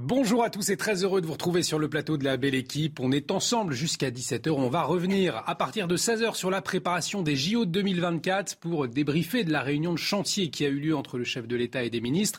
Bonjour à tous et très heureux de vous retrouver sur le plateau de la belle équipe. On est ensemble jusqu'à 17h. On va revenir à partir de 16h sur la préparation des JO de 2024 pour débriefer de la réunion de chantier qui a eu lieu entre le chef de l'État et des ministres.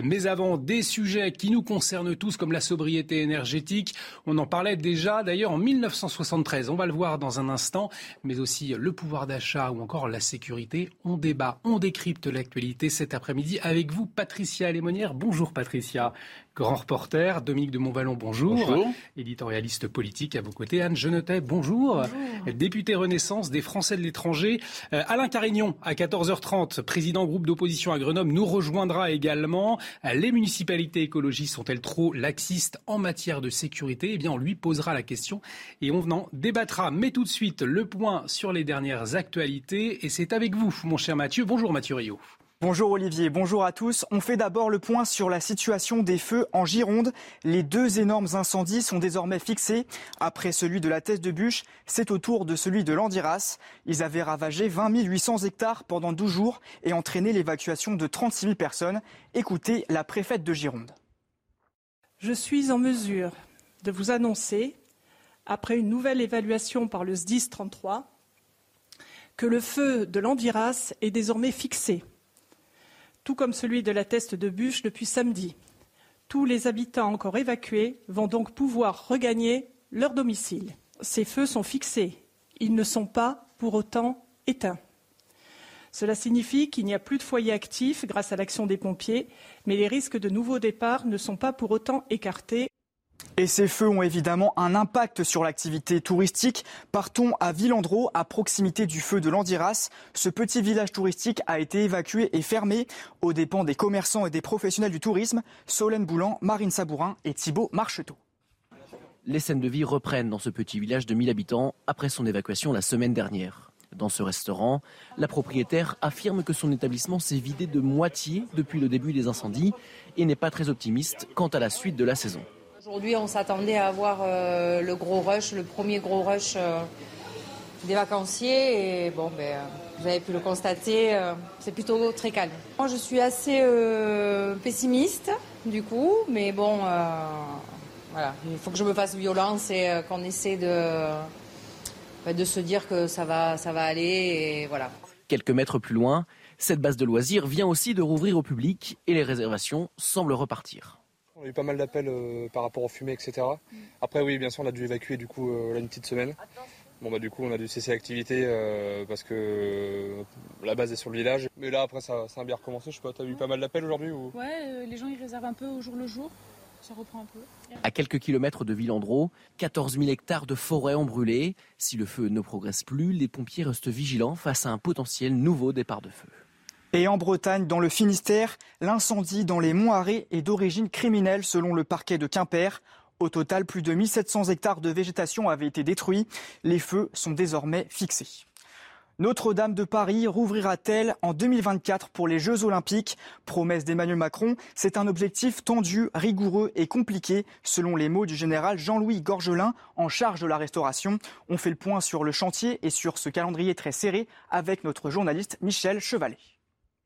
Mais avant, des sujets qui nous concernent tous comme la sobriété énergétique. On en parlait déjà d'ailleurs en 1973. On va le voir dans un instant. Mais aussi le pouvoir d'achat ou encore la sécurité. On débat, on décrypte l'actualité cet après-midi avec vous, Patricia Lémonière. Bonjour Patricia grand reporter. Dominique de Montvalon, bonjour. bonjour. Éditorialiste politique à vos côtés. Anne Genetet, bonjour. bonjour. Député Renaissance des Français de l'étranger. Euh, Alain Carignon, à 14h30, président groupe d'opposition à Grenoble, nous rejoindra également. Les municipalités écologistes sont-elles trop laxistes en matière de sécurité? Eh bien, on lui posera la question et on en débattra. Mais tout de suite, le point sur les dernières actualités. Et c'est avec vous, mon cher Mathieu. Bonjour Mathieu Rio. Bonjour Olivier, bonjour à tous. On fait d'abord le point sur la situation des feux en Gironde. Les deux énormes incendies sont désormais fixés. Après celui de la Thèse de Bûche, c'est au tour de celui de l'Andiras. Ils avaient ravagé 20 800 hectares pendant 12 jours et entraîné l'évacuation de 36 000 personnes. Écoutez la préfète de Gironde. Je suis en mesure de vous annoncer, après une nouvelle évaluation par le SDIS 33, que le feu de l'Andiras est désormais fixé tout comme celui de la Teste de Bûche depuis samedi. Tous les habitants encore évacués vont donc pouvoir regagner leur domicile. Ces feux sont fixés. Ils ne sont pas pour autant éteints. Cela signifie qu'il n'y a plus de foyers actifs grâce à l'action des pompiers, mais les risques de nouveaux départs ne sont pas pour autant écartés. Et ces feux ont évidemment un impact sur l'activité touristique. Partons à Villandreau, à proximité du feu de l'Andiras. Ce petit village touristique a été évacué et fermé aux dépens des commerçants et des professionnels du tourisme. Solène Boulan, Marine Sabourin et Thibault Marcheteau. Les scènes de vie reprennent dans ce petit village de 1000 habitants après son évacuation la semaine dernière. Dans ce restaurant, la propriétaire affirme que son établissement s'est vidé de moitié depuis le début des incendies et n'est pas très optimiste quant à la suite de la saison. Aujourd'hui, on s'attendait à avoir euh, le gros rush, le premier gros rush euh, des vacanciers. Et bon, ben, vous avez pu le constater, euh, c'est plutôt très calme. Moi, je suis assez pessimiste, du coup, mais bon, voilà, il faut que je me fasse violence et qu'on essaie de, ben, de se dire que ça va, ça va aller. Et voilà. Quelques mètres plus loin, cette base de loisirs vient aussi de rouvrir au public et les réservations semblent repartir. On a eu pas mal d'appels euh, par rapport aux fumées, etc. Après, oui, bien sûr, on a dû évacuer du coup euh, là une petite semaine. Bon, bah, du coup, on a dû cesser l'activité euh, parce que la base est sur le village. Mais là, après, ça, ça a bien recommencé. Je sais pas, t'as eu pas mal d'appels aujourd'hui ou... Ouais, les gens ils réservent un peu au jour le jour. Ça reprend un peu. À quelques kilomètres de Villandreau, 14 000 hectares de forêt ont brûlé. Si le feu ne progresse plus, les pompiers restent vigilants face à un potentiel nouveau départ de feu. Et en Bretagne, dans le Finistère, l'incendie dans les Monts Arrêts est d'origine criminelle selon le parquet de Quimper. Au total, plus de 1700 hectares de végétation avaient été détruits. Les feux sont désormais fixés. Notre-Dame de Paris rouvrira-t-elle en 2024 pour les Jeux Olympiques? Promesse d'Emmanuel Macron, c'est un objectif tendu, rigoureux et compliqué, selon les mots du général Jean-Louis Gorgelin, en charge de la restauration. On fait le point sur le chantier et sur ce calendrier très serré avec notre journaliste Michel Chevalet.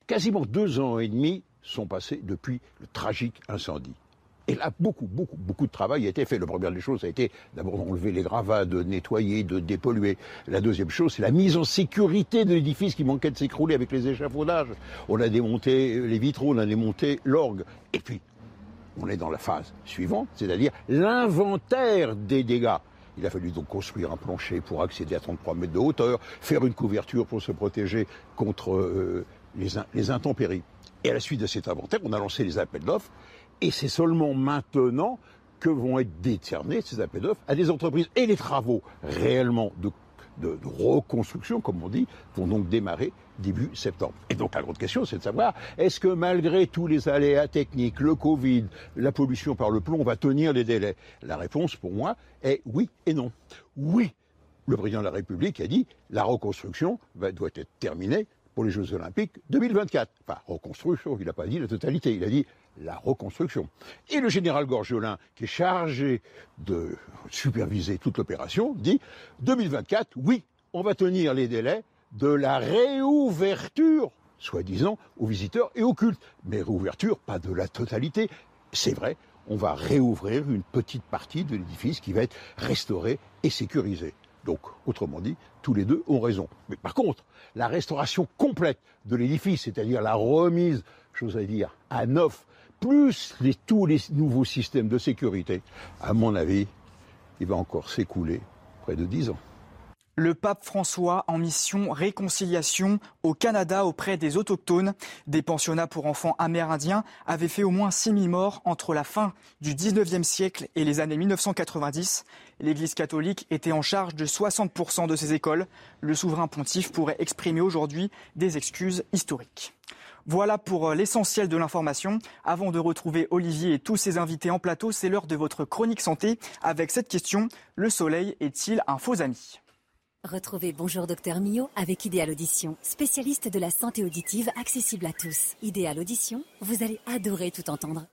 Quasiment deux ans et demi sont passés depuis le tragique incendie. Et là, beaucoup, beaucoup, beaucoup de travail a été fait. La première des choses a été d'abord d'enlever les gravats, de nettoyer, de dépolluer. La deuxième chose, c'est la mise en sécurité de l'édifice qui manquait de s'écrouler avec les échafaudages. On a démonté les vitraux, on a démonté l'orgue. Et puis, on est dans la phase suivante, c'est-à-dire l'inventaire des dégâts. Il a fallu donc construire un plancher pour accéder à 33 mètres de hauteur, faire une couverture pour se protéger contre euh, les, intempéries. Et à la suite de cet inventaire, on a lancé les appels d'offres, et c'est seulement maintenant que vont être décernés ces appels d'offres à des entreprises. Et les travaux réellement de, reconstruction, comme on dit, vont donc démarrer début septembre. Et donc la grande question, c'est de savoir, est-ce que malgré tous les aléas techniques, le Covid, la pollution par le plomb, on va tenir les délais? La réponse, pour moi, est oui et non. Oui, le président de la République a dit, la reconstruction doit être terminée pour les Jeux Olympiques 2024. Enfin, reconstruction, il n'a pas dit la totalité, il a dit la reconstruction. Et le général Gorgelin, qui est chargé de superviser toute l'opération, dit 2024, oui, on va tenir les délais de la réouverture, soi-disant, aux visiteurs et aux cultes. Mais réouverture, pas de la totalité. C'est vrai, on va réouvrir une petite partie de l'édifice qui va être restaurée et sécurisée. Donc, autrement dit, tous les deux ont raison. Mais par contre, la restauration complète de l'édifice, c'est-à-dire la remise, j'ose dire, à neuf, plus tous les nouveaux systèmes de sécurité, à mon avis, il va encore s'écouler près de dix ans. Le pape François en mission réconciliation au Canada auprès des autochtones. Des pensionnats pour enfants amérindiens avaient fait au moins 6000 morts entre la fin du 19e siècle et les années 1990. L'Église catholique était en charge de 60% de ces écoles. Le souverain pontife pourrait exprimer aujourd'hui des excuses historiques. Voilà pour euh, l'essentiel de l'information. Avant de retrouver Olivier et tous ses invités en plateau, c'est l'heure de votre chronique santé avec cette question. Le soleil est-il un faux ami? Retrouvez Bonjour Docteur Mio avec Idéal Audition, spécialiste de la santé auditive accessible à tous. Idéal Audition, vous allez adorer tout entendre.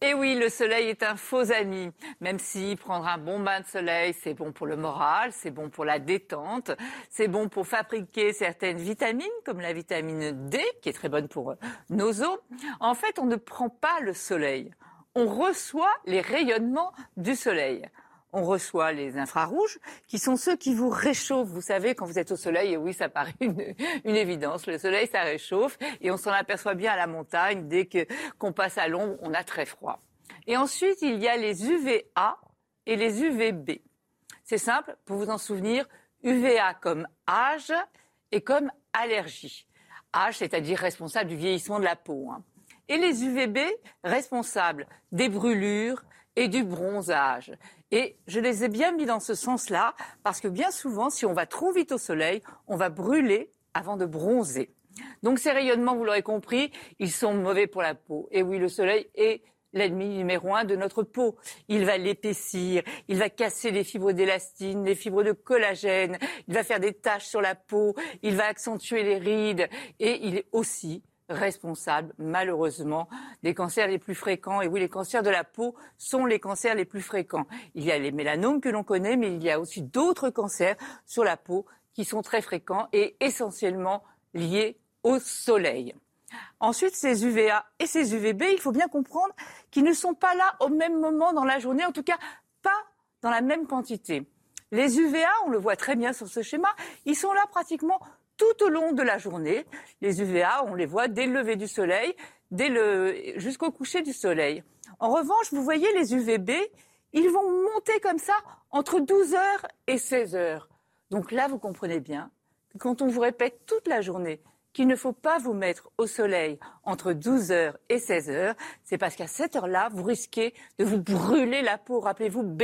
Et oui, le soleil est un faux ami. Même si prendre un bon bain de soleil, c'est bon pour le moral, c'est bon pour la détente, c'est bon pour fabriquer certaines vitamines, comme la vitamine D, qui est très bonne pour nos os. En fait, on ne prend pas le soleil on reçoit les rayonnements du soleil. On reçoit les infrarouges, qui sont ceux qui vous réchauffent. Vous savez, quand vous êtes au soleil, et oui, ça paraît une, évidence. Le soleil, ça réchauffe, et on s'en aperçoit bien à la montagne. Dès que qu'on passe à l'ombre, on a très froid. Et ensuite, il y a les UVA et les UVB. C'est simple, pour vous en souvenir, UVA comme âge et comme allergie. Âge, c'est-à-dire responsable du vieillissement de la peau. Hein et les UVB responsables des brûlures et du bronzage. Et je les ai bien mis dans ce sens-là parce que bien souvent, si on va trop vite au soleil, on va brûler avant de bronzer. Donc ces rayonnements, vous l'aurez compris, ils sont mauvais pour la peau. Et oui, le soleil est l'ennemi numéro un de notre peau. Il va l'épaissir, il va casser les fibres d'élastine, les fibres de collagène, il va faire des taches sur la peau, il va accentuer les rides et il est aussi responsable, malheureusement, des cancers les plus fréquents. Et oui, les cancers de la peau sont les cancers les plus fréquents. Il y a les mélanomes que l'on connaît, mais il y a aussi d'autres cancers sur la peau qui sont très fréquents et essentiellement liés au soleil. Ensuite, ces UVA et ces UVB, il faut bien comprendre qu'ils ne sont pas là au même moment dans la journée, en tout cas pas dans la même quantité. Les UVA, on le voit très bien sur ce schéma, ils sont là pratiquement tout au long de la journée. Les UVA, on les voit dès le lever du soleil, jusqu'au coucher du soleil. En revanche, vous voyez les UVB, ils vont monter comme ça entre 12 heures et 16 heures. Donc là, vous comprenez bien que quand on vous répète toute la journée qu'il ne faut pas vous mettre au soleil entre 12 heures et 16 heures, c'est parce qu'à cette heure-là, vous risquez de vous brûler la peau. Rappelez-vous B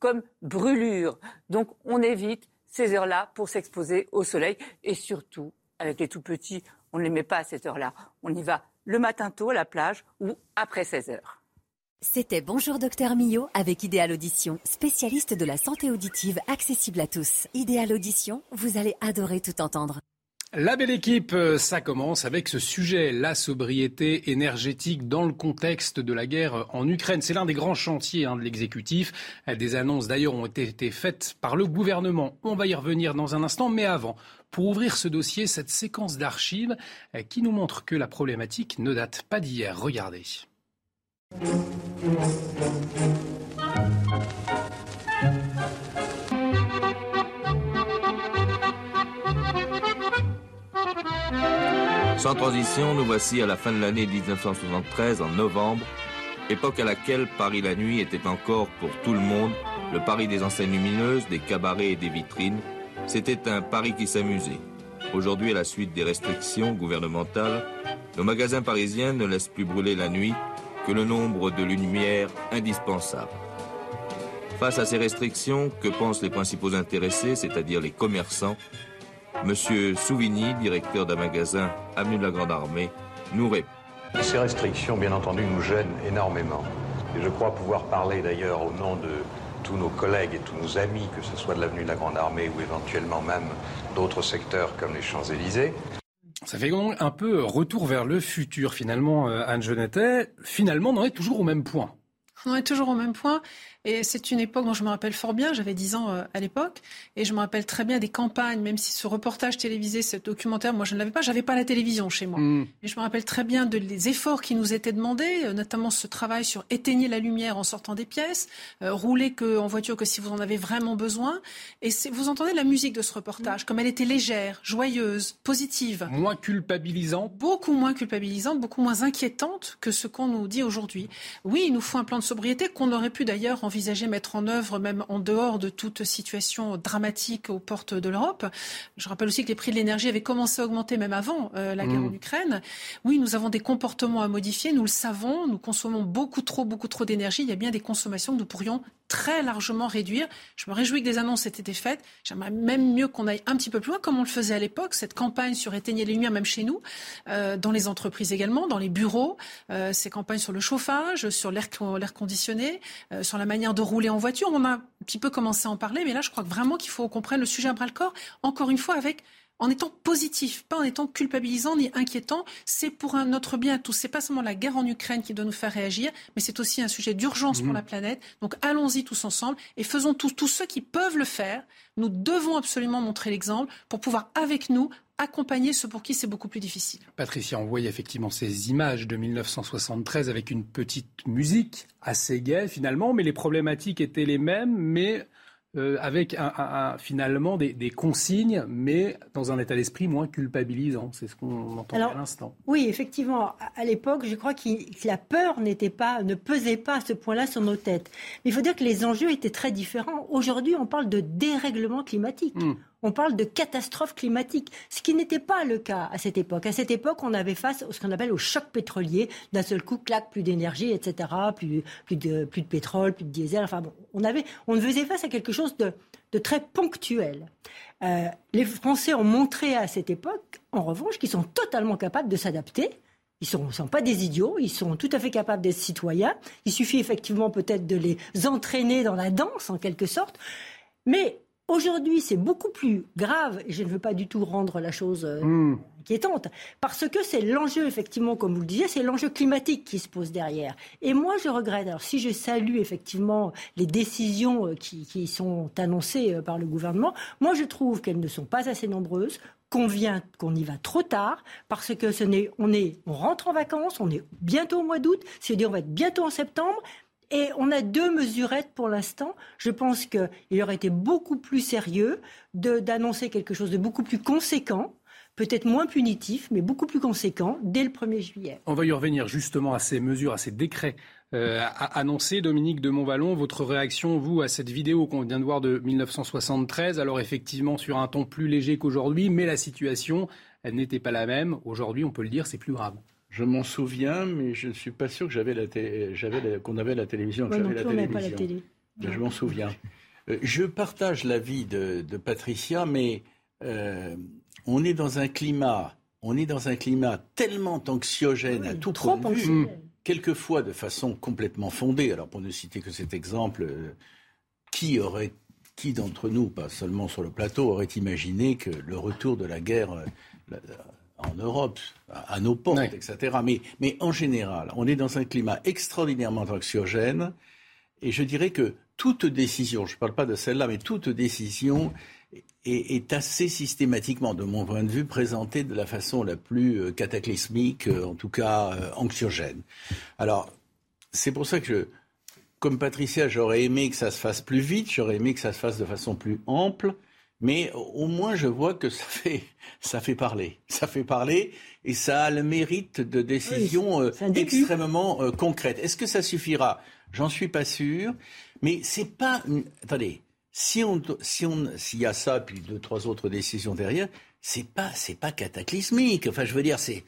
comme brûlure. Donc on évite ces heures-là pour s'exposer au soleil. Et surtout, avec les tout petits, on ne les met pas à cette heure-là. On y va le matin tôt à la plage ou après 16 heures. C'était Bonjour Docteur Millot avec Idéal Audition, spécialiste de la santé auditive accessible à tous. Idéal Audition, vous allez adorer tout entendre. La belle équipe, euh, ça commence avec ce sujet, la sobriété énergétique dans le contexte de la guerre en Ukraine. C'est l'un des grands chantiers hein, de l'exécutif. Des annonces d'ailleurs ont été faites par le gouvernement. On va y revenir dans un instant, mais avant, pour ouvrir ce dossier, cette séquence d'archives euh, qui nous montre que la problématique ne date pas d'hier. Regardez. Sans transition, nous voici à la fin de l'année 1973, en novembre, époque à laquelle Paris la nuit était encore pour tout le monde le Paris des enseignes lumineuses, des cabarets et des vitrines. C'était un Paris qui s'amusait. Aujourd'hui, à la suite des restrictions gouvernementales, nos magasins parisiens ne laissent plus brûler la nuit que le nombre de lumières indispensables. Face à ces restrictions, que pensent les principaux intéressés, c'est-à-dire les commerçants Monsieur Souvigny, directeur d'un magasin avenue de la Grande Armée, nous répond. Ces restrictions, bien entendu, nous gênent énormément. Et je crois pouvoir parler d'ailleurs au nom de tous nos collègues et tous nos amis, que ce soit de l'avenue de la Grande Armée ou éventuellement même d'autres secteurs comme les Champs-Élysées. Ça fait donc un peu retour vers le futur finalement, euh, Anne Genetet. Finalement, on en est toujours au même point. On en est toujours au même point. Et c'est une époque dont je me rappelle fort bien, j'avais 10 ans euh, à l'époque, et je me rappelle très bien des campagnes, même si ce reportage télévisé, ce documentaire, moi je ne l'avais pas, j'avais pas la télévision chez moi. Mm. Et je me rappelle très bien de, des efforts qui nous étaient demandés, euh, notamment ce travail sur éteigner la lumière en sortant des pièces, euh, rouler que, en voiture que si vous en avez vraiment besoin. Et vous entendez la musique de ce reportage, mm. comme elle était légère, joyeuse, positive. Moins culpabilisante Beaucoup moins culpabilisante, beaucoup moins inquiétante que ce qu'on nous dit aujourd'hui. Oui, il nous faut un plan de sobriété qu'on aurait pu d'ailleurs en envisager mettre en œuvre, même en dehors de toute situation dramatique aux portes de l'Europe. Je rappelle aussi que les prix de l'énergie avaient commencé à augmenter même avant euh, la guerre mmh. en Ukraine. Oui, nous avons des comportements à modifier, nous le savons, nous consommons beaucoup trop, beaucoup trop d'énergie. Il y a bien des consommations que nous pourrions très largement réduire. Je me réjouis que des annonces aient été faites. J'aimerais même mieux qu'on aille un petit peu plus loin, comme on le faisait à l'époque, cette campagne sur éteigner les lumières, même chez nous, euh, dans les entreprises également, dans les bureaux, euh, ces campagnes sur le chauffage, sur l'air conditionné, euh, sur la manière de rouler en voiture. On a un petit peu commencé à en parler, mais là, je crois vraiment qu'il faut qu'on prenne le sujet à bras le corps, encore une fois, avec en étant positif, pas en étant culpabilisant ni inquiétant. C'est pour un notre bien à tous. C'est pas seulement la guerre en Ukraine qui doit nous faire réagir, mais c'est aussi un sujet d'urgence pour mmh. la planète. Donc allons-y tous ensemble et faisons tous, tous ceux qui peuvent le faire. Nous devons absolument montrer l'exemple pour pouvoir, avec nous, accompagner ceux pour qui c'est beaucoup plus difficile. Patricia, on voyait effectivement ces images de 1973 avec une petite musique assez gaie finalement, mais les problématiques étaient les mêmes, mais euh, avec un, finalement des, consignes, mais dans un état d'esprit moins culpabilisant. C'est ce qu'on entend à l'instant. Oui, effectivement. À l'époque, je crois que la peur n'était pas, ne pesait pas à ce point-là sur nos têtes. Mais il faut dire que les enjeux étaient très différents. Aujourd'hui, on parle de dérèglement climatique. Hmm on parle de catastrophe climatique, ce qui n'était pas le cas à cette époque. À cette époque, on avait face à ce qu'on appelle au choc pétrolier. D'un seul coup, clac, plus d'énergie, etc., plus, plus, de, plus de pétrole, plus de diesel. Enfin bon, on, avait, on faisait face à quelque chose de, très ponctuel. Euh, les Français ont montré à cette époque, en revanche, qu'ils sont totalement capables de s'adapter. Ils ne sont, pas des idiots, ils sont tout à fait capables d'être citoyens. Il suffit effectivement peut-être de les entraîner dans la danse, en quelque sorte. Mais Aujourd'hui, c'est beaucoup plus grave, et je ne veux pas du tout rendre la chose euh, hmm. inquiétante, parce que c'est l'enjeu, effectivement, comme vous le disiez, c'est l'enjeu climatique qui se pose derrière. Et moi, je regrette, alors si je salue effectivement les décisions euh, qui, sont annoncées euh, par le gouvernement, moi, je trouve qu'elles ne sont pas assez nombreuses, qu'on vient, qu'on y va trop tard, parce que ce n'est, on est, on rentre en vacances, on est bientôt au mois d'août, c'est-à-dire on va être bientôt en septembre, et on a deux mesurettes pour l'instant. Je pense qu'il aurait été beaucoup plus sérieux d'annoncer quelque chose de beaucoup plus conséquent peut-être moins punitif, mais beaucoup plus conséquent, dès le 1er juillet. On va y revenir justement à ces mesures, à ces décrets euh, annoncés. Dominique de Montvalon, votre réaction, vous, à cette vidéo qu'on vient de voir de 1973, alors effectivement sur un ton plus léger qu'aujourd'hui, mais la situation, elle n'était pas la même. Aujourd'hui, on peut le dire, c'est plus grave. Je m'en souviens, mais je ne suis pas sûr que j'avais la j'avais qu'on avait la télévision. que j'avais la télévision. Pas la télé. Je m'en souviens. Euh, je partage l'avis de, de Patricia, mais euh, on est dans un climat, on est dans un climat tellement anxiogène à tout point de vue, quelquefois de façon complètement fondée. Alors pour ne citer que cet exemple, euh, qui aurait qui d'entre nous, pas seulement sur le plateau, aurait imaginé que le retour de la guerre en Europe, à, nos portes, etc. Mais, mais en général, on est dans un climat extraordinairement anxiogène. Et je dirais que toute décision, je ne parle pas de celle-là, mais toute décision est, assez systématiquement, de mon point de vue, présentée de la façon la plus euh, cataclysmique, euh, en tout cas euh, anxiogène. Alors, c'est pour ça que je, comme Patricia, j'aurais aimé que ça se fasse plus vite, j'aurais aimé que ça se fasse de façon plus ample. Mais au moins, je vois que ça fait, ça fait parler. Ça fait parler et ça a le mérite de décisions euh, extrêmement euh, concrètes. Est-ce que ça suffira? J'en suis pas sûr. Mais c'est pas. Attendez, si on, si on, s'il y a ça puis deux, trois autres décisions derrière, c'est pas, c'est pas cataclysmique. Enfin, je veux dire, c'est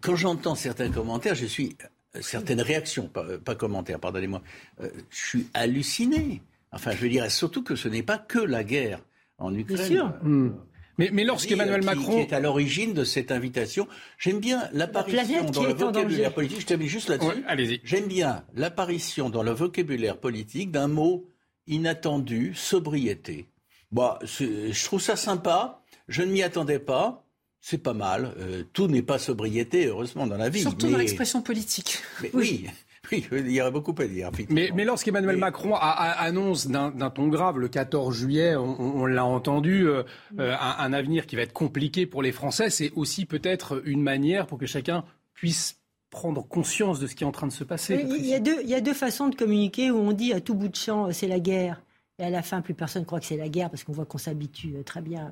quand j'entends certains commentaires, je suis euh, certaines réactions, pas, pas commentaires, pardonnez-moi, je suis halluciné. Enfin, je veux dire, surtout que ce n'est pas que la guerre en Ukraine. Bien sûr. Hmm. Mais, mais lorsqu'Emmanuel Macron. Qui est à l'origine de cette invitation. J'aime bien l'apparition dans le vocabulaire politique. Je termine juste là-dessus. allez-y. J'aime bien l'apparition dans le vocabulaire politique d'un mot inattendu, sobriété. Bah, je trouve ça sympa. Je ne m'y attendais pas. C'est pas mal. Euh, tout n'est pas sobriété, heureusement, dans la vie. Surtout dans l'expression politique. oui. Oui, il y aurait beaucoup à dire. Mais, mais lorsqu'Emmanuel Macron a, annonce d'un ton grave le 14 juillet, on, l'a entendu, euh, euh, un, avenir qui va être compliqué pour les Français, c'est aussi peut-être une manière pour que chacun puisse prendre conscience de ce qui est en train de se passer. il, y a deux, il y a deux façons de communiquer où on dit à tout bout de champ c'est la guerre. Et à la fin, plus personne ne croit que c'est la guerre parce qu'on voit qu'on s'habitue très bien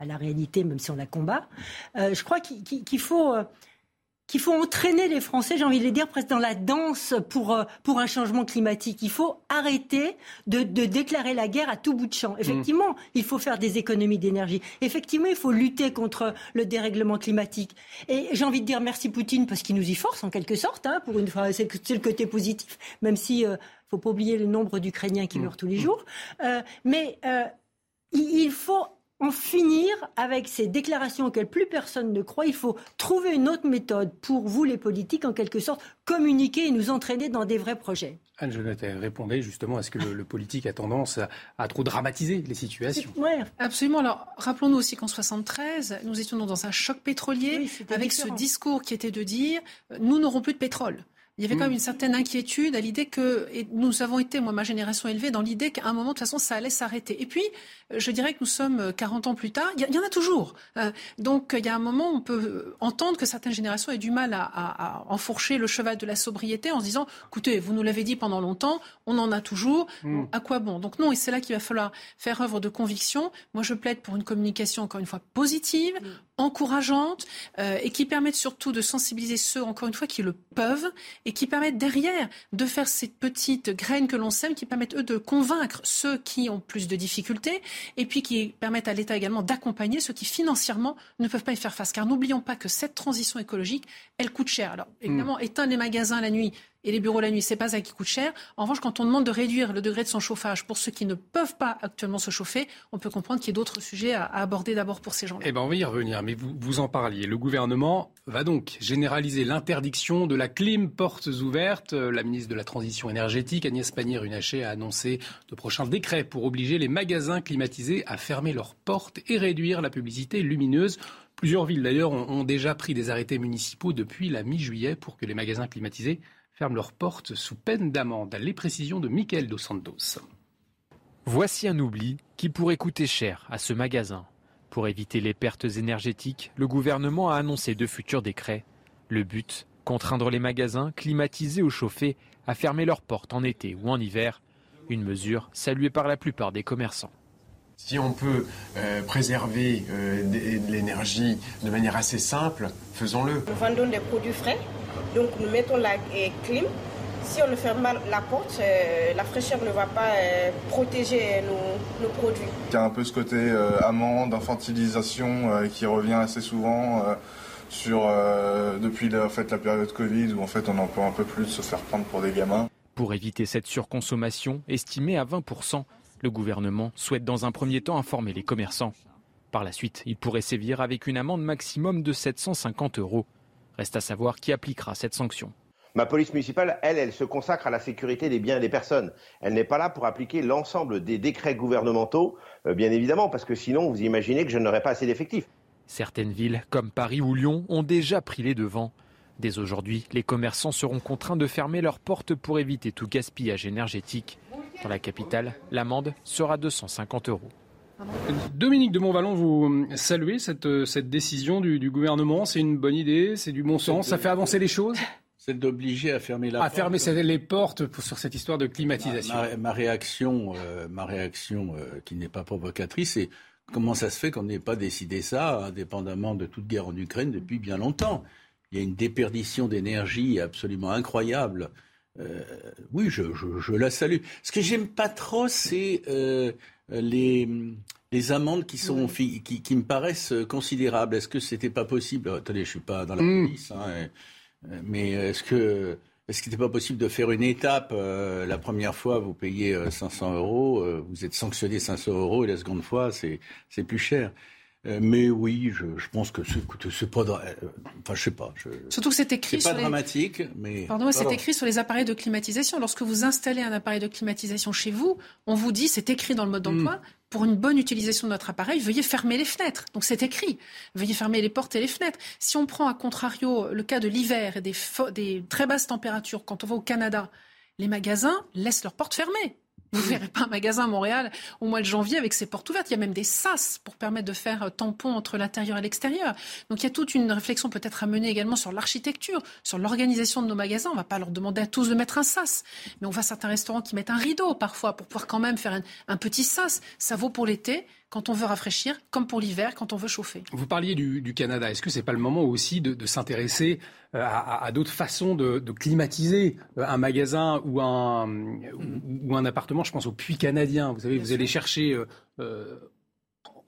à la réalité, même si on la combat. je crois qu'il faut qu'il faut entraîner les Français, j'ai envie de les dire, presque dans la danse pour, euh, pour un changement climatique. Il faut arrêter de, de déclarer la guerre à tout bout de champ. Effectivement, mmh. il faut faire des économies d'énergie. Effectivement, il faut lutter contre le dérèglement climatique. Et j'ai envie de dire merci Poutine parce qu'il nous y force en quelque sorte. Hein, pour une fois, c'est le côté positif, même si ne euh, faut pas oublier le nombre d'Ukrainiens qui mmh. meurent tous les jours. Euh, mais il faut en finir avec ces déclarations auxquelles plus personne ne croit. Il faut trouver une autre méthode pour vous, les politiques, en quelque sorte, communiquer et nous entraîner dans des vrais projets. Anne Jonathan, répondez justement à ce que le, politique a tendance à, trop dramatiser les situations. Absolument. Alors, rappelons-nous aussi qu'en 73, nous étions dans un choc pétrolier avec ce discours qui était de dire nous n'aurons plus de pétrole. Il y avait quand même mm. une certaine inquiétude à l'idée que, et nous avons été, moi, ma génération élevée, dans l'idée qu'à un moment, de toute façon, ça allait s'arrêter. Et puis, euh, je dirais que nous sommes 40 euh, ans plus tard, il y, en a toujours. Euh, donc, il y a un moment où on peut entendre que certaines générations aient du mal à, enfourcher le cheval de la sobriété en se disant, écoutez, vous nous l'avez dit pendant longtemps, on en a toujours, mm. à quoi bon? Donc non, et c'est là qu'il va falloir faire œuvre de conviction. Moi, je plaide pour une communication, encore une fois, positive, mm. Encourageante, et qui permette surtout de sensibiliser ceux, encore une fois, qui le peuvent et qui permettent derrière de faire ces petites graines que l'on sème, qui permettent eux de convaincre ceux qui ont plus de difficultés et puis qui permettent à l'État également d'accompagner ceux qui financièrement ne peuvent pas y faire face. Car n'oublions pas que cette transition écologique, elle coûte cher. Alors évidemment, hmm. éteindre les magasins la nuit, et les bureaux la nuit, c'est pas ça qui coûte cher. En revanche, quand on demande de réduire le degré de son chauffage pour ceux qui ne peuvent pas actuellement se chauffer, on peut comprendre qu'il y a d'autres sujets à, aborder d'abord pour ces gens-là. Eh ben, on va y revenir, mais vous, vous en parliez. Le gouvernement va donc généraliser l'interdiction de la clim portes ouvertes. La ministre de la Transition énergétique, Agnès Pannier-Runacher, a annoncé de prochains décrets pour obliger les magasins climatisés à fermer leurs portes et réduire la publicité lumineuse. Plusieurs villes d'ailleurs ont déjà pris des arrêtés municipaux depuis la mi-juillet pour que les magasins climatisés ferment leurs portes sous peine d'amende. Les précisions de Michael Dos Santos. Voici un oubli qui pourrait coûter cher à ce magasin. Pour éviter les pertes énergétiques, le gouvernement a annoncé de futurs décrets. Le but, contraindre les magasins climatisés ou chauffés à fermer leurs portes en été ou en hiver. Une mesure saluée par la plupart des commerçants. Si on peut euh, préserver euh, de l'énergie de manière assez simple, faisons-le. Nous vendons des produits frais donc nous mettons la clim. Si on ne ferme pas la porte, euh, la fraîcheur ne va pas euh, protéger nos, produits. Il y a un peu ce côté euh, amende, infantilisation qui revient assez souvent sur, depuis la, fait, la période Covid où en fait on en peut un peu plus se faire prendre pour des gamins. Pour éviter cette surconsommation, estimée à 20%, le gouvernement souhaite dans un premier temps informer les commerçants. Par la suite, il pourrait sévir avec une amende maximum de 750 euros. Reste à savoir qui appliquera cette sanction. Ma police municipale, elle, elle se consacre à la sécurité des biens et des personnes. Elle n'est pas là pour appliquer l'ensemble des décrets gouvernementaux, euh, bien évidemment, parce que sinon, vous imaginez que je n'aurais pas assez d'effectifs. Certaines villes, comme Paris ou Lyon, ont déjà pris les devants. Dès aujourd'hui, les commerçants seront contraints de fermer leurs portes pour éviter tout gaspillage énergétique. Dans la capitale, l'amende sera 250 euros. Dominique de Montvalon, vous saluez cette, cette décision du, gouvernement. C'est une bonne idée, c'est du bon sens, ça fait avancer les choses? C'est d'obliger à fermer la à fermer les portes sur cette histoire de climatisation. Ma, réaction, euh, ma réaction euh, qui n'est pas provocatrice, c'est comment ça se fait qu'on n'ait pas décidé ça, indépendamment de toute guerre en Ukraine, depuis bien longtemps? Il y a une déperdition d'énergie absolument incroyable. Euh, oui, je, je, la salue. Ce que j'aime pas trop, c'est les, les amendes qui, sont, qui, qui, me paraissent considérables. Est-ce que c'était pas possible? Attendez, je suis pas dans la mm. police, hein, mais est-ce que est-ce qu'il n'était pas possible de faire une étape euh, La première fois, vous payez 500 euh, euros, euh, vous êtes sanctionné 500 euros, et la seconde fois, c'est plus cher. Euh, mais oui, je, pense que c'est pas. Euh, enfin, je sais pas. Surtout que c'est écrit sur. pas dramatique, mais. Pardon, c'est écrit sur les appareils de climatisation. Lorsque vous installez un appareil de climatisation chez vous, on vous dit, c'est écrit dans le mode d'emploi, mm. pour une bonne utilisation de notre appareil, veuillez fermer les fenêtres. Donc c'est écrit. Veuillez fermer les portes et les fenêtres. Si on prend à contrario le cas de l'hiver et des, des très basses températures, quand on va au Canada, les magasins laissent leurs portes fermées. Vous ne verrez pas un magasin à Montréal au mois de janvier avec ses portes ouvertes. Il y a même des sas pour permettre de faire euh, tampon entre l'intérieur et l'extérieur. Donc il y a toute une réflexion peut-être à mener également sur l'architecture, sur l'organisation de nos magasins. On ne va pas leur demander à tous de mettre un sas, mais on voit certains restaurants qui mettent un rideau parfois pour pouvoir quand même faire un petit sas. Ça vaut pour l'été quand on veut rafraîchir, comme pour l'hiver, quand on veut chauffer. Vous parliez du, Canada. Est-ce que ce n'est pas le moment aussi de, s'intéresser euh, à, d'autres façons de, climatiser euh, un magasin ou un, ou, un appartement? Je pense au puits canadien. Vous savez, vous allez chercher euh,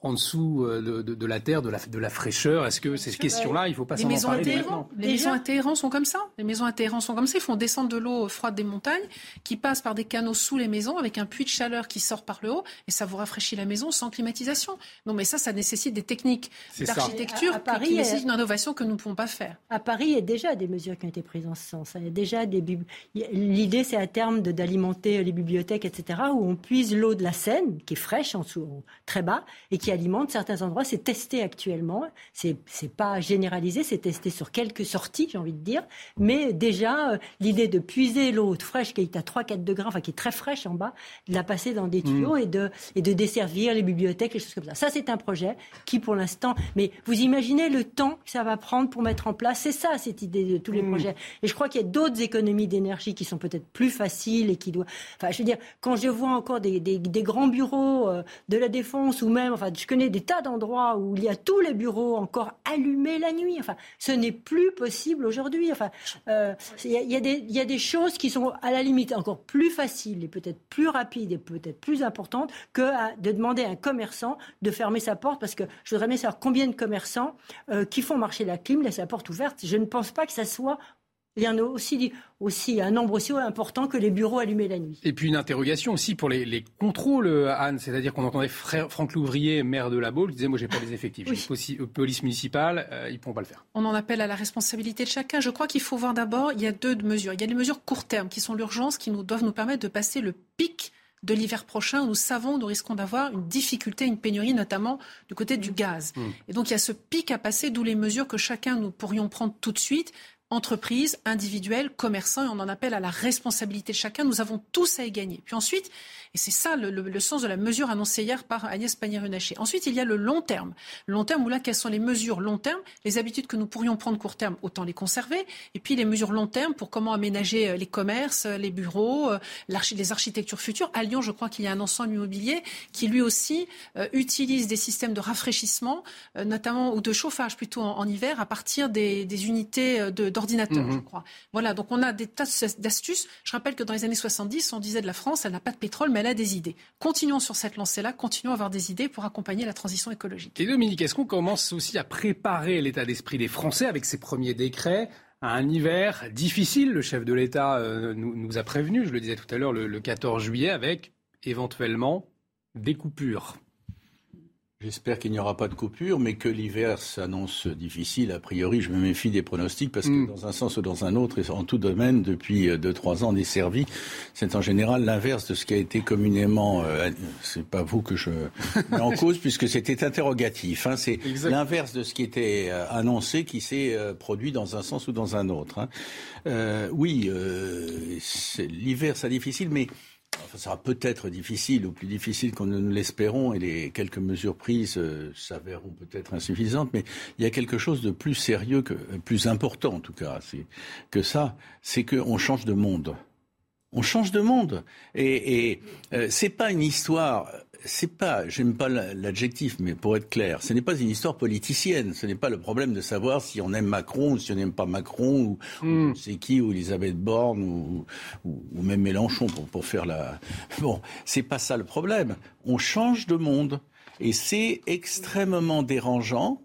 en dessous euh, de, la terre, de la, de la fraîcheur? Est-ce que ces questions-là, il ne faut pas s'en parler maintenant? Les maisons à Téhéran sont comme ça. Les maisons à Téhéran sont comme ça. Ils font descendre de l'eau froide des montagnes qui passe par des canaux sous les maisons avec un puits de chaleur qui sort par le haut et ça vous rafraîchit la maison sans climatisation. Non, mais ça, ça nécessite des techniques d'architecture qui nécessitent une innovation que nous ne pouvons pas faire. À Paris, il y a déjà des mesures qui ont été prises en ce sens. Il y a déjà des L'idée, c'est à terme d'alimenter les bibliothèques, etc., où on puise l'eau de la Seine, qui est fraîche en dessous, très bas, et qui alimente certains endroits. C'est testé actuellement. C'est pas généralisé, c'est testé sur quelques sorties, j'ai envie de dire. Mais déjà, euh, l'idée de puiser l'eau fraîche qui est à 3-4 degrés, enfin qui est très fraîche en bas, de la passer dans des tuyaux mm. et, de, et de desservir les bibliothèques, les choses comme ça. Ça, c'est un projet qui, pour l'instant, mais vous imaginez le temps que ça va prendre pour mettre en place. C'est ça, cette idée de tous les mm. projets. Et je crois qu'il y a d'autres économies d'énergie qui sont peut-être plus faciles et qui doivent. Enfin, je veux dire, quand je vois encore des, des, des grands bureaux euh, de la défense ou même, enfin, je connais des tas d'endroits où il y a tous les bureaux encore allumés la nuit. Enfin, ce n'est plus possible aujourd'hui. Enfin, euh, il y, a des choses qui sont à la limite encore plus faciles et peut-être plus rapides et peut-être plus importantes que de demander à un commerçant de fermer sa porte parce que je voudrais bien savoir combien de commerçants euh, qui font marcher la clim laissent la porte ouverte. Je ne pense pas que ça soit il y en a aussi, aussi un nombre aussi important que les bureaux allumés la nuit. Et puis une interrogation aussi pour les, contrôles, Anne. C'est-à-dire qu'on entendait Franck Louvrier, maire de la Baule, qui disait Moi, j'ai pas les effectifs. J'ai euh, police municipale, euh, ils ne pourront pas le faire. On en appelle à la responsabilité de chacun. Je crois qu'il faut voir d'abord il y a deux mesures. Il y a les mesures court terme qui sont l'urgence, qui nous doivent nous permettre de passer le pic de l'hiver prochain où nous savons, nous risquons d'avoir une difficulté, une pénurie, notamment du côté du gaz. Mmh. Et donc il y a ce pic à passer, d'où les mesures que chacun nous pourrions prendre tout de suite entreprises, individuels, commerçants, et on en appelle à la responsabilité de chacun. Nous avons tous à y gagner. Puis ensuite, et c'est ça le, sens de la mesure annoncée hier par Agnès Pannier-Runacher. Ensuite, il y a le long terme. Le long terme, où là, quelles sont les mesures long terme Les habitudes que nous pourrions prendre court terme, autant les conserver. Et puis les mesures long terme pour comment aménager euh, les commerces, euh, les bureaux, euh, les architectures futures. À Lyon, je crois qu'il y a un ensemble immobilier qui lui aussi utilise des systèmes de rafraîchissement, notamment ou de chauffage plutôt en, hiver, à partir des, unités d'ordinateurs, mhm. je crois. Voilà, donc on a des tas d'astuces. Je rappelle que dans les années 70, on disait de la France, elle n'a pas de pétrole, mais elle des idées. Continuons sur cette lancée-là, continuons à avoir des idées pour accompagner la transition écologique. Et Dominique, est-ce qu'on commence aussi à préparer l'état d'esprit des Français avec ces premiers décrets à un hiver difficile? Le chef de l'État euh, nous, a prévenu, je le disais tout à l'heure, le 14 juillet, avec éventuellement des coupures. J'espère qu'il n'y aura pas de coupure, mais que l'hiver s'annonce difficile. A priori, je me méfie des pronostics parce que mm. dans un sens ou dans un autre, et en tout domaine, depuis 2-3 euh, ans, desservi, c'est en général l'inverse de ce qui a été communément. Euh, c'est pas vous que je mets en cause puisque c'était interrogatif. Hein, c'est l'inverse de ce qui était euh, annoncé qui s'est produit dans un sens ou dans un autre. Hein. oui, l'hiver, c'est difficile, mais ça sera peut-être difficile ou plus difficile qu'on ne l'espérons et les quelques mesures prises euh, s'avéreront peut-être insuffisantes, mais il y a quelque chose de plus sérieux, que, plus important en tout cas, que ça, c'est qu'on change de monde. On change de monde. Et, et euh, c'est pas une histoire c'est pas, j'aime pas l'adjectif, mais pour être clair, ce n'est pas une histoire politicienne. Ce n'est pas le problème de savoir si on aime Macron ou si on n'aime pas Macron ou, hmm. c'est qui ou Elisabeth Borne ou, ou, même Mélenchon pour, pour faire la. Bon, c'est pas ça le problème. On change de monde et c'est extrêmement dérangeant,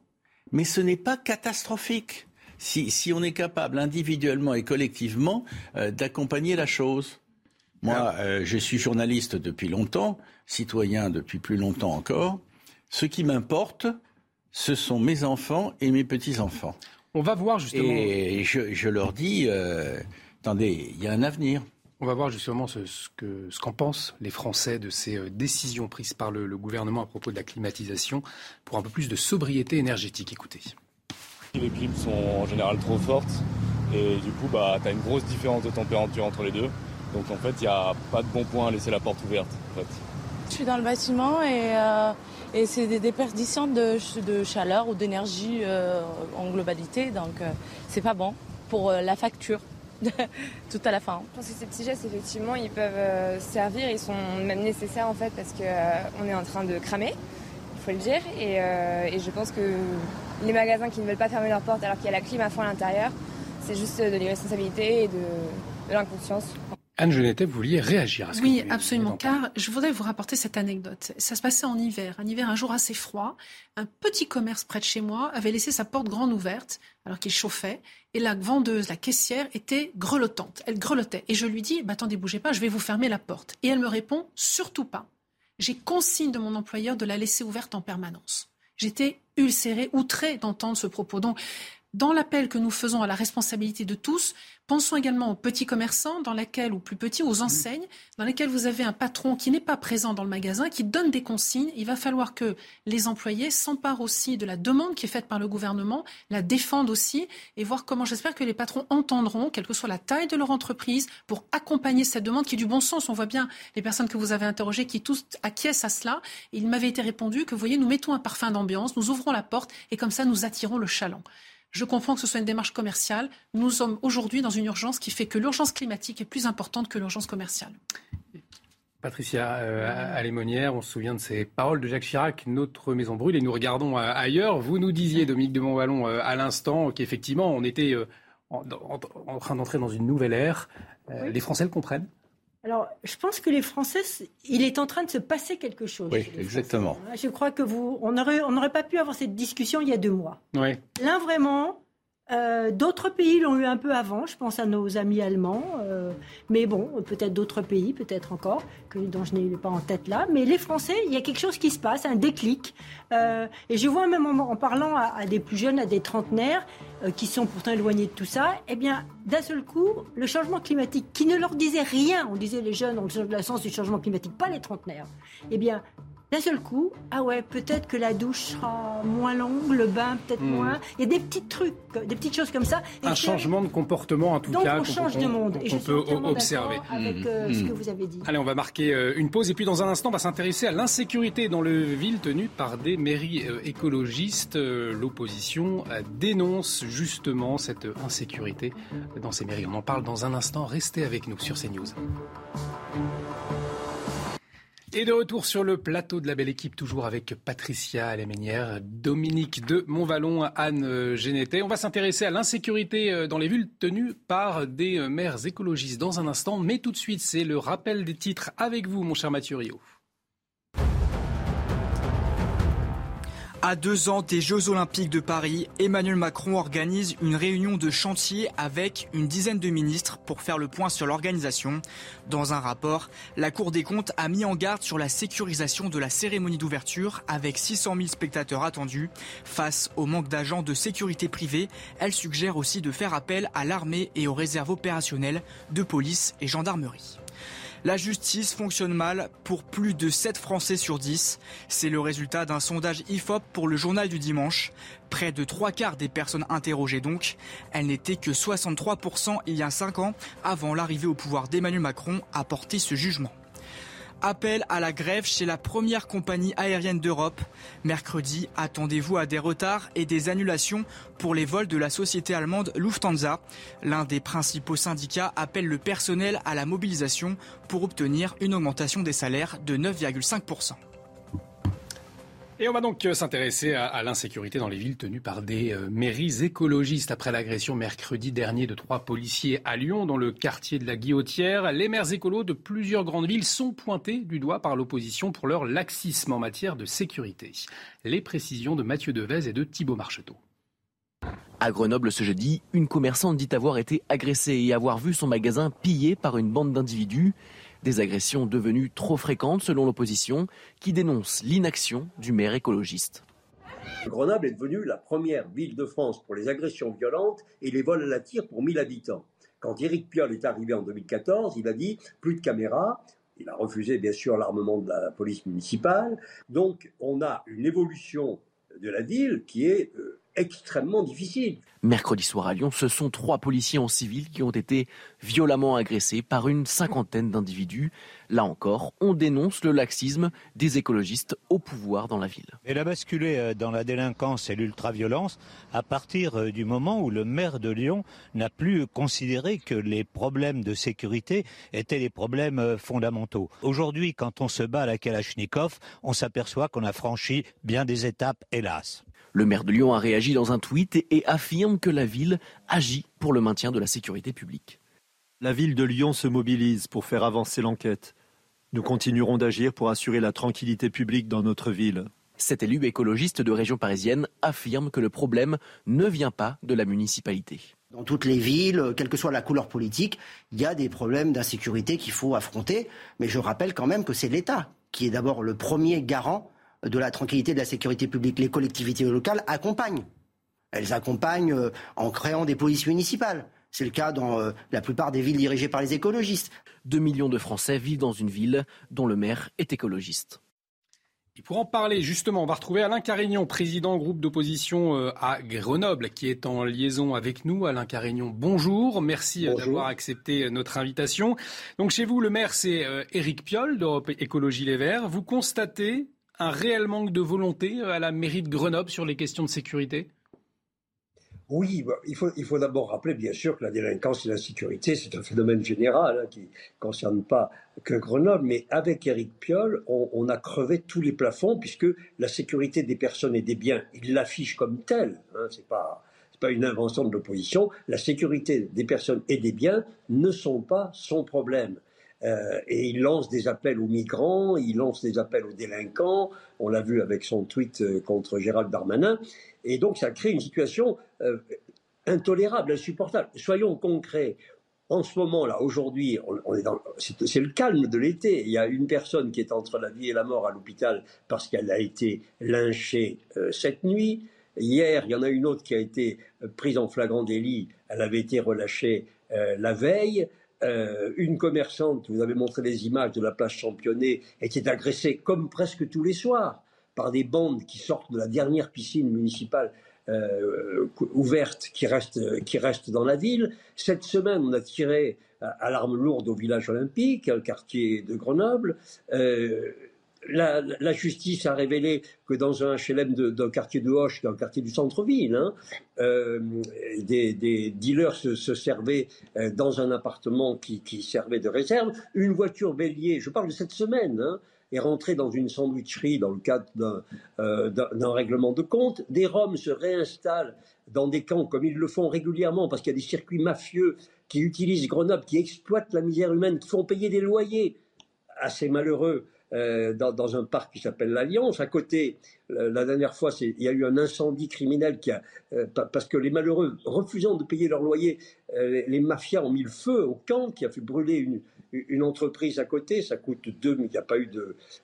mais ce n'est pas catastrophique. Si, si, on est capable individuellement et collectivement euh, d'accompagner la chose. Moi, euh, je suis journaliste depuis longtemps, citoyen depuis plus longtemps encore. Ce qui m'importe, ce sont mes enfants et mes petits-enfants. On va voir justement. Et je, leur dis, euh, attendez, il y a un avenir. On va voir justement ce, ce qu'en pensent les Français de ces euh, décisions prises par le, gouvernement à propos de la climatisation pour un peu plus de sobriété énergétique. Écoutez. Les clims sont en général trop fortes et du coup, bah, tu as une grosse différence de température entre les deux. Donc en fait, il n'y a pas de bon point à laisser la porte ouverte. Je suis dans le bâtiment et, euh, c'est des déperditions de, chaleur ou d'énergie euh, en globalité. Donc c'est pas bon pour la facture. tout à la fin. Je pense que ces petits gestes, effectivement, ils peuvent euh, servir, ils sont même nécessaires en fait parce qu'on euh, est en train de cramer, il faut le dire. Euh, et, je pense que les magasins qui ne veulent pas fermer leurs portes alors qu'il y a la clim à fond à l'intérieur, c'est juste de l'irresponsabilité et de l'inconscience. Anne Genetet, vous vouliez réagir à ce Oui, absolument, car je voudrais vous rapporter cette anecdote. Ça se passait en hiver, un hiver, un jour assez froid. Un petit commerce près de chez moi avait laissé sa porte grande ouverte alors qu'il chauffait, et la vendeuse, la caissière, était grelottante. Elle grelottait. Et je lui dis, bah, attendez, bougez pas, je vais vous fermer la porte. Et elle me répond, surtout pas. J'ai consigne de mon employeur de la laisser ouverte en permanence. J'étais ulcérée, outrée d'entendre ce propos. Donc, dans l'appel que nous faisons à la responsabilité de tous, pensons également aux petits commerçants, dans lesquels, ou plus petits, aux enseignes, dans lesquels vous avez un patron qui n'est pas présent dans le magasin, qui donne des consignes. Il va falloir que les employés s'emparent aussi de la demande qui est faite par le gouvernement, la défendent aussi, et voir comment j'espère que les patrons entendront, quelle que soit la taille de leur entreprise, pour accompagner cette demande qui est du bon sens. On voit bien les personnes que vous avez interrogées qui tous acquiescent à cela. il m'avait été répondu que, vous voyez, nous mettons un parfum d'ambiance, nous ouvrons la porte, et comme ça, nous attirons le chaland. Je comprends que ce soit une démarche commerciale. Nous sommes aujourd'hui dans une urgence qui fait que l'urgence climatique est plus importante que l'urgence commerciale. Patricia euh, Alémonière, on se souvient de ces paroles de Jacques Chirac, notre maison brûle et nous regardons euh, ailleurs. Vous nous disiez, Dominique de Montvalon, euh, à l'instant, qu'effectivement, on était euh, en, train d'entrer dans une nouvelle ère. Les Français le comprennent alors, je pense que les Français, il est en train de se passer quelque chose. Oui, exactement. Je crois que vous, on n'aurait on pas pu avoir cette discussion il y a deux mois. Oui. Là, vraiment, euh, d'autres pays l'ont eu un peu avant, je pense à nos amis allemands, euh, mais bon, peut-être d'autres pays, peut-être encore, que, dont je n'ai pas en tête là. Mais les Français, il y a quelque chose qui se passe, un déclic. Euh, et je vois même en, parlant à, des plus jeunes, à des trentenaires, qui sont pourtant éloignés de tout ça, eh bien, d'un seul coup, le changement climatique, qui ne leur disait rien, on disait les jeunes ont le sens du changement climatique, pas les trentenaires, eh bien, d'un seul coup, ah ouais, peut-être que la douche sera moins longue, le bain peut-être hmm. moins. Il y a des petits trucs, des petites choses comme ça. un changement de comportement en tout cas. Donc on change de monde. et je peut observer. Avec euh, hmm. ce que vous avez dit. Allez, on va marquer euh, une pause et puis dans un instant, on va s'intéresser à l'insécurité dans le ville tenue par des mairies euh, écologistes. L'opposition dénonce justement cette insécurité dans ces mairies. On en parle dans un instant. Restez avec nous sur CNews. Et de retour sur le plateau de la belle équipe, toujours avec Patricia Alémenière, Dominique de Montvalon, Anne Génété. On va s'intéresser à l'insécurité euh, dans les villes tenues par des euh, maires écologistes dans un instant. Mais tout de suite, c'est le rappel des titres avec vous, mon cher Mathieu Rio. À deux ans des Jeux Olympiques de Paris, Emmanuel Macron organise une réunion de chantier avec une dizaine de ministres pour faire le point sur l'organisation. Dans un rapport, la Cour des comptes a mis en garde sur la sécurisation de la cérémonie d'ouverture avec 600 000 spectateurs attendus. Face au manque d'agents de sécurité privée, elle suggère aussi de faire appel à l'armée et aux réserves opérationnelles de police et gendarmerie. La justice fonctionne mal pour plus de 7 Français sur 10. C'est le résultat d'un sondage IFOP pour le journal du dimanche. Près de trois quarts des personnes interrogées donc. Elles n'étaient que 63% il y a 5 ans, avant l'arrivée au pouvoir d'Emmanuel Macron à porter ce jugement. Appel à la grève chez la première compagnie aérienne d'Europe. Mercredi, attendez-vous à des retards et des annulations pour les vols de la société allemande Lufthansa. L'un des principaux syndicats appelle le personnel à la mobilisation pour obtenir une augmentation des salaires de 9,5%. Et on va donc euh, s'intéresser à, l'insécurité dans les villes tenues par des euh, mairies écologistes. Après l'agression mercredi dernier de trois policiers à Lyon, dans le quartier de la Guillotière, les maires écolos de plusieurs grandes villes sont pointés du doigt par l'opposition pour leur laxisme en matière de sécurité. Les précisions de Mathieu Devez et de Thibault Marcheteau. À Grenoble ce jeudi, une commerçante dit avoir été agressée et avoir vu son magasin pillé par une bande d'individus. Des agressions devenues trop fréquentes selon l'opposition qui dénonce l'inaction du maire écologiste. Grenoble est devenue la première ville de France pour les agressions violentes et les vols à la tire pour 1000 habitants. Quand Éric Piolle est arrivé en 2014, il a dit plus de caméras. Il a refusé bien sûr l'armement de la police municipale. Donc on a une évolution de la ville qui est euh, extrêmement difficile. Mercredi soir à Lyon, ce sont trois policiers en civil qui ont été violemment agressés par une cinquantaine d'individus. Là encore, on dénonce le laxisme des écologistes au pouvoir dans la ville. Elle a basculé euh, dans la délinquance et l'ultraviolence à partir euh, du moment où le maire de Lyon n'a plus considéré que les problèmes de sécurité étaient les problèmes euh, fondamentaux. Aujourd'hui, quand on se bat à la Kalachnikov, on s'aperçoit qu'on a franchi bien des étapes, hélas. Le maire de Lyon a réagi dans un tweet et affirme que la ville agit pour le maintien de la sécurité publique. La ville de Lyon se mobilise pour faire avancer l'enquête. Nous continuerons d'agir pour assurer la tranquillité publique dans notre ville. Cet élu écologiste de région parisienne affirme que le problème ne vient pas de la municipalité. Dans toutes les villes, quelle que soit la couleur politique, il y a des problèmes d'insécurité qu'il faut affronter. Mais je rappelle quand même que c'est l'État qui est d'abord le premier garant de la tranquillité de la sécurité publique. Les collectivités locales accompagnent. Elles accompagnent euh, en créant des polices municipales. C'est le cas dans euh, la plupart des villes dirigées par les écologistes. Deux millions de Français vivent dans une ville dont le maire est écologiste. Et pour en parler, justement, on va retrouver Alain Carignon, président groupe d'opposition euh, à Grenoble, qui est en liaison avec nous. Alain Carignon, bonjour. Merci d'avoir accepté notre invitation. Donc, chez vous, le maire, c'est Éric Piolle d'Europe Écologie Les Verts. Vous constatez un réel manque de volonté à la mairie de Grenoble sur les questions de sécurité? Oui, bah, il faut, d'abord rappeler, bien sûr, que la délinquance et la sécurité, c'est un phénomène général hein, qui ne concerne pas que Grenoble, mais avec Eric Piolle, on, a crevé tous les plafonds, puisque la sécurité des personnes et des biens, il l'affiche comme telle, hein, ce n'est pas, pas une invention de l'opposition, la sécurité des personnes et des biens ne sont pas son problème. Euh, et il lance des appels aux migrants, il lance des appels aux délinquants. On l'a vu avec son tweet euh, contre Gérald Darmanin. Et donc, ça crée une situation euh, intolérable, insupportable. Soyons concrets. En ce moment-là, aujourd'hui, on, est dans, c'est, le calme de l'été. Il y a une personne qui est entre la vie et la mort à l'hôpital parce qu'elle a été lynchée cette nuit. Hier, il y en a une autre qui a été prise en flagrant délit. Elle avait été relâchée la veille. Euh, une commerçante, vous avez montré les images de la place Championnet, était agressée comme presque tous les soirs par des bandes qui sortent de la dernière piscine municipale euh, ouverte qui reste, dans la ville. Cette semaine, on a tiré à, l'arme lourde au village olympique, un quartier de Grenoble. Euh, la, justice a révélé que dans un HLM d'un quartier de Hoche, d'un quartier du centre-ville, hein, euh, des, dealers se, servaient euh, dans un appartement qui, servait de réserve. Une voiture bélier, je parle de cette semaine, hein, est rentrée dans une sandwicherie dans le cadre euh, d'un règlement de compte. Des Roms se réinstallent dans des camps comme ils le font régulièrement parce qu'il y a des circuits mafieux qui utilisent Grenoble, qui exploitent la misère humaine, qui font payer des loyers à ces malheureux euh, dans, un parc qui s'appelle l'Alliance. À côté, euh, la dernière fois, il y a eu un incendie criminel qui a, euh, parce que les malheureux, refusant de payer leur loyer, les, mafias ont mis le feu au camp qui a fait brûler une, entreprise à côté. Ça coûte deux, il n'y a pas eu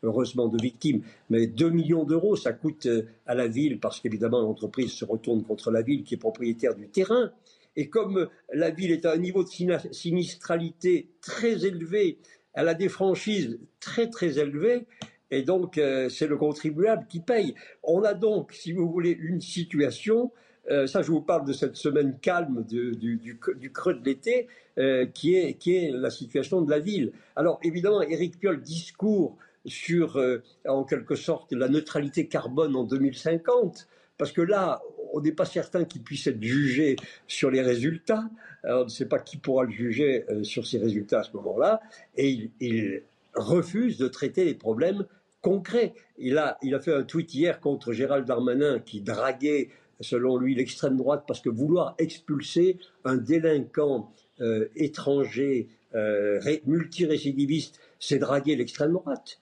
heureusement de victimes, mais 2 millions d'euros, ça coûte à la ville parce qu'évidemment l'entreprise se retourne contre la ville qui est propriétaire du terrain. Et comme la ville est à un niveau de sinistralité très élevé, elle a des franchises très très élevées et donc euh, c'est le contribuable qui paye. On a donc, si vous voulez, une situation, euh, ça je vous parle de cette semaine calme du, creux de l'été, euh, qui, est, qui est la situation de la ville. Alors évidemment, Éric Piolle discours sur, en quelque sorte, la neutralité carbone en 2050, parce que là, on n'est pas certain qu'il puisse être jugé sur les résultats. on ne sait pas qui pourra le juger euh, sur ces résultats à ce moment-là. Et il, refuse de traiter les problèmes concrets. Il a, il a fait un tweet hier contre Gérald Darmanin qui draguait, selon lui, l'extrême droite parce que vouloir expulser un délinquant euh, étranger euh, multirécidiviste, c'est draguer l'extrême droite.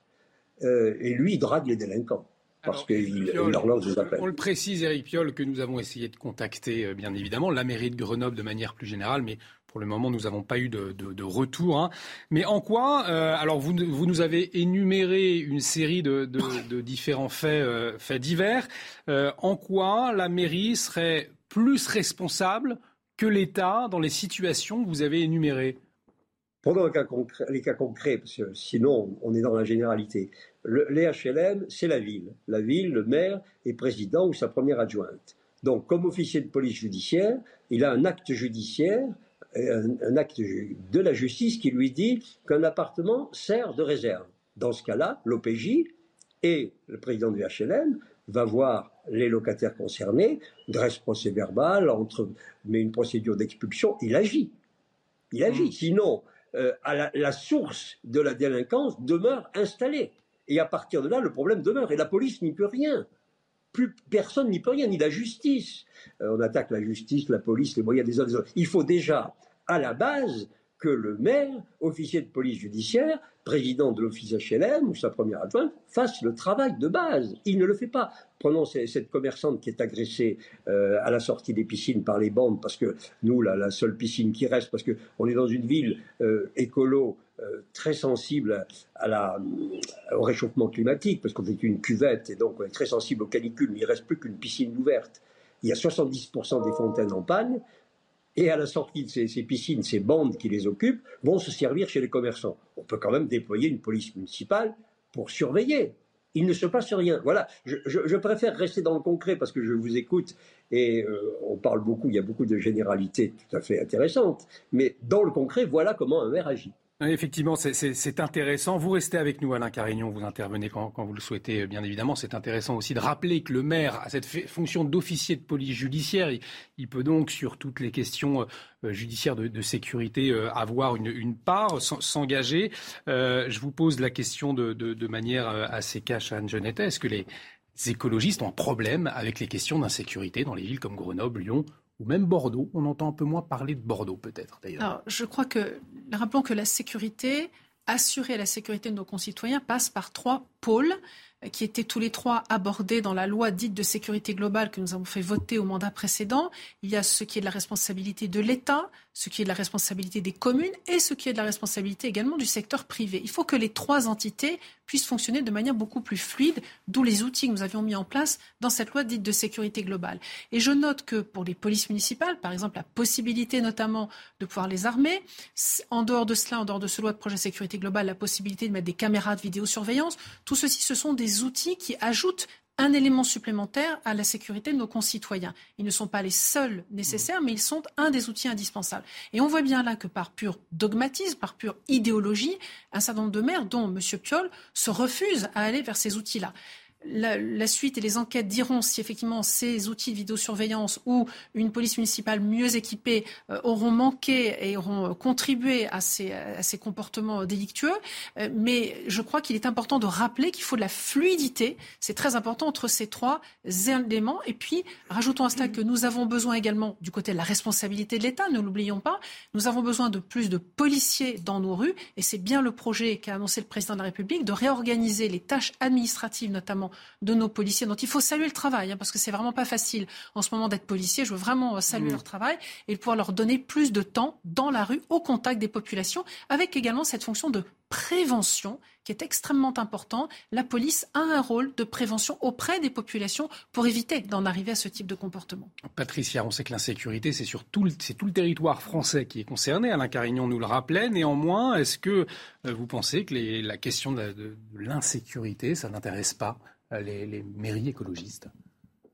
et lui, il drague les délinquants parce qu'il leur lance des appels. On le précise, Eric Piolle, que nous avons essayé de contacter, bien évidemment, la mairie de Grenoble de manière plus générale, mais pour le moment, nous n'avons pas eu de, retour. Hein. Mais en quoi Alors, vous, vous, nous avez énuméré une série de, différents faits, faits divers. en quoi la mairie serait plus responsable que l'État dans les situations que vous avez énumérées? Prenons les cas concrets, parce que sinon on est dans la généralité. les HLM, c'est la ville. La ville, le maire est président ou sa première adjointe. Donc, comme officier de police judiciaire, il a un acte judiciaire, un, acte de la justice qui lui dit qu'un appartement sert de réserve. Dans ce cas-là, l'OPJ et le président du HLM va voir les locataires concernés, dresse procès verbal, entre, met une procédure d'expulsion, il agit. Il agit. Mmh. Sinon, euh, la, source de la délinquance demeure installée. Et à partir de là, le problème demeure. Et la police n'y peut rien. Plus personne n'y peut rien, ni la justice. Euh, on attaque la justice, la police, les moyens des autres. Il faut déjà, à la base, que le maire, officier de police judiciaire, président de l'office HLM ou sa première adjointe, fasse le travail de base. Il ne le fait pas. Prenons cette commerçante qui est agressée euh, à la sortie des piscines par les bandes, parce que nous, la seule piscine qui reste, parce qu'on est dans une ville euh, écolo euh, très sensible au réchauffement climatique, parce qu'on est une cuvette et donc on est très sensible aux canicules, mais il ne reste plus qu'une piscine ouverte. Il y a 70% des fontaines en panne et à la sortie de ces, piscines, ces bandes qui les occupent vont se servir chez les commerçants. On peut quand même déployer une police municipale pour surveiller. Il ne se passe rien. Voilà, je, préfère rester dans le concret parce que je vous écoute et euh, on parle beaucoup, il y a beaucoup de généralités tout à fait intéressantes, mais dans le concret, voilà comment un maire agit. Effectivement, c'est intéressant. Vous restez avec nous, Alain Carignon, vous intervenez quand, vous le souhaitez, bien évidemment. C'est intéressant aussi de rappeler que le maire a cette fonction d'officier de police judiciaire. Il, peut donc, sur toutes les questions euh, judiciaires de, sécurité, euh, avoir une, part, s'engager. Euh, je vous pose la question de, manière assez cash, Anne Genette. Est-ce que les écologistes ont un problème avec les questions d'insécurité dans les villes comme Grenoble, Lyon ou même Bordeaux. On entend un peu moins parler de Bordeaux peut-être d'ailleurs. Je crois que, rappelons que la sécurité, assurer la sécurité de nos concitoyens passe par trois pôles qui étaient tous les trois abordés dans la loi dite de sécurité globale que nous avons fait voter au mandat précédent. Il y a ce qui est de la responsabilité de l'État, ce qui est de la responsabilité des communes et ce qui est de la responsabilité également du secteur privé. Il faut que les trois entités puissent fonctionner de manière beaucoup plus fluide, d'où les outils que nous avions mis en place dans cette loi dite de sécurité globale. Et je note que pour les polices municipales, par exemple, la possibilité notamment de pouvoir les armer, en dehors de cela, en dehors de ce loi de projet sécurité globale, la possibilité de mettre des caméras de vidéosurveillance, tout ceci, ce sont des outils qui ajoutent un élément supplémentaire à la sécurité de nos concitoyens. Ils ne sont pas les seuls nécessaires, mais ils sont un des outils indispensables. Et on voit bien là que par pur dogmatisme, par pure idéologie, un certain nombre de maires, dont M. Piolle, se refusent à aller vers ces outils-là la, suite et les enquêtes diront si effectivement ces outils de vidéosurveillance ou une police municipale mieux équipée euh, auront manqué et auront contribué à ces, comportements délictueux. Euh, mais je crois qu'il est important de rappeler qu'il faut de la fluidité. C'est très important entre ces trois éléments. Et puis, rajoutons à cela que nous avons besoin également du côté de la responsabilité de l'État, ne l'oublions pas. Nous avons besoin de plus de policiers dans nos rues. Et c'est bien le projet qu'a annoncé le président de la République de réorganiser les tâches administratives, notamment de nos policiers, dont il faut saluer le travail, hein, parce que c'est vraiment pas facile en ce moment d'être policier. Je veux vraiment saluer mmh. leur travail et pouvoir leur donner plus de temps dans la rue, au contact des populations, avec également cette fonction de prévention qui est extrêmement important. La police a un rôle de prévention auprès des populations pour éviter d'en arriver à ce type de comportement. Patricia, on sait que l'insécurité, c'est sur tout le, tout le territoire français qui est concerné. Alain Carignon nous le rappelait. Néanmoins, est-ce que euh, vous pensez que la question de l'insécurité, ça n'intéresse pas euh, les, mairies écologistes?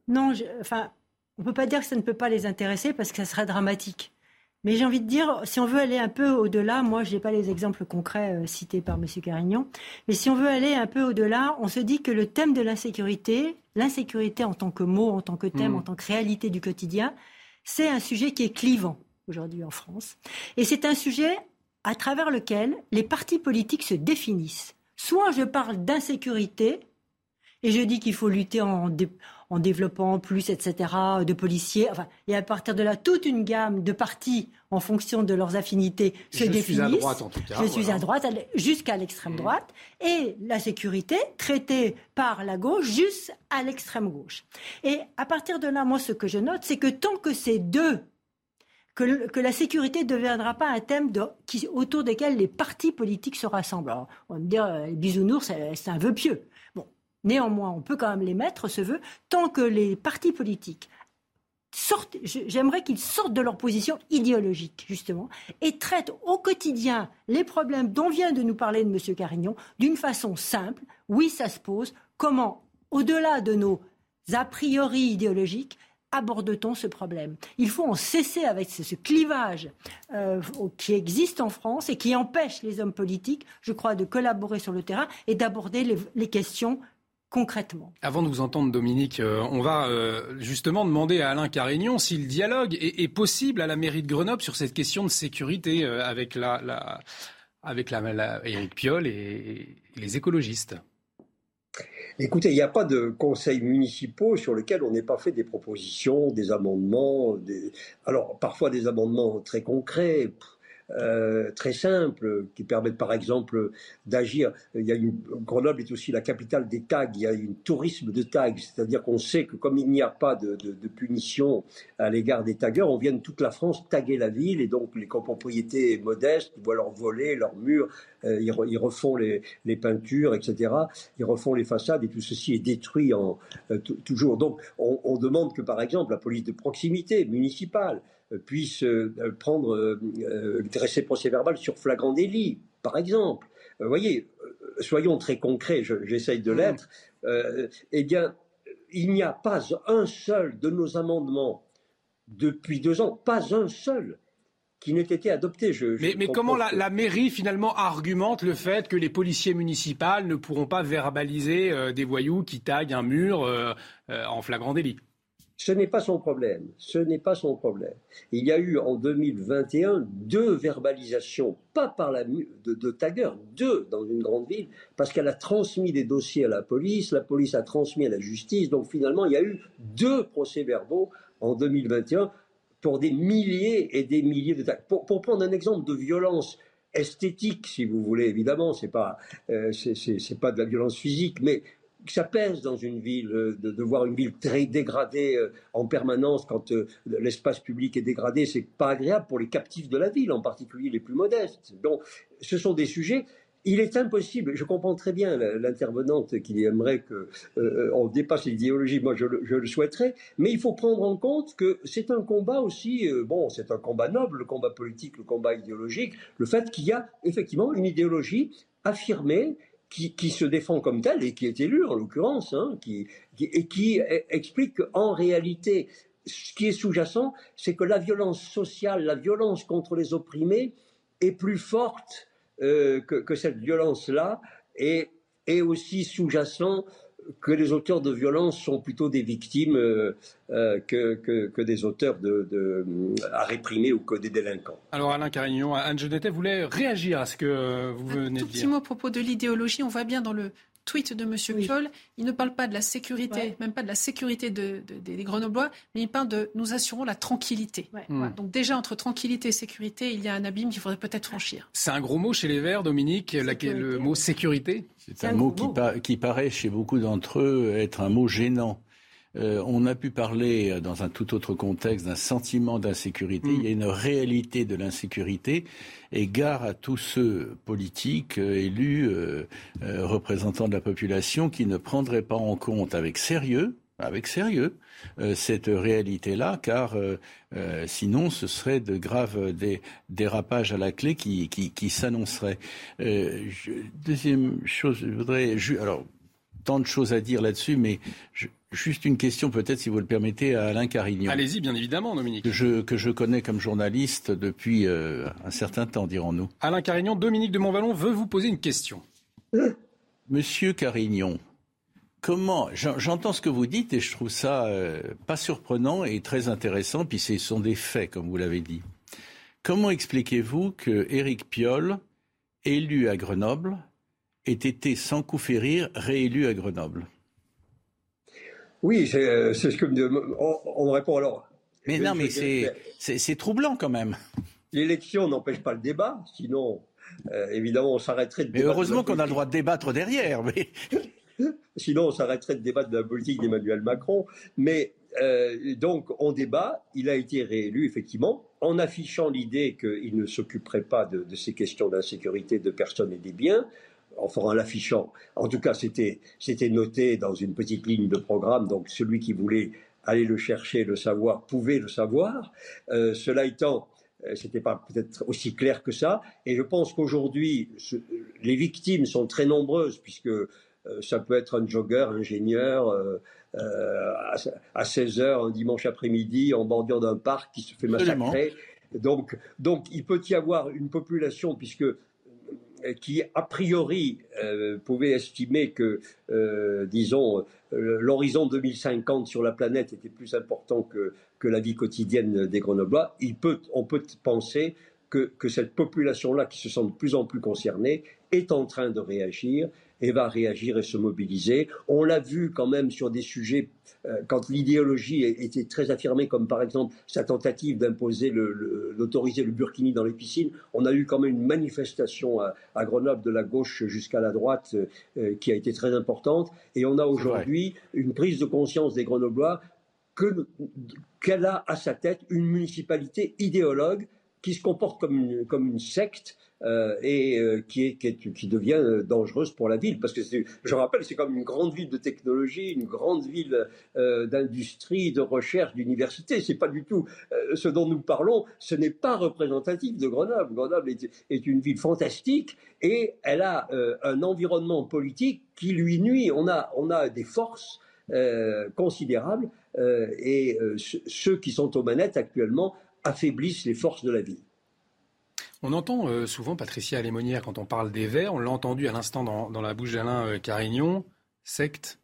Non, enfin, on ne peut pas dire que ça ne peut pas les intéresser parce que ça serait dramatique. Mais j'ai envie de dire, si on veut aller un peu au-delà, moi je n'ai pas les exemples concrets euh, cités par M. Carignan, mais si on veut aller un peu au-delà, on se dit que le thème de l'insécurité, l'insécurité en tant que mot, en tant que thème, hmm. en tant que réalité du quotidien, c'est un sujet qui est clivant aujourd'hui en France. Et c'est un sujet à travers lequel les partis politiques se définissent. Soit je parle d'insécurité, et je dis qu'il faut lutter en, en, développant plus, etc., de policiers. Enfin, et à partir de là, toute une gamme de partis, en fonction de leurs affinités, se définissent. Je suis à droite, en tout cas. Je suis à droite, jusqu'à l'extrême mmh. droite. Et la sécurité, traitée par la gauche, jusqu'à l'extrême gauche. Et à partir de là, moi, ce que je note, c'est que tant que ces deux que, la sécurité ne deviendra pas un thème autour desquels les partis politiques se rassemblent. on va me dire, euh, bisounours, c'est un vœu pieux. Néanmoins, on peut quand même les mettre, ce vœu, tant que les partis politiques sortent, j'aimerais qu'ils sortent de leur position idéologique, justement, et traitent au quotidien les problèmes dont vient de nous parler M. Carignon d'une façon simple. Oui, ça se pose. Comment, au-delà de nos a priori idéologiques, aborde-t-on ce problème? Il faut en cesser avec ce, clivage euh, qui existe en France et qui empêche les hommes politiques, je crois, de collaborer sur le terrain et d'aborder les, questions concrètement. Avant de vous entendre, Dominique, euh, on va euh, justement demander à Alain Carignon si le dialogue est, possible à la mairie de Grenoble sur cette question de sécurité avec la, avec la, Éric Piolle et les écologistes. Écoutez, il n'y a pas de conseils municipaux sur lesquels on n'ait pas fait des propositions, des amendements, des... alors parfois des amendements très concrets. Euh, très simples qui permettent par exemple d'agir. Il y a Grenoble est aussi la capitale des tags. Il y a un tourisme de tags, c'est-à-dire qu'on sait que comme il n'y a pas de, punition à l'égard des taggeurs, on vient de toute la France taguer la ville et donc les copropriétés modestes voient leur voler, leurs murs, euh, ils, refont les, peintures, etc. Ils refont les façades et tout ceci est détruit en, euh, toujours. Donc on, on demande que par exemple la police de proximité municipale puisse euh, prendre, euh, euh, dresser procès verbal sur flagrant délit, par exemple. Vous voyez, soyons très concrets, j'essaye de mmh. l'être. eh bien, il n'y a pas un seul de nos amendements depuis deux ans, pas un seul qui n'ait été adopté. Je, mais, comment la, mairie finalement argumente le fait que les policiers municipaux ne pourront pas verbaliser des voyous qui taguent un mur en flagrant délit? Ce n'est pas son problème. Ce n'est pas son problème. Il y a eu en 2021 deux verbalisations, pas par la de, de Tagger, deux dans une grande ville, parce qu'elle a transmis des dossiers à la police, la police a transmis à la justice. Donc finalement, il y a eu deux procès-verbaux en 2021 pour des milliers et des milliers de tags. Pour, prendre un exemple de violence esthétique, si vous voulez, évidemment, c'est pas euh, c'est pas de la violence physique, mais ça pèse dans une ville euh, de, voir une ville très dégradée euh, en permanence quand euh, l'espace public est dégradé, c'est pas agréable pour les captifs de la ville, en particulier les plus modestes. Donc, ce sont des sujets. Il est impossible. Je comprends très bien l'intervenante qui aimerait que on dépasse l'idéologie. Moi, je, le souhaiterais, mais il faut prendre en compte que c'est un combat aussi. bon, c'est un combat noble, le combat politique, le combat idéologique. Le fait qu'il y a effectivement une idéologie affirmée qui, se défend comme tel et qui est élu en l'occurrence, hein, et qui explique qu'en réalité, ce qui est sous-jacent, c'est que la violence sociale, la violence contre les opprimés est plus forte euh, que, que, cette violence-là et est aussi sous-jacent que les auteurs de violence sont plutôt des victimes euh, euh, que, que, des auteurs de, de, à réprimer ou que des délinquants. Alors Alain Carignon, Anne Genetet voulait réagir à ce que vous venez de dire. Un petit mot à propos de l'idéologie. On voit bien dans le tweet de M. Oui. il ne parle pas de la sécurité, même pas de la sécurité de, des Grenoblois, mais il parle de nous assurons la tranquillité. Hmm. Donc déjà, entre tranquillité et sécurité, il y a un abîme qu'il faudrait peut-être franchir. C'est un gros mot chez les Verts, Dominique, le mot sécurité? C'est un, mot, Qui, qui paraît chez beaucoup d'entre eux être un mot gênant. Euh, on a pu parler, euh, dans un tout autre contexte, d'un sentiment d'insécurité. Mm. Il y a une réalité de l'insécurité. Et gare à tous ceux politiques, euh, élus, représentants de la population, qui ne prendraient pas en compte avec sérieux, avec sérieux, cette réalité-là, car sinon ce serait de graves dérapages à la clé qui, qui, s'annonceraient. deuxième chose, je voudrais... Alors, tant de choses à dire là-dessus, mais je, Juste une question peut-être, si vous le permettez, à Alain Carignon. Allez-y, bien évidemment, Dominique. Que je, que je connais comme journaliste depuis euh, un certain temps, dirons-nous. Alain Carignon, Dominique de Montvalon veut vous poser une question. Monsieur Carignon, comment j'entends ce que vous dites et je trouve ça euh, pas surprenant et très intéressant, puis ce sont des faits, comme vous l'avez dit. Comment expliquez-vous que Éric Piolle, élu à Grenoble, ait été sans coup férir réélu à Grenoble? Oui, euh, c'est ce que on, on répond alors. Mais non, mais c'est troublant quand même. L'élection n'empêche pas le débat, sinon, euh, évidemment, on s'arrêterait de Mais heureusement qu'on a le droit de débattre derrière. Mais... sinon, on s'arrêterait de débattre de la politique d'Emmanuel Macron. Mais euh, donc on débat. Il a été réélu effectivement en affichant l'idée qu'il ne s'occuperait pas de, ces questions d'insécurité de personnes et des biens. Enfin, en l'affichant. En tout cas, c'était noté dans une petite ligne de programme. Donc celui qui voulait aller le chercher, le savoir, pouvait le savoir. Euh, cela étant, euh, c'était pas peut-être aussi clair que ça. Et je pense qu'aujourd'hui, les victimes sont très nombreuses puisque ça peut être un jogger, un ingénieur, euh, à 16 heures un dimanche après-midi en bordure d'un parc qui se fait massacrer. Donc, donc, il peut y avoir une population, puisque euh, qui a priori euh, pouvait estimer que, disons, l'horizon 2050 sur la planète était plus important que, la vie quotidienne des Grenoblois, on peut penser que, que cette population-là, qui se sent de plus en plus concernée, est en train de réagir et va réagir et se mobiliser. On l'a vu quand même sur des sujets euh, quand l'idéologie était très affirmée, comme par exemple sa tentative d'imposer l'autoriser le, burkini dans les piscines. On a eu quand même une manifestation à, Grenoble de la gauche jusqu'à la droite euh, qui a été très importante. Et on a aujourd'hui une prise de conscience des Grenoblois qu'elle a à sa tête une municipalité idéologue qui se comporte comme comme une secte euh, et euh, qui, est, qui, devient euh, dangereuse pour la ville. Parce que je rappelle, c'est comme une grande ville de technologie, une grande ville d'industrie, de recherche, d'université. C'est pas du tout ce dont nous parlons. Ce n'est pas représentatif de Grenoble. Grenoble est, est, une ville fantastique et elle a un environnement politique qui lui nuit. On a, on a des forces considérables et ceux qui sont aux manettes actuellement affaiblissent les forces de la ville. On entend euh, souvent Patricia Alémonière quand on parle des Verts, on l'a entendu à l'instant dans, la bouche d'Alain euh, Carignon, secte,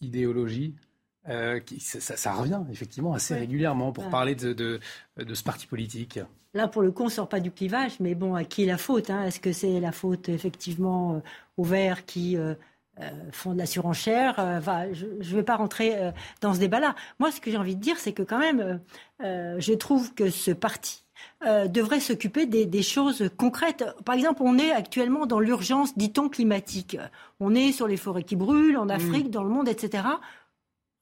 idéologie. Euh, ça, revient effectivement assez régulièrement pour parler de, ce parti politique. Là, pour le coup, on ne sort pas du clivage, mais bon, à qui est la faute hein? Est-ce que c'est la faute effectivement aux Verts qui font de la surenchère Je ne vais pas rentrer dans ce débat-là. Moi, ce que j'ai envie de dire, c'est que quand même, je trouve que ce parti euh, devrait s'occuper des, choses concrètes. Par exemple, on est actuellement dans l'urgence, dit-on, climatique. On est sur les forêts qui brûlent en Afrique, mm. dans le monde, etc.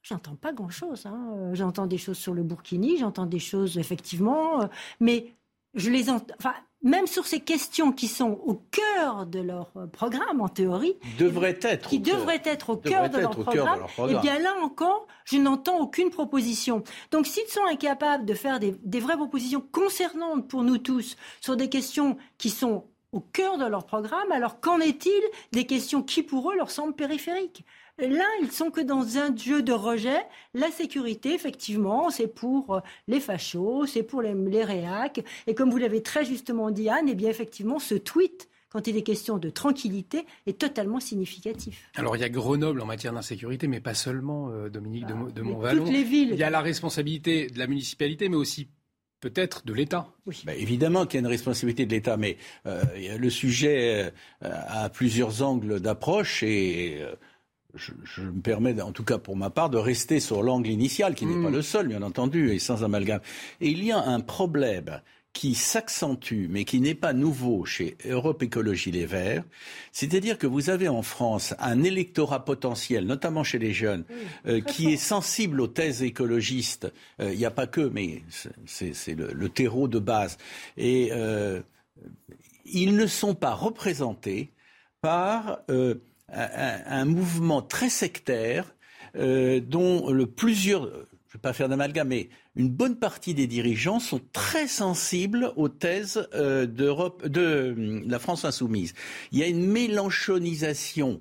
J'entends pas grand-chose. Hein. J'entends des choses sur le Burkini, j'entends des choses effectivement, euh, mais je les entends même sur ces questions qui sont au cœur de leur programme, en théorie, devraient être qui devraient être au cœur, de, leur programme, et eh bien là encore, je n'entends aucune proposition. Donc s'ils sont incapables de faire des, des vraies propositions concernantes pour nous tous sur des questions qui sont au cœur de leur programme, alors qu'en est-il des questions qui pour eux leur semblent périphériques? Là, ils sont que dans un jeu de rejet. La sécurité, effectivement, c'est pour euh, les fachos, c'est pour les, les réacs. Et comme vous l'avez très justement dit, Anne, eh bien, effectivement, ce tweet quand il est question de tranquillité, est totalement significatif. Alors il y a Grenoble en matière d'insécurité, mais pas seulement, euh, Dominique de, ah, de Montvalon. Toutes les villes. Il y a la responsabilité de la municipalité, mais aussi peut-être de l'État. Oui. Bah, évidemment qu'il y a une responsabilité de l'État, mais euh, le sujet a plusieurs angles d'approche et je, me permets, en tout cas pour ma part, de rester sur l'angle initial, qui n'est pas hmm. le seul, bien entendu, et sans amalgame. Et il y a un problème qui s'accentue, mais qui n'est pas nouveau chez Europe Écologie Les Verts, c'est-à-dire que vous avez en France un électorat potentiel, notamment chez les jeunes, euh, qui est sensible aux thèses écologistes. Euh, il n'y a pas que, mais c'est le, terreau de base. Et euh, ils ne sont pas représentés par un, mouvement très sectaire euh, dont le plusieurs, je ne vais pas faire d'amalgame, mais une bonne partie des dirigeants sont très sensibles aux thèses euh, d'Europe, de euh, la France insoumise. Il y a une mélanchonisation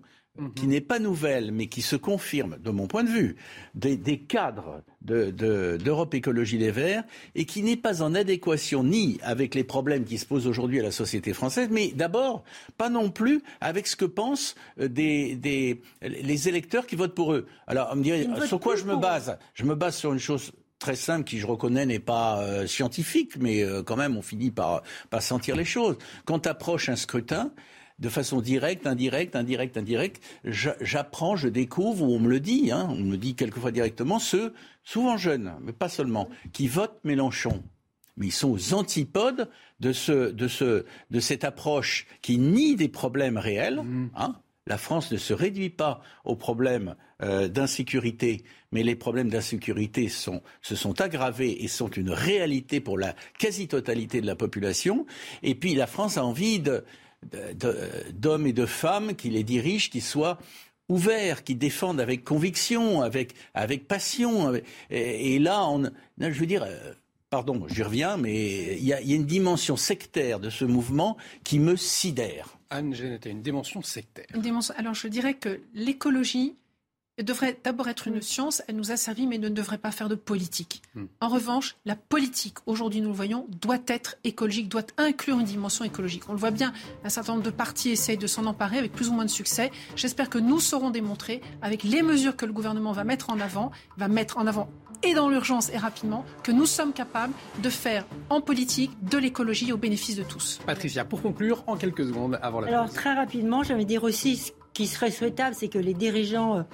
qui mhm. n'est pas nouvelle, mais qui se confirme, de mon point de vue, des, cadres d'Europe Écologie Les Verts, et qui n'est pas en adéquation ni avec les problèmes qui se posent aujourd'hui à la société française, mais d'abord, pas non plus avec ce que pensent euh, des, les électeurs qui votent pour eux. Alors, on me dirait, sur quoi je me base? Je me base sur une chose très simple qui, je reconnais, n'est pas euh, scientifique, mais euh, quand même, on finit par, par sentir les choses. Quand approche un scrutin, de façon directe, indirecte, indirecte, indirecte. J'apprends, je découvre, ou on me le dit, hein, on me dit quelquefois directement, ceux, souvent jeunes, mais pas seulement, qui votent Mélenchon. Mais ils sont aux antipodes de, ce, de, ce, de cette approche qui nie des problèmes réels. Mmh. Hein. La France ne se réduit pas aux problèmes euh, d'insécurité, mais les problèmes d'insécurité se sont aggravés et sont une réalité pour la quasi-totalité de la population. Et puis la France a envie d'hommes et de femmes qui les dirigent, qui soient ouverts, qui défendent avec conviction, avec, passion. Et, là, on, je veux dire, euh, pardon, j'y reviens, mais il y, a une dimension sectaire de ce mouvement qui me sidère. Anne Genette, une dimension sectaire. Alors je dirais que l'écologie, devrait d'abord être une science, elle nous a servi, mais ne devrait pas faire de politique. Hmm. En revanche, la politique, aujourd'hui nous le voyons, doit être écologique, doit inclure une dimension écologique. On le voit bien, un certain nombre de partis essayent de s'en emparer avec plus ou moins de succès. J'espère que nous saurons démontrer, avec les mesures que le gouvernement va mettre en avant, va mettre en avant et dans l'urgence et rapidement, que nous sommes capables de faire en politique de l'écologie au bénéfice de tous. Patricia, pour conclure, en quelques secondes avant la Alors, très rapidement, j'aimerais dire aussi ce qui serait souhaitable, c'est que les dirigeants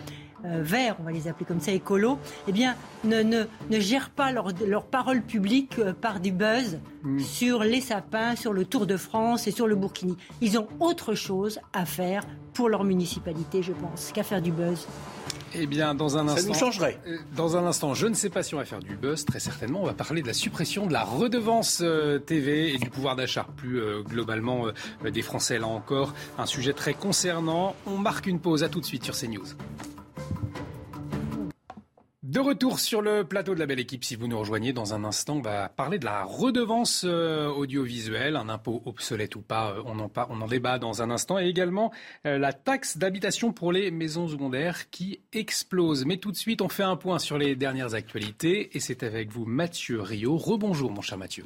euh, verts, on va les appeler comme ça, écolos, eh bien, ne, ne, ne gèrent pas leur, leur parole publique euh, par du buzz mm. sur les sapins, sur le Tour de France et sur le Burkini. Ils ont autre chose à faire pour leur municipalité, je pense, qu'à faire du buzz. Eh bien, dans un instant. Ça nous changerait. Euh, dans un instant, je ne sais pas si on va faire du buzz, très certainement. On va parler de la suppression de la redevance TV et du pouvoir d'achat, plus globalement des Français, là encore. Un sujet très concernant. On marque une pause. À tout de suite sur CNews. De retour sur le plateau de la belle équipe, si vous nous rejoignez dans un instant, on va parler de la redevance euh, audiovisuelle, un impôt obsolète ou pas, euh, on en, débat dans un instant, et également euh, la taxe d'habitation pour les maisons secondaires qui explose. Mais tout de suite, on fait un point sur les dernières actualités, et c'est avec vous Mathieu Rio. Rebonjour mon cher Mathieu.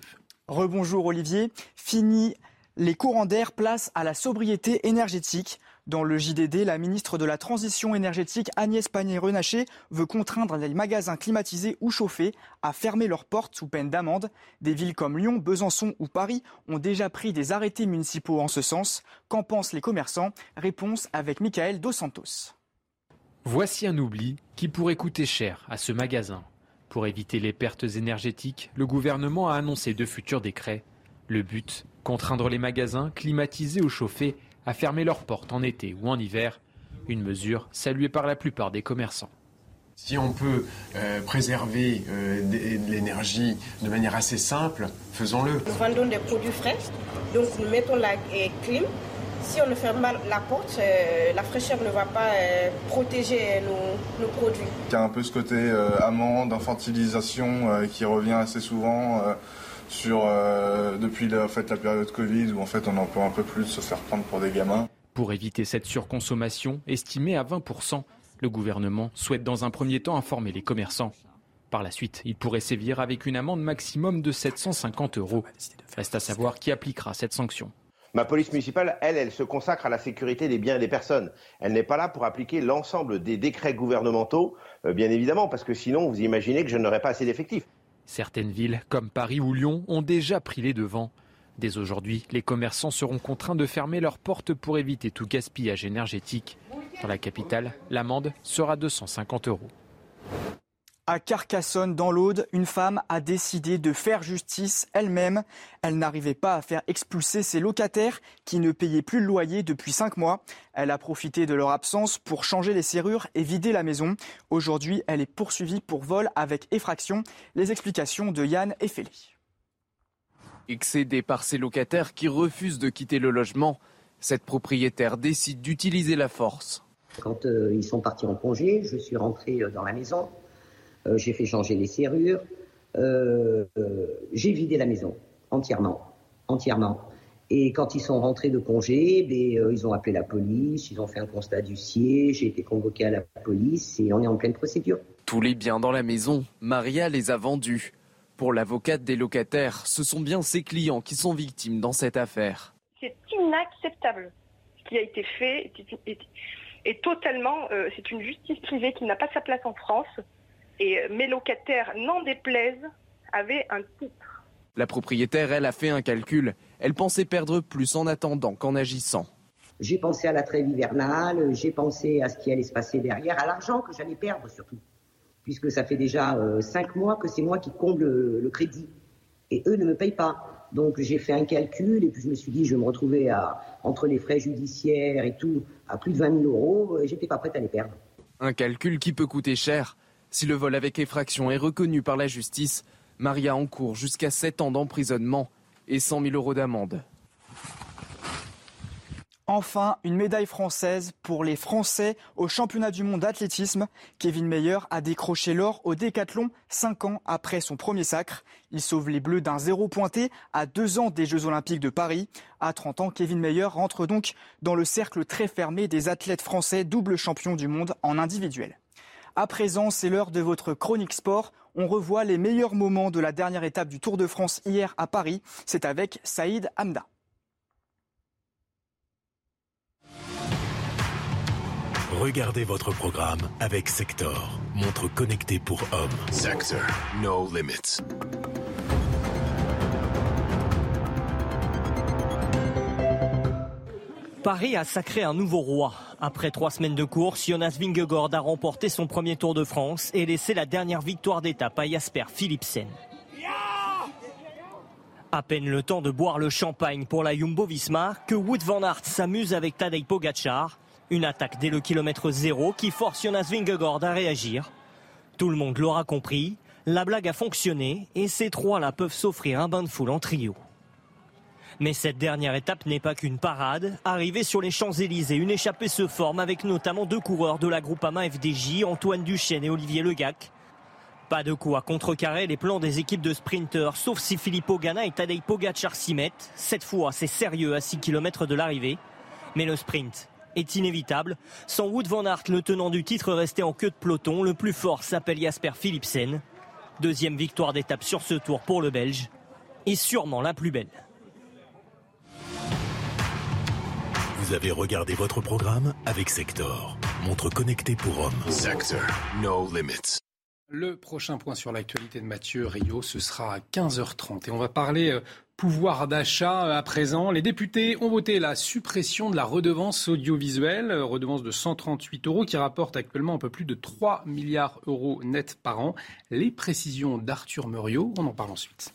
Rebonjour Olivier. Fini les courants d'air, place à la sobriété énergétique. Dans le JDD, la ministre de la Transition énergétique Agnès Pannier-Runacher veut contraindre les magasins climatisés ou chauffés à fermer leurs portes sous peine d'amende. Des villes comme Lyon, Besançon ou Paris ont déjà pris des arrêtés municipaux en ce sens. Qu'en pensent les commerçants? Réponse avec Michael Dos Santos. Voici un oubli qui pourrait coûter cher à ce magasin. Pour éviter les pertes énergétiques, le gouvernement a annoncé de futurs décrets. Le but, contraindre les magasins climatisés ou chauffés à fermer leurs portes en été ou en hiver, une mesure saluée par la plupart des commerçants. Si on peut euh, préserver euh, de, l'énergie de manière assez simple, faisons-le. Nous vendons des produits frais, donc nous mettons la clim. Si on ne ferme pas la porte, euh, la fraîcheur ne va pas protéger nos, nos, produits. Il y a un peu ce côté amende, infantilisation qui revient assez souvent sur euh, depuis la, fait, la période Covid où en fait on en peut un peu plus se faire prendre pour des gamins. Pour éviter cette surconsommation estimée à 20%, le gouvernement souhaite dans un premier temps informer les commerçants. Par la suite, il pourrait sévir avec une amende maximum de 750 euros. Reste à savoir qui appliquera cette sanction. Ma police municipale, elle, elle se consacre à la sécurité des biens et des personnes. Elle n'est pas là pour appliquer l'ensemble des décrets gouvernementaux, euh, bien évidemment, parce que sinon, vous imaginez que je n'aurais pas assez d'effectifs. Certaines villes, comme Paris ou Lyon, ont déjà pris les devants. Dès aujourd'hui, les commerçants seront contraints de fermer leurs portes pour éviter tout gaspillage énergétique. Dans la capitale, l'amende sera de 150 euros. À Carcassonne, dans l'Aude, une femme a décidé de faire justice elle-même. Elle, n'arrivait pas à faire expulser ses locataires qui ne payaient plus le loyer depuis cinq mois. Elle a profité de leur absence pour changer les serrures et vider la maison. Aujourd'hui, elle est poursuivie pour vol avec effraction. Les explications de Yann Effeli. Excédée par ses locataires qui refusent de quitter le logement, cette propriétaire décide d'utiliser la force. Quand euh, ils sont partis en congé, je suis rentré euh, dans la maison. Euh, j'ai fait changer les serrures, euh, euh, j'ai vidé la maison entièrement, entièrement. Et quand ils sont rentrés de congé, ben, ils ont appelé la police, ils ont fait un constat d'huissier, j'ai été convoqué à la police et on est en pleine procédure. Tous les biens dans la maison, Maria les a vendus. Pour l'avocate des locataires, ce sont bien ses clients qui sont victimes dans cette affaire. C'est inacceptable ce qui a été fait et totalement, c'est une justice privée qui n'a pas sa place en France. Et euh, mes locataires, n'en déplaisent, avaient un titre. La propriétaire, elle, a fait un calcul. Elle pensait perdre plus en attendant qu'en agissant. J'ai pensé à la trêve hivernale, j'ai pensé à ce qui allait se passer derrière, à l'argent que j'allais perdre surtout. Puisque ça fait déjà euh, cinq mois que c'est moi qui comble le, crédit. Et eux ne me payent pas. Donc j'ai fait un calcul et puis je me suis dit, je vais me retrouver à, entre les frais judiciaires et tout, à plus de 20 000 euros et j'étais pas prête à les perdre. Un calcul qui peut coûter cher. Si le vol avec effraction est reconnu par la justice, Maria encourt jusqu'à 7 ans d'emprisonnement et 100 000 euros d'amende. Enfin, une médaille française pour les Français au championnat du monde d'athlétisme. Kevin Meyer a décroché l'or au décathlon 5 ans après son premier sacre. Il sauve les Bleus d'un zéro pointé à deux ans des Jeux Olympiques de Paris. À 30 ans, Kevin Meyer rentre donc dans le cercle très fermé des athlètes français double champion du monde en individuel. À présent, c'est l'heure de votre chronique sport. On revoit les meilleurs moments de la dernière étape du Tour de France hier à Paris. C'est avec Saïd Hamda. Regardez votre programme avec Sector, montre connectée pour hommes. Sector, no limits. Paris a sacré un nouveau roi. Après trois semaines de course, Jonas Vingegaard a remporté son premier Tour de France et laissé la dernière victoire d'étape à Jasper Philipsen. À peine le temps de boire le champagne pour la Jumbo-Visma que Wood van Aert s'amuse avec Tadej Pogacar. Une attaque dès le kilomètre zéro qui force Jonas Vingegaard à réagir. Tout le monde l'aura compris, la blague a fonctionné et ces trois-là peuvent s'offrir un bain de foule en trio. Mais cette dernière étape n'est pas qu'une parade. Arrivé sur les Champs-Élysées, une échappée se forme avec notamment deux coureurs de la Groupama FDJ, Antoine Duchesne et Olivier Legac. Pas de quoi contrecarrer les plans des équipes de sprinteurs, sauf si Filippo Ganna et Tadej Pogacar s'y mettent. Cette fois, c'est sérieux à 6 km de l'arrivée. Mais le sprint est inévitable. Sans Wood van Aert, le tenant du titre resté en queue de peloton, le plus fort s'appelle Jasper Philipsen. Deuxième victoire d'étape sur ce tour pour le Belge. Et sûrement la plus belle. Vous avez regardé votre programme avec Sector, montre connectée pour hommes. Sector, no limits. Le prochain point sur l'actualité de Mathieu Rio, ce sera à 15h30. Et on va parler euh, pouvoir d'achat euh, à présent. Les députés ont voté la suppression de la redevance audiovisuelle, euh, redevance de 138 euros qui rapporte actuellement un peu plus de 3 milliards d'euros net par an. Les précisions d'Arthur Muriot, on en parle ensuite.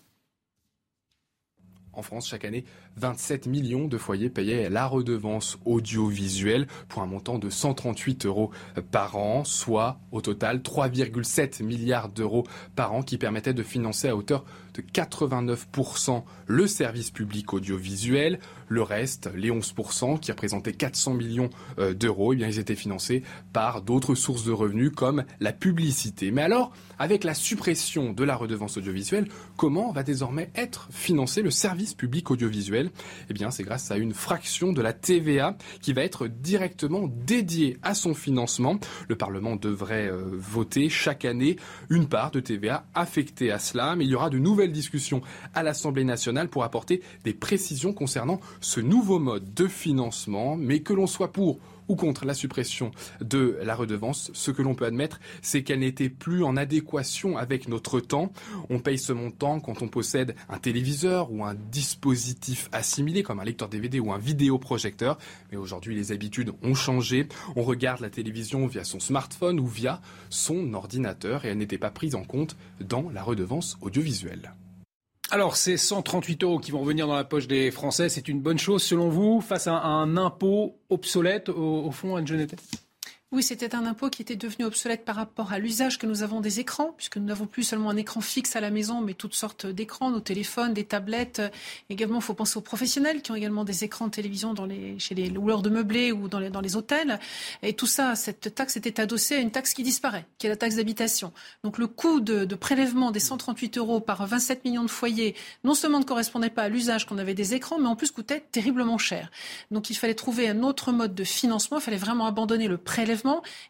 En France, chaque année, 27 millions de foyers payaient la redevance audiovisuelle pour un montant de 138 euros par an, soit au total 3,7 milliards d'euros par an qui permettaient de financer à hauteur de 89% le service public audiovisuel. Le reste, les 11% qui représentaient 400 millions euh, d'euros, eh bien, ils étaient financés par d'autres sources de revenus comme la publicité. Mais alors, avec la suppression de la redevance audiovisuelle, comment va désormais être financé le service public audiovisuel? Eh bien, c'est grâce à une fraction de la TVA qui va être directement dédiée à son financement. Le Parlement devrait euh, voter chaque année une part de TVA affectée à cela, mais il y aura de nouvelles discussions à l'Assemblée nationale pour apporter des précisions concernant ce nouveau mode de financement, mais que l'on soit pour ou contre la suppression de la redevance, ce que l'on peut admettre, c'est qu'elle n'était plus en adéquation avec notre temps. On paye ce montant quand on possède un téléviseur ou un dispositif assimilé comme un lecteur DVD ou un vidéoprojecteur. Mais aujourd'hui, les habitudes ont changé. On regarde la télévision via son smartphone ou via son ordinateur et elle n'était pas prise en compte dans la redevance audiovisuelle. Alors, ces 138 euros qui vont revenir dans la poche des Français, c'est une bonne chose selon vous, face à un impôt obsolète, au, au fond, Anne Genette oui, c'était un impôt qui était devenu obsolète par rapport à l'usage que nous avons des écrans, puisque nous n'avons plus seulement un écran fixe à la maison, mais toutes sortes d'écrans, nos téléphones, des tablettes. Également, il faut penser aux professionnels qui ont également des écrans de télévision chez les loueurs de meublés ou dans les, dans les hôtels. Et tout ça, cette taxe était adossée à une taxe qui disparaît, qui est la taxe d'habitation. Donc le coût de, de prélèvement des 138 euros par 27 millions de foyers, non seulement ne correspondait pas à l'usage qu'on avait des écrans, mais en plus coûtait terriblement cher. Donc il fallait trouver un autre mode de financement. Il fallait vraiment abandonner le prélèvement.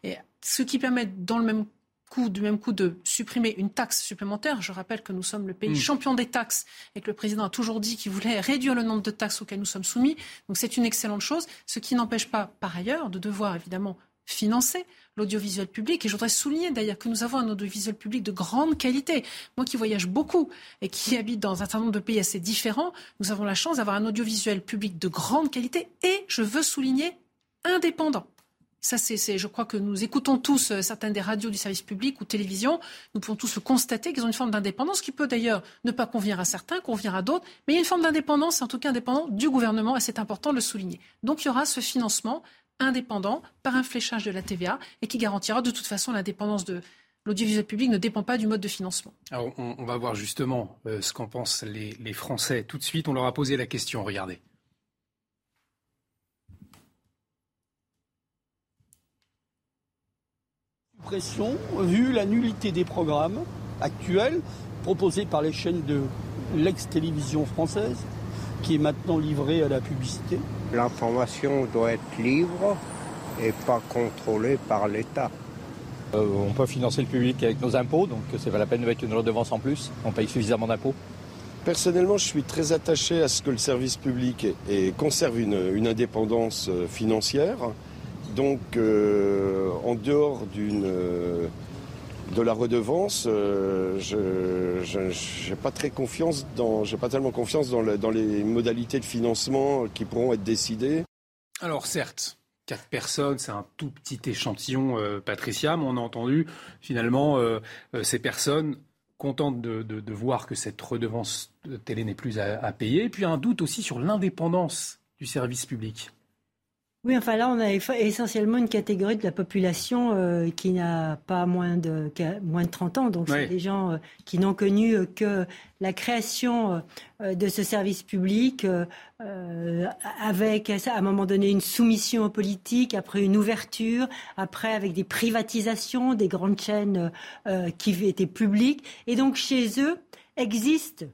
Et ce qui permet, dans le même coup, du même coup, de supprimer une taxe supplémentaire. Je rappelle que nous sommes le pays champion des taxes et que le président a toujours dit qu'il voulait réduire le nombre de taxes auxquelles nous sommes soumis. Donc c'est une excellente chose, ce qui n'empêche pas, par ailleurs, de devoir évidemment financer l'audiovisuel public. Et je voudrais souligner d'ailleurs que nous avons un audiovisuel public de grande qualité. Moi qui voyage beaucoup et qui habite dans un certain nombre de pays assez différents, nous avons la chance d'avoir un audiovisuel public de grande qualité et, je veux souligner, indépendant. Ça, c'est, je crois que nous écoutons tous euh, certaines des radios du service public ou télévision. Nous pouvons tous le constater qu'ils ont une forme d'indépendance qui peut d'ailleurs ne pas convenir à certains, convenir à d'autres. Mais il y a une forme d'indépendance, en tout cas indépendant du gouvernement, et c'est important de le souligner. Donc il y aura ce financement indépendant par un fléchage de la TVA et qui garantira de toute façon l'indépendance de l'audiovisuel public ne dépend pas du mode de financement. Alors, on, va voir justement euh, ce qu'en pensent les, les Français. Tout de suite, on leur a posé la question. Regardez. Pression, vu la nullité des programmes actuels proposés par les chaînes de l'ex-télévision française, qui est maintenant livrée à la publicité. L'information doit être libre et pas contrôlée par l'État. Euh, on peut financer le public avec nos impôts, donc c'est pas la peine de mettre une redevance en plus. On paye suffisamment d'impôts. Personnellement, je suis très attaché à ce que le service public conserve une, indépendance euh, financière. Donc, euh, en dehors d'une de la redevance, je n'ai pas très confiance dans, j'ai pas tellement confiance dans, les modalités de financement qui pourront être décidées. Alors certes, quatre personnes, c'est un tout petit échantillon, euh, Patricia, mais on a entendu finalement euh, euh, ces personnes contentes de, voir que cette redevance télé n'est plus à, à payer, et puis un doute aussi sur l'indépendance du service public. Oui, enfin là, on a essentiellement une catégorie de la population euh, qui n'a pas moins de, moins de 30 ans. Donc, c'est des gens euh, qui n'ont connu euh, que la création de ce service public avec, à un moment donné, une soumission politique, après une ouverture, après avec des privatisations, des grandes chaînes qui étaient publiques. Et donc, chez eux, existe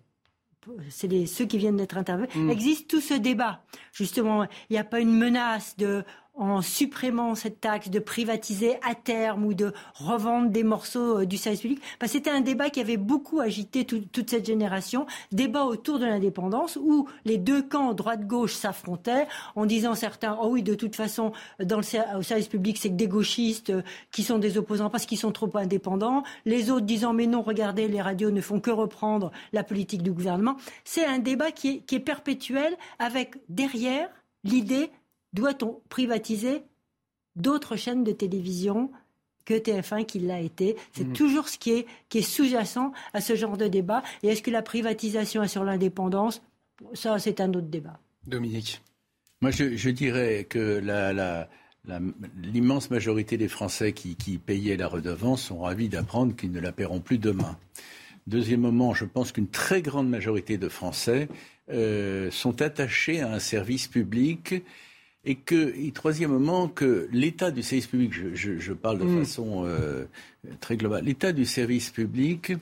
c'est ceux qui viennent d'être interviewés, mm. existe tout ce débat. Justement, il n'y a pas une menace de en supprimant cette taxe, de privatiser à terme ou de revendre des morceaux euh, du service public. C'était un débat qui avait beaucoup agité toute cette génération, débat autour de l'indépendance où les deux camps droite-gauche s'affrontaient en disant certains, oh oui, de toute façon, dans le au service public, c'est que des gauchistes euh, qui sont des opposants parce qu'ils sont trop indépendants. Les autres disant, mais non, regardez, les radios ne font que reprendre la politique du gouvernement. C'est un débat qui est, qui est perpétuel avec derrière l'idée doit-on privatiser d'autres chaînes de télévision que TF1 qui l'a été? C'est mmh. toujours ce qui est, qui est sous-jacent à ce genre de débat. Et est-ce que la privatisation est sur l'indépendance? Ça, c'est un autre débat. Dominique. Moi, je, dirais que l'immense majorité des Français qui, payaient la redevance sont ravis d'apprendre qu'ils ne la paieront plus demain. Deuxièmement, je pense qu'une très grande majorité de Français euh, sont attachés à un service public et que, et troisièmement, que l'état du service public, je, parle de mm. façon euh, très globale, l'état du service public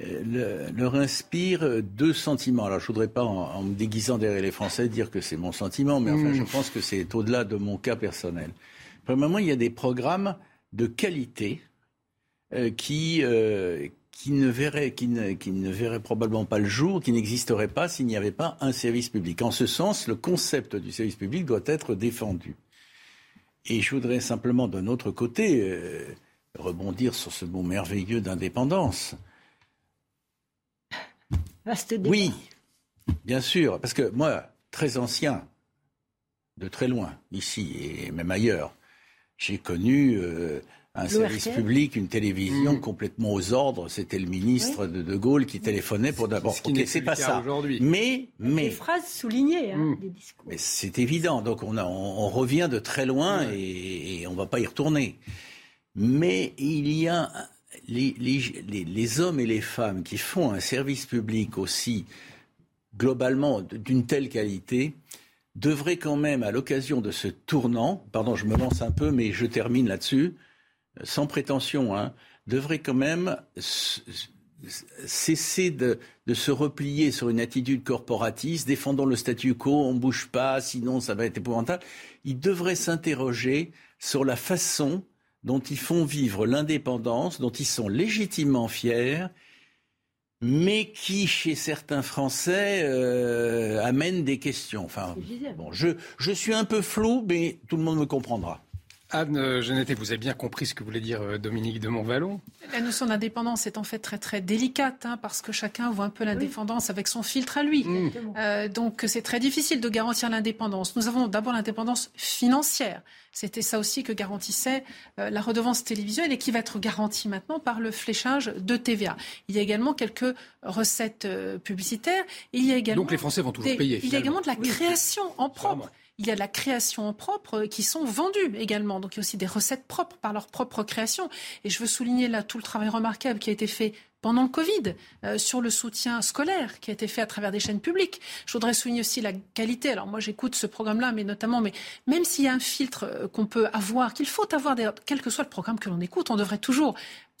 euh, leur inspire deux sentiments. Alors, je voudrais pas, en, me déguisant derrière les Français, dire que c'est mon sentiment, mais enfin, mm. je pense que c'est au-delà de mon cas personnel. Premièrement, il y a des programmes de qualité euh, qui, qui ne verrait, qui ne, qui ne verrait probablement pas le jour, qui n'existerait pas s'il n'y avait pas un service public. En ce sens, le concept du service public doit être défendu. Et je voudrais simplement, d'un autre côté, euh, rebondir sur ce mot merveilleux d'indépendance. Oui, bien sûr, parce que moi, très ancien, de très loin, ici et même ailleurs, j'ai connu euh, un service public, une télévision mm. complètement aux ordres. C'était le ministre de De Gaulle qui téléphonait pour d'abord. c'est pas ça. Mais, mais. Des phrases soulignées, hein, mm. des discours. Mais c'est évident. Donc on, a, on, revient de très loin et, et on va pas y retourner. Mais il y a les, les, les, hommes et les femmes qui font un service public aussi globalement d'une telle qualité devraient quand même, à l'occasion de ce tournant, pardon, je me lance un peu, mais je termine là-dessus, sans prétention, hein, devrait quand même cesser de, se replier sur une attitude corporatiste, défendant le statu quo, on ne bouge pas, sinon ça va être épouvantable. Ils devraient s'interroger sur la façon dont ils font vivre l'indépendance, dont ils sont légitimement fiers, mais qui, chez certains Français, euh, amène des questions. Enfin, bon, je, je suis un peu flou, mais tout le monde me comprendra. Anne euh, Genetet, vous avez bien compris ce que voulait dire euh, Dominique de Montvalon. La notion d'indépendance est en fait très très délicate hein, parce que chacun voit un peu l'indépendance avec son filtre à lui. Mmh. Euh, donc c'est très difficile de garantir l'indépendance. Nous avons d'abord l'indépendance financière. C'était ça aussi que garantissait la redevance télévisuelle et qui va être garantie maintenant par le fléchage de TVA. Il y a également quelques recettes publicitaires. Il y a également donc les Français vont toujours payer. Il y a également de la création en propre il y a de la création propre qui sont vendues également. Donc il y a aussi des recettes propres par leur propre création. Et je veux souligner là tout le travail remarquable qui a été fait pendant le Covid, euh, sur le soutien scolaire qui a été fait à travers des chaînes publiques. Je voudrais souligner aussi la qualité. Alors moi j'écoute ce programme-là, mais notamment, mais même s'il y a un filtre euh, qu'on peut avoir, qu'il faut avoir, quel que soit le programme que l'on écoute, on devrait toujours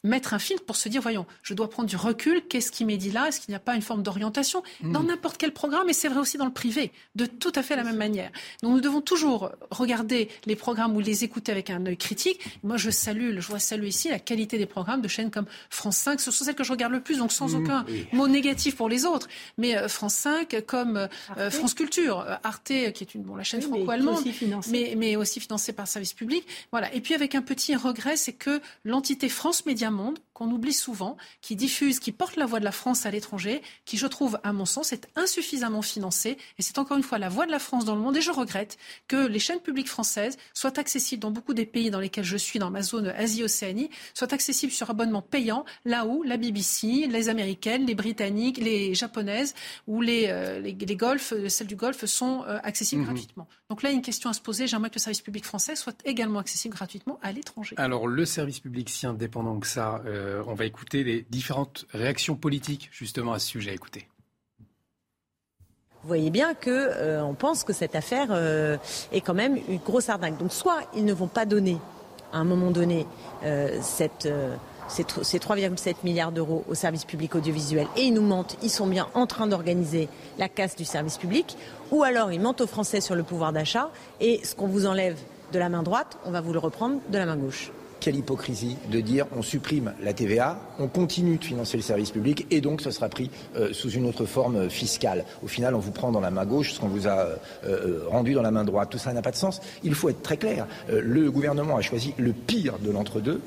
mettre un filtre pour se dire, voyons, je dois prendre du recul, qu'est-ce qui m'est dit là Est-ce qu'il n'y a pas une forme d'orientation dans hmm. n'importe quel programme Et c'est vrai aussi dans le privé, de tout à fait la même manière. Donc nous devons toujours regarder les programmes ou les écouter avec un œil critique. Moi, je salue, je vois saluer ici la qualité des programmes de chaînes comme France 5. Ce sont celles que je regarde le plus, donc sans hmm. aucun mot négatif pour les autres. Mais euh, France 5 comme euh, France Culture, euh, Arte, qui est une, bon, la chaîne franco-allemande, mais, mais, aussi financée par service public. Voilà. Et puis avec un petit regret, c'est que l'entité France Média monde qu'on oublie souvent, qui diffuse, qui porte la voix de la France à l'étranger, qui, je trouve, à mon sens, est insuffisamment financé. Et c'est encore une fois la voix de la France dans le monde. Et je regrette que les chaînes publiques françaises soient accessibles dans beaucoup des pays dans lesquels je suis, dans ma zone Asie-Océanie, soient accessibles sur abonnement payant, là où la BBC, les Américaines, les Britanniques, les Japonaises ou les, euh, les, euh, celles du Golfe sont euh, accessibles mhm. gratuitement. Donc là, une question à se poser. J'aimerais que le service public français soit également accessible gratuitement à l'étranger. Alors, le service public, si indépendant que ça, euh, on va écouter les différentes réactions politiques justement à ce sujet. Écoutez. Vous voyez bien que euh, pense que cette affaire euh, est quand même une grosse arnaque. Donc soit ils ne vont pas donner à un moment donné ces 3,7 milliards d'euros au service public audiovisuel et ils nous mentent, ils sont bien en train d'organiser la casse du service public, ou alors ils mentent aux Français sur le pouvoir d'achat et ce qu'on vous enlève de la main droite, on va vous le reprendre de la main gauche quelle hypocrisie de dire on supprime la TVA, on continue de financer le service public et donc ce sera pris euh, sous une autre forme euh, fiscale. Au final, on vous prend dans la main gauche ce qu'on vous a euh, rendu dans la main droite. Tout ça n'a pas de sens. Il faut être très clair. le gouvernement a choisi le pire de l'entre-deux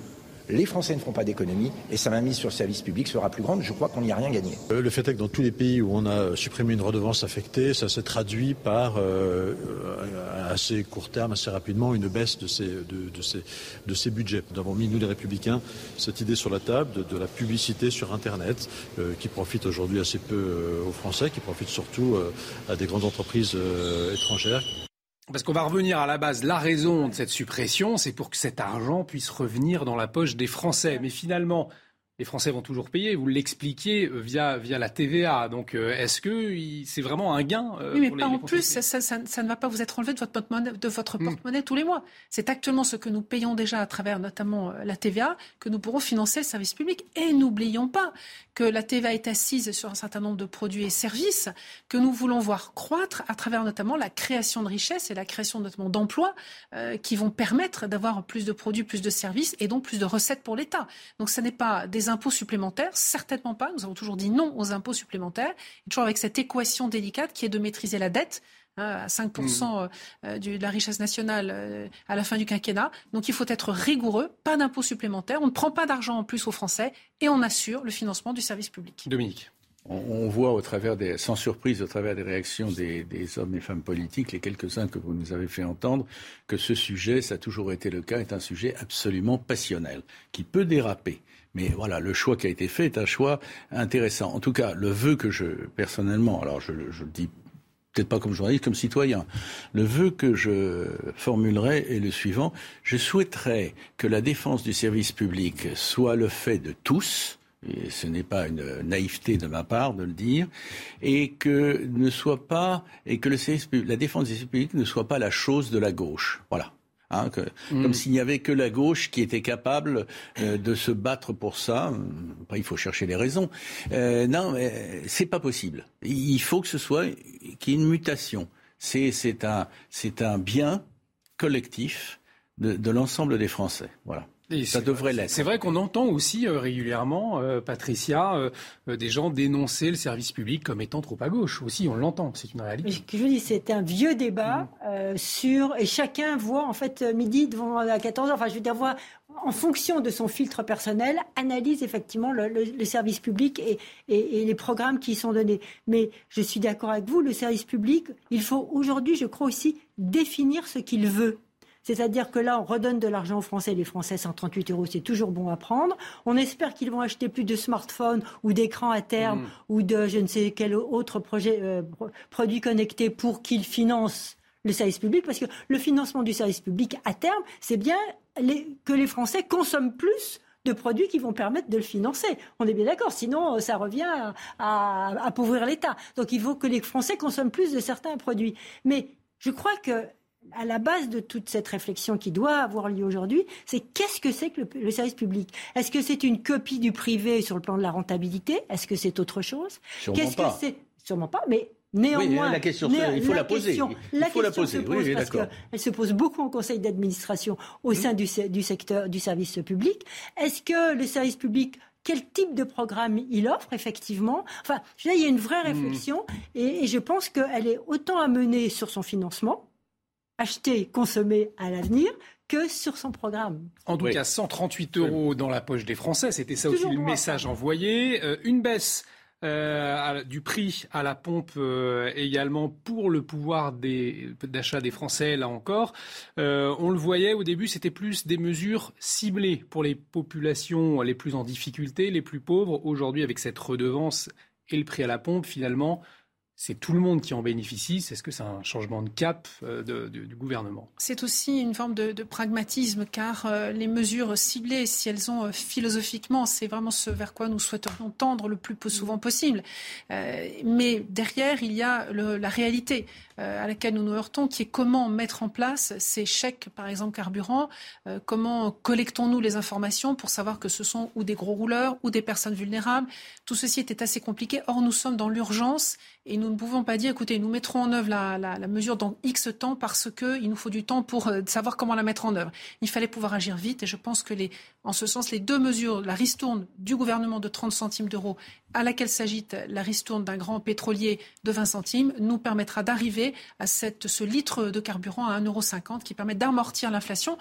les Français ne feront pas d'économie et sa mainmise sur le service public sera plus grande. Je crois qu'on n'y a rien gagné. Euh, le fait est que dans tous les pays où on a supprimé une redevance affectée, ça se traduit par euh, à assez court terme, assez rapidement, une baisse de ces budgets. Nous avons mis, nous les Républicains, cette idée sur la table de, la publicité sur Internet euh, qui profite aujourd'hui assez peu aux Français, qui profite surtout à des grandes entreprises étrangères. Parce qu'on va revenir à la base. La raison de cette suppression, c'est pour que cet argent puisse revenir dans la poche des Français. Mais finalement, les Français vont toujours payer. Vous l'expliquiez euh, via, via la TVA. Donc, euh, est-ce que c'est vraiment un gain euh, Oui, mais pas en plus. Ça, ça, ça, ne va pas vous être enlevé de votre porte-monnaie, de votre hmm. porte-monnaie tous les mois. C'est actuellement ce que nous payons déjà à travers notamment la TVA que nous pourrons financer le service public. Et n'oublions pas que la TVA est assise sur un certain nombre de produits et services que nous voulons voir croître à travers notamment la création de richesses et la création notamment d'emplois qui vont permettre d'avoir plus de produits, plus de services et donc plus de recettes pour l'État. Donc, ce n'est pas des impôts supplémentaires Certainement pas. Nous avons toujours dit non aux impôts supplémentaires. Et toujours avec cette équation délicate qui est de maîtriser la dette hein, à 5% mmh. euh, de la richesse nationale euh, à la fin du quinquennat. Donc il faut être rigoureux, pas d'impôts supplémentaires, on ne prend pas d'argent en plus aux Français et on assure le financement du service public. Dominique on, voit au travers des, sans surprise, au travers des réactions des, hommes et femmes politiques, les quelques-uns que vous nous avez fait entendre, que ce sujet, ça a toujours été le cas, est un sujet absolument passionnel, qui peut déraper. Mais voilà, le choix qui a été fait est un choix intéressant. En tout cas, le vœu que je, personnellement, alors je, le dis peut-être pas comme journaliste, comme citoyen. Le vœu que je formulerai est le suivant. Je souhaiterais que la défense du service public soit le fait de tous, et ce n'est pas une naïveté de ma part de le dire, et que ne soit pas, et que la défense du service public ne soit pas la chose de la gauche. Voilà. Hein, mm. Comme s'il n'y avait que la gauche qui était capable euh, de se battre pour ça. Après, il faut chercher les raisons. Euh, non, c'est pas possible. Il faut que ce soit qu'il y ait une mutation. C'est un, un bien collectif de, de l'ensemble des Français. Voilà. Ça devrait l'être. C'est vrai qu'on entend aussi euh, régulièrement, euh, Patricia, euh, des gens dénoncer le service public comme étant trop à gauche. Aussi, on l'entend, c'est une réalité. je dis, c'est un vieux débat mm. sur et chacun voit en fait midi devant à 14 h Enfin, je veux dire, voit en fonction de son filtre personnel, analyse effectivement le, service public et, et, les programmes qui y sont donnés. Mais je suis d'accord avec vous, le service public, il faut aujourd'hui, je crois aussi, définir ce qu'il veut. C'est-à-dire que là, on redonne de l'argent aux Français. Les Français, 138 euros, c'est toujours bon à prendre. On espère qu'ils vont acheter plus de smartphones ou d'écrans à terme mm. ou de je ne sais quel autre projet, euh, produit connecté pour qu'ils financent le service public. Parce que le financement du service public, à terme, c'est bien que les Français consomment plus de produits qui vont permettre de le financer. On est bien d'accord, sinon euh, ça revient à, à appauvrir l'État. Donc il faut que les Français consomment plus de certains produits. Mais je crois que à la base de toute cette réflexion qui doit avoir lieu aujourd'hui, c'est qu'est-ce que c'est que le, service public? Est-ce que c'est une copie du privé sur le plan de la rentabilité? Est-ce que c'est autre chose? Qu'est-ce que c'est? Sûrement pas, mais Néanmoins, la question, il faut la, poser. la question se pose parce qu'elle se pose beaucoup en conseil d'administration au sein du, secteur du service public. Est-ce que le service public quel type de programme il offre effectivement? Enfin, il y a une vraie hmm. réflexion et, et je pense qu'elle est autant à mener sur son financement, acheter, consommer à l'avenir que sur son programme. En tout cas, 138 euros dans la poche des Français, c'était ça aussi le message envoyé. Euh, une baisse euh, du prix à la pompe euh, également pour le pouvoir d'achat des Français, là encore. on le voyait au début, c'était plus des mesures ciblées pour les populations les plus en difficulté, les plus pauvres. Aujourd'hui, avec cette redevance et le prix à la pompe, finalement, c'est tout le monde qui en bénéficie. C'est ce que c'est un changement de cap euh, du gouvernement C'est aussi une forme de, pragmatisme, car euh, les mesures ciblées, si elles ont euh, philosophiquement, c'est vraiment ce vers quoi nous souhaiterions tendre le plus souvent possible. mais derrière, il y a la réalité. Euh, à laquelle nous nous heurtons, qui est comment mettre en place ces chèques, par exemple carburant, euh, comment collectons-nous les informations pour savoir que ce sont ou des gros rouleurs ou des personnes vulnérables. Tout ceci était assez compliqué. Or, nous sommes dans l'urgence et nous ne pouvons pas dire, écoutez, nous mettrons en œuvre la, mesure dans X temps parce qu'il nous faut du temps pour euh, savoir comment la mettre en œuvre. Il fallait pouvoir agir vite et je pense que les, en ce sens, les deux mesures, la ristourne du gouvernement de 30 centimes d'euros à laquelle s'agite la ristourne d'un grand pétrolier de 20 centimes nous permettra d'arriver à ce litre de carburant à 1,50€ qui permet d'amortir l'inflation,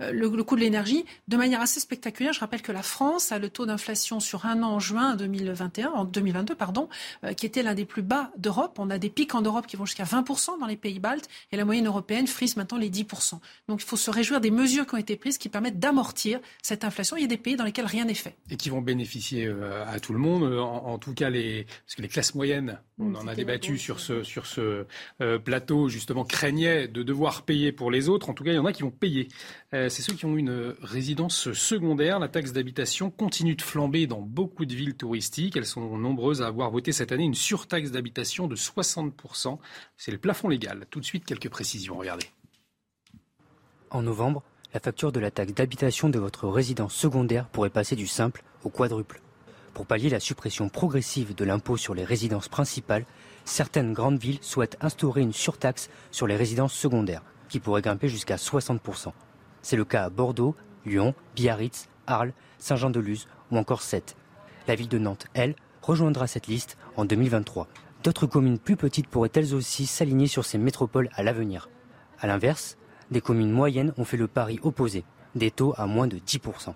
euh, le, coût de l'énergie, de manière assez spectaculaire. Je rappelle que la France a le taux d'inflation sur un an en juin 2021, en 2022, pardon, euh, qui était l'un des plus bas d'Europe. On a des pics en Europe qui vont jusqu'à 20% dans les pays baltes et la moyenne européenne frise maintenant les 10%. Donc il faut se réjouir des mesures qui ont été prises qui permettent d'amortir cette inflation. Il y a des pays dans lesquels rien n'est fait. Et qui vont bénéficier euh, à tout le monde, en, tout cas les, parce que les classes moyennes, on mmh, en a débattu sur ce, sur ce plateau, justement, craignaient de devoir payer pour les autres. En tout cas, il y en a qui vont payer. Euh, c'est ceux qui ont une résidence secondaire. La taxe d'habitation continue de flamber dans beaucoup de villes touristiques. Elles sont nombreuses à avoir voté cette année une surtaxe d'habitation de 60%. C'est le plafond légal. Tout de suite, quelques précisions. Regardez. En novembre, la facture de la taxe d'habitation de votre résidence secondaire pourrait passer du simple au quadruple. Pour pallier la suppression progressive de l'impôt sur les résidences principales, certaines grandes villes souhaitent instaurer une surtaxe sur les résidences secondaires, qui pourrait grimper jusqu'à 60%. C'est le cas à Bordeaux, Lyon, Biarritz, Arles, Saint-Jean-de-Luz ou encore Sète. La ville de Nantes, elle, rejoindra cette liste en 2023. D'autres communes plus petites pourraient elles aussi s'aligner sur ces métropoles à l'avenir. A l'inverse, des communes moyennes ont fait le pari opposé, des taux à moins de 10%.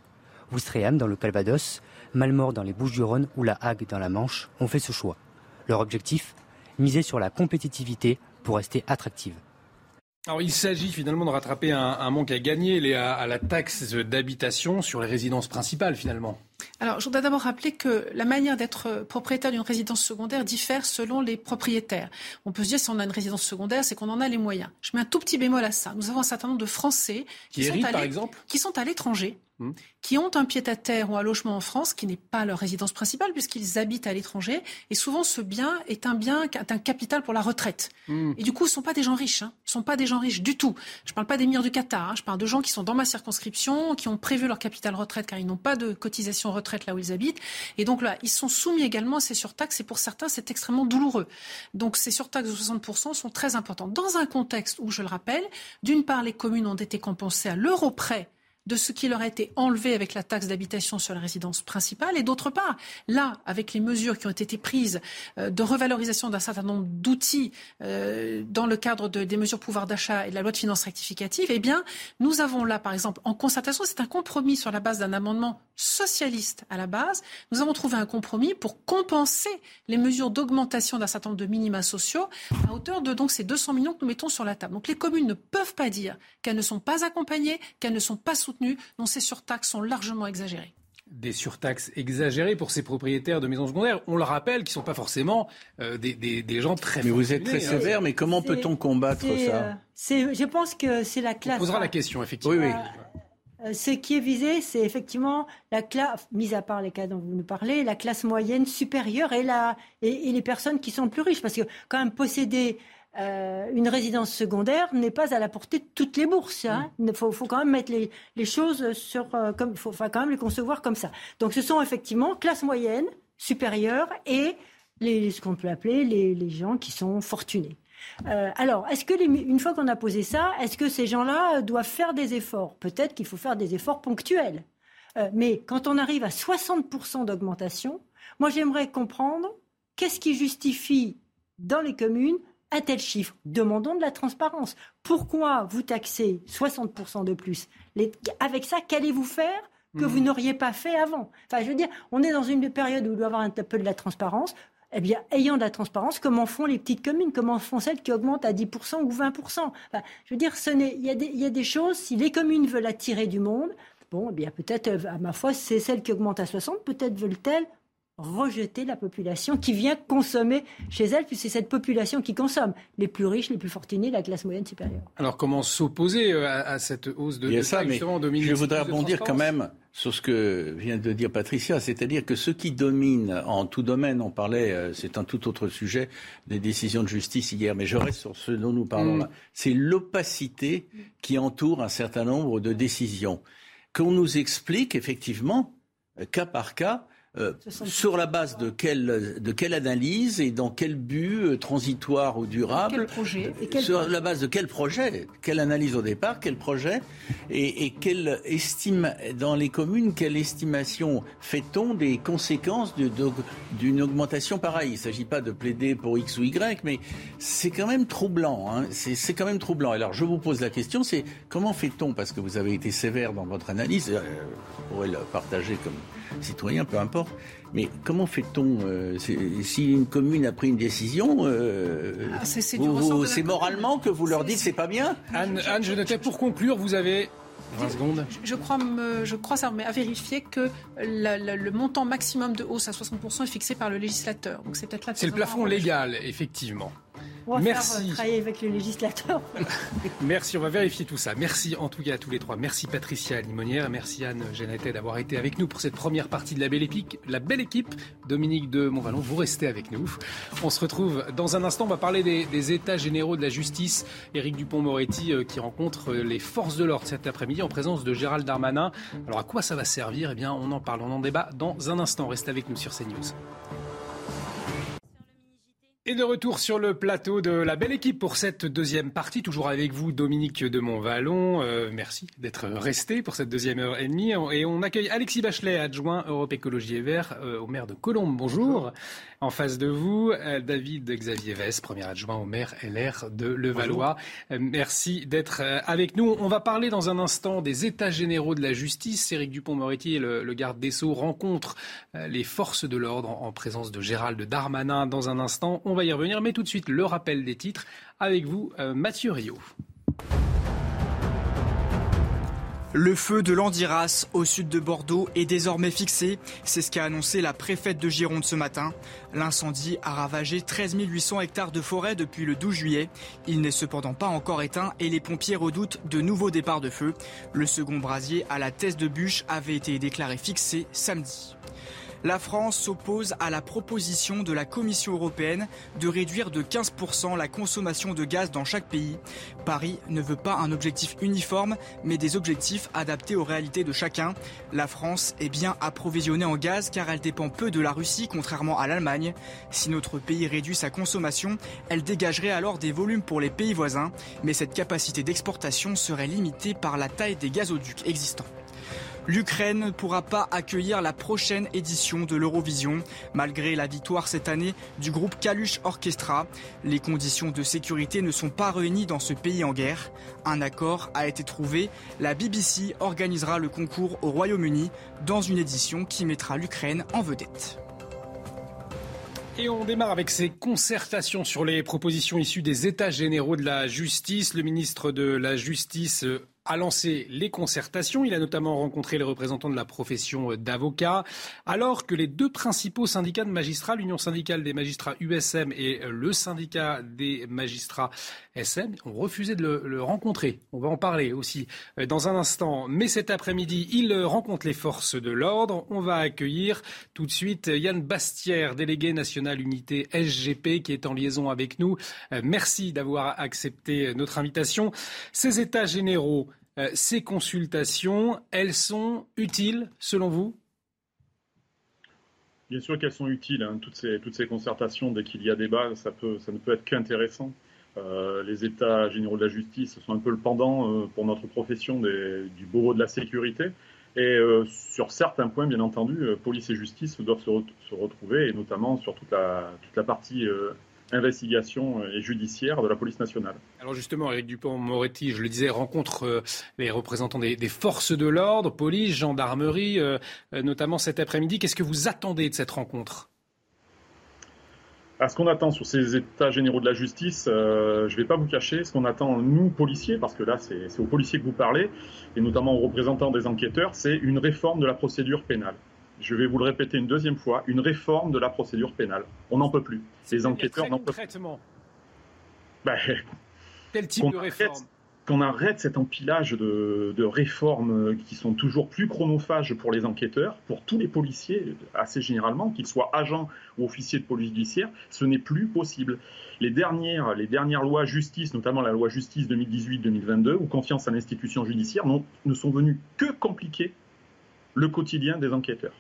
Ouistreham dans le Calvados, Malmort dans les Bouches-du-Rhône ou La Hague dans la Manche ont fait ce choix. Leur objectif Miser sur la compétitivité pour rester attractive. Alors, il s'agit finalement de rattraper un, manque à gagner à la taxe d'habitation sur les résidences principales, finalement. Alors, je voudrais d'abord rappeler que la manière d'être propriétaire d'une résidence secondaire diffère selon les propriétaires. On peut se dire, si on a une résidence secondaire, c'est qu'on en a les moyens. Je mets un tout petit bémol à ça. Nous avons un certain nombre de Français qui, sont, à par exemple? qui sont à l'étranger, hmm. qui ont un pied-à-terre ou un logement en France qui n'est pas leur résidence principale puisqu'ils habitent à l'étranger. Et souvent, ce bien est un bien, est un capital pour la retraite. Hmm. Et du coup, ce ne sont pas des gens riches. Hein. Ce ne sont pas des gens riches du tout. Je ne parle pas des murs du Qatar. Hein. Je parle de gens qui sont dans ma circonscription, qui ont prévu leur capital retraite car ils n'ont pas de cotisation retraite là où ils habitent. Et donc là, ils sont soumis également à ces surtaxes et pour certains, c'est extrêmement douloureux. Donc ces surtaxes de 60% sont très importantes. Dans un contexte où, je le rappelle, d'une part, les communes ont été compensées à l'euro près de ce qui leur a été enlevé avec la taxe d'habitation sur la résidence principale. Et d'autre part, là, avec les mesures qui ont été prises euh, de revalorisation d'un certain nombre d'outils euh, dans le cadre de, des mesures pouvoir d'achat et de la loi de finances rectificative, eh bien, nous avons là, par exemple, en concertation, c'est un compromis sur la base d'un amendement socialiste à la base. Nous avons trouvé un compromis pour compenser les mesures d'augmentation d'un certain nombre de minima sociaux à hauteur de donc ces 200 millions que nous mettons sur la table. Donc les communes ne peuvent pas dire qu'elles ne sont pas accompagnées, qu'elles ne sont pas dont ces surtaxes sont largement exagérées des surtaxes exagérées pour ces propriétaires de maisons secondaires. On le rappelle, qui ne sont pas forcément euh, des, des, gens très. Mais vous êtes très hein. sévère. Mais comment peut-on combattre ça euh, Je pense que c'est la classe. On posera la question effectivement. Oui, oui. Euh, ce qui est visé, c'est effectivement la classe, mis à part les cas dont vous nous parlez, la classe moyenne supérieure et, la, et, les personnes qui sont plus riches. Parce que quand même posséder euh, une résidence secondaire n'est pas à la portée de toutes les bourses. Hein. Il faut, faut, quand même mettre les, les choses sur, euh, comme, il faut enfin, quand même les concevoir comme ça. Donc ce sont effectivement classe moyenne supérieure et les, ce qu'on peut appeler les, les gens qui sont fortunés. Euh, alors, est-ce que une fois qu'on a posé ça, est-ce que ces gens-là doivent faire des efforts? Peut-être qu'il faut faire des efforts ponctuels. Euh, mais quand on arrive à 60% d'augmentation, moi j'aimerais comprendre qu'est-ce qui justifie dans les communes un tel chiffre. Demandons de la transparence. Pourquoi vous taxez 60% de plus Avec ça, qu'allez-vous faire que vous mmh. n'auriez pas fait avant? Enfin, je veux dire, on est dans une période où il doit y avoir un peu de la transparence eh bien, ayant de la transparence, comment font les petites communes? Comment font celles qui augmentent à 10% ou 20% Je veux dire, il y, y, a des choses, si les communes veulent attirer du monde, bon, eh bien, peut-être, euh, à ma foi, c'est celles qui augmentent à 60, peut-être veulent-elles rejeter la population qui vient consommer chez elle, puisque c'est cette population qui consomme. Les plus riches, les plus fortunés, la classe moyenne supérieure. Alors comment s'opposer euh, à, cette hausse de, de ça, Je voudrais rebondir quand même sur ce que vient de dire Patricia, c'est-à-dire que ce qui domine en tout domaine, on parlait, euh, c'est un tout autre sujet, des décisions de justice hier, mais je reste sur ce dont nous parlons là, mm. c'est l'opacité qui entoure un certain nombre de décisions. Qu'on nous explique effectivement, euh, cas par cas, euh, sur la base de quelle, de quelle analyse et dans quel but euh, transitoire ou durable quel projet Sur la base de quel projet Quelle analyse au départ Quel projet et, et, quelle estime dans les communes Quelle estimation fait-on des conséquences d'une augmentation pareille? Il ne s'agit pas de plaider pour X ou Y, mais c'est quand même troublant. Hein. C'est quand même troublant. Alors je vous pose la question, c'est comment fait-on? Parce que vous avez été sévère dans votre analyse, euh, vous pourrez le partager comme citoyen, peu importe. Mais comment fait-on euh, si une commune a pris une décision euh, ah, C'est moralement que vous leur dites c'est pas bien? Anne, Anne, je notais pour conclure, vous avez 20 secondes. Je, crois, je crois ça, mais à vérifier que le montant maximum de hausse à 60% est fixé par le législateur. Donc c'est peut-être là. C'est le plafond légal, effectivement. On va Merci. Faire, travailler avec le législateur. merci, on va vérifier tout ça. Merci en tout cas à tous les trois. Merci Patricia Limonière, merci Anne Genetet d'avoir été avec nous pour cette première partie de la belle épique. La belle équipe, Dominique de Montvalon, vous restez avec nous. On se retrouve dans un instant, on va parler des, états généraux de la justice. Éric Dupont-Moretti euh, qui rencontre euh, les forces de l'ordre cet après-midi en présence de Gérald Darmanin. Alors à quoi ça va servir? Eh bien, on en parle, on en débat dans un instant. Restez avec nous sur CNews. Et de retour sur le plateau de la belle équipe pour cette deuxième partie, toujours avec vous Dominique de Montvalon. Euh, merci d'être resté pour cette deuxième heure et demie. Et on accueille Alexis Bachelet, adjoint Europe Écologie et Vert euh, au maire de Colombes. Bonjour. En face de vous, euh, David Xavier Vess, premier adjoint au maire LR de Levallois. Euh, merci d'être euh, avec nous. On va parler dans un instant des états généraux de la justice. Éric Dupont-Moretti, le, le, garde des Sceaux, rencontre les forces de l'ordre en, présence de Gérald Darmanin dans un instant. On va y revenir, mais tout de suite, le rappel des titres avec vous, Mathieu Rio. Le feu de l'Andiras au sud de Bordeaux est désormais fixé. C'est ce qu'a annoncé la préfète de Gironde ce matin. L'incendie a ravagé 13 800 hectares de forêt depuis le 12 juillet. Il n'est cependant pas encore éteint et les pompiers redoutent de nouveaux départs de feu. Le second brasier à la thèse de bûche avait été déclaré fixé samedi. La France s'oppose à la proposition de la Commission européenne de réduire de 15% la consommation de gaz dans chaque pays. Paris ne veut pas un objectif uniforme, mais des objectifs adaptés aux réalités de chacun. La France est bien approvisionnée en gaz car elle dépend peu de la Russie, contrairement à l'Allemagne. Si notre pays réduit sa consommation, elle dégagerait alors des volumes pour les pays voisins, mais cette capacité d'exportation serait limitée par la taille des gazoducs existants. L'Ukraine ne pourra pas accueillir la prochaine édition de l'Eurovision, malgré la victoire cette année du groupe Kalush Orchestra. Les conditions de sécurité ne sont pas réunies dans ce pays en guerre. Un accord a été trouvé. La BBC organisera le concours au Royaume-Uni dans une édition qui mettra l'Ukraine en vedette. Et on démarre avec ces concertations sur les propositions issues des États généraux de la justice. Le ministre de la Justice a lancé les concertations. Il a notamment rencontré les représentants de la profession d'avocat, alors que les deux principaux syndicats de magistrats, l'Union syndicale des magistrats USM et le syndicat des magistrats SM, ont refusé de le, rencontrer. On va en parler aussi euh, dans un instant. Mais cet après-midi, il rencontre les forces de l'ordre. On va accueillir tout de suite Yann Bastière, délégué national unité SGP, qui est en liaison avec nous. Euh, merci d'avoir accepté notre invitation. Ces états généraux euh, ces consultations, elles sont utiles selon vous? Bien sûr qu'elles sont utiles. Hein. Toutes, ces, toutes, ces, concertations, dès qu'il y a débat, ça, ça ne peut être qu'intéressant. Euh, les États généraux de la justice sont un peu le pendant euh, pour notre profession du bureau de la sécurité. Et sur certains points, bien entendu, police et justice doivent se, se, retrouver, et notamment sur toute la, toute la partie investigation et judiciaire de la police nationale. Alors justement, Eric Dupont-Moretti, je le disais, rencontre euh, les représentants des, forces de l'ordre, police, gendarmerie, euh, euh, notamment cet après-midi. Qu'est-ce que vous attendez de cette rencontre? À ce qu'on attend sur ces états généraux de la justice, je ne vais pas vous cacher ce qu'on attend, nous, policiers, parce que là, c'est aux policiers que vous parlez, et notamment aux représentants des enquêteurs, c'est une réforme de la procédure pénale je vais vous le répéter une deuxième fois, une réforme de la procédure pénale. On n'en peut plus. Les enquêteurs n'en peuvent plus. Ben, Quel type de réforme? Qu'on arrête cet empilage de, réformes qui sont toujours plus chronophages pour les enquêteurs, pour tous les policiers, assez généralement, qu'ils soient agents ou officiers de police judiciaire, ce n'est plus possible. Les dernières, les dernières lois justice, notamment la loi justice 2018-2022, ou confiance à l'institution judiciaire, ne sont venues que compliquer le quotidien des enquêteurs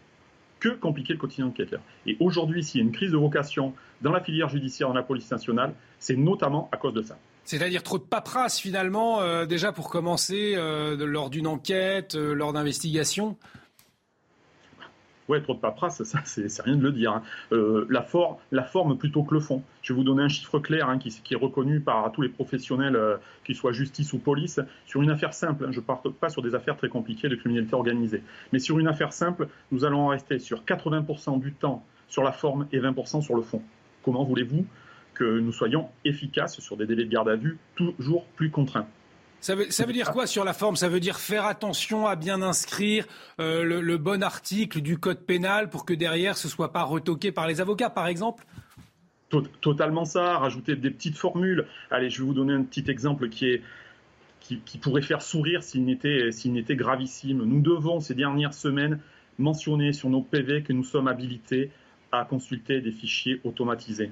que compliquer le quotidien enquêteur. Et aujourd'hui, s'il y a une crise de vocation dans la filière judiciaire, dans la police nationale, c'est notamment à cause de ça. C'est-à-dire trop de paperasse finalement, euh, déjà pour commencer, euh, lors d'une enquête, euh, lors d'investigation Ouais, trop de paperasse, ça, c'est rien de le dire. Hein. Euh, la, forme plutôt que le fond. Je vais vous donner un chiffre clair hein, qui, est reconnu par tous les professionnels, euh, qu'ils soient justice ou police, sur une affaire simple. Hein. je ne parle pas sur des affaires très compliquées de criminalité organisée. Mais sur une affaire simple, nous allons rester sur 80% du temps sur la forme et 20% sur le fond. Comment voulez-vous que nous soyons efficaces sur des délais de garde à vue toujours plus contraints? Ça veut, dire quoi sur la forme? Ça veut dire faire attention à bien inscrire euh, le, bon article du code pénal pour que derrière ce soit pas retoqué par les avocats, par exemple? Totalement ça, rajouter des petites formules. Allez, je vais vous donner un petit exemple qui est qui, pourrait faire sourire s'il n'était n'était gravissime. Nous devons ces dernières semaines mentionner sur nos PV que nous sommes habilités à consulter des fichiers automatisés.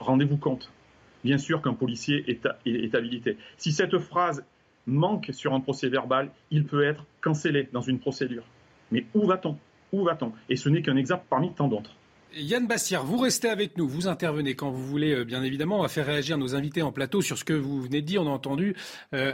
Rendez-vous compte. Bien sûr qu'un policier est, est habilité. Si cette phrase manque sur un procès verbal, il peut être cancellé dans une procédure. Mais où va-t-on? Où va-t-on? Et ce n'est qu'un exemple parmi tant d'autres. Yann Bastière, vous restez avec nous, vous intervenez quand vous voulez, euh, bien évidemment. On va faire réagir nos invités en plateau sur ce que vous venez de dire. On a entendu euh,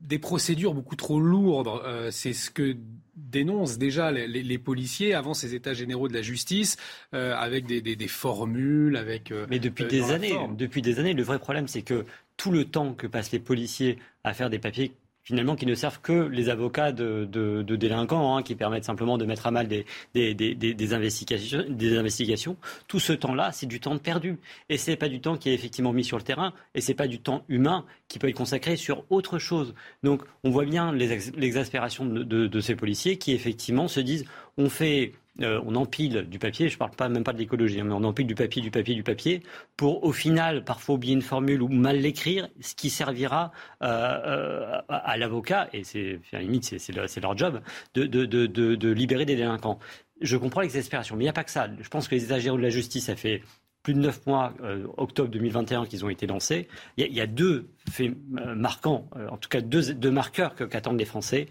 des procédures beaucoup trop lourdes. Euh, c'est ce que dénoncent déjà les, policiers avant ces états généraux de la justice, avec des, formules, avec. Mais depuis des années, depuis des années, le vrai problème, c'est que tout le temps que passent les policiers à faire des papiers finalement qui ne servent que les avocats de, délinquants, hein, qui permettent simplement de mettre à mal des, des, investigations, des investigations. Tout ce temps-là, c'est du temps perdu. Et ce n'est pas du temps qui est effectivement mis sur le terrain, et ce n'est pas du temps humain qui peut être consacré sur autre chose. Donc on voit bien l'exaspération de, ces policiers qui effectivement se disent on fait euh, on empile du papier, je ne parle pas même pas de l'écologie, hein, mais on empile du papier, du papier, du papier, pour au final parfois oublier une formule ou mal l'écrire, ce qui servira euh, euh, à, l'avocat, et c'est à la limite c'est leur, job, de, libérer des délinquants je comprends l'exaspération, mais il n'y a pas que ça. Je pense que les états généraux de la justice, ça fait plus de neuf mois, euh, octobre 2021, qu'ils ont été lancés. Il y, a deux faits marquants, en tout cas deux, deux marqueurs qu'attendent les Français.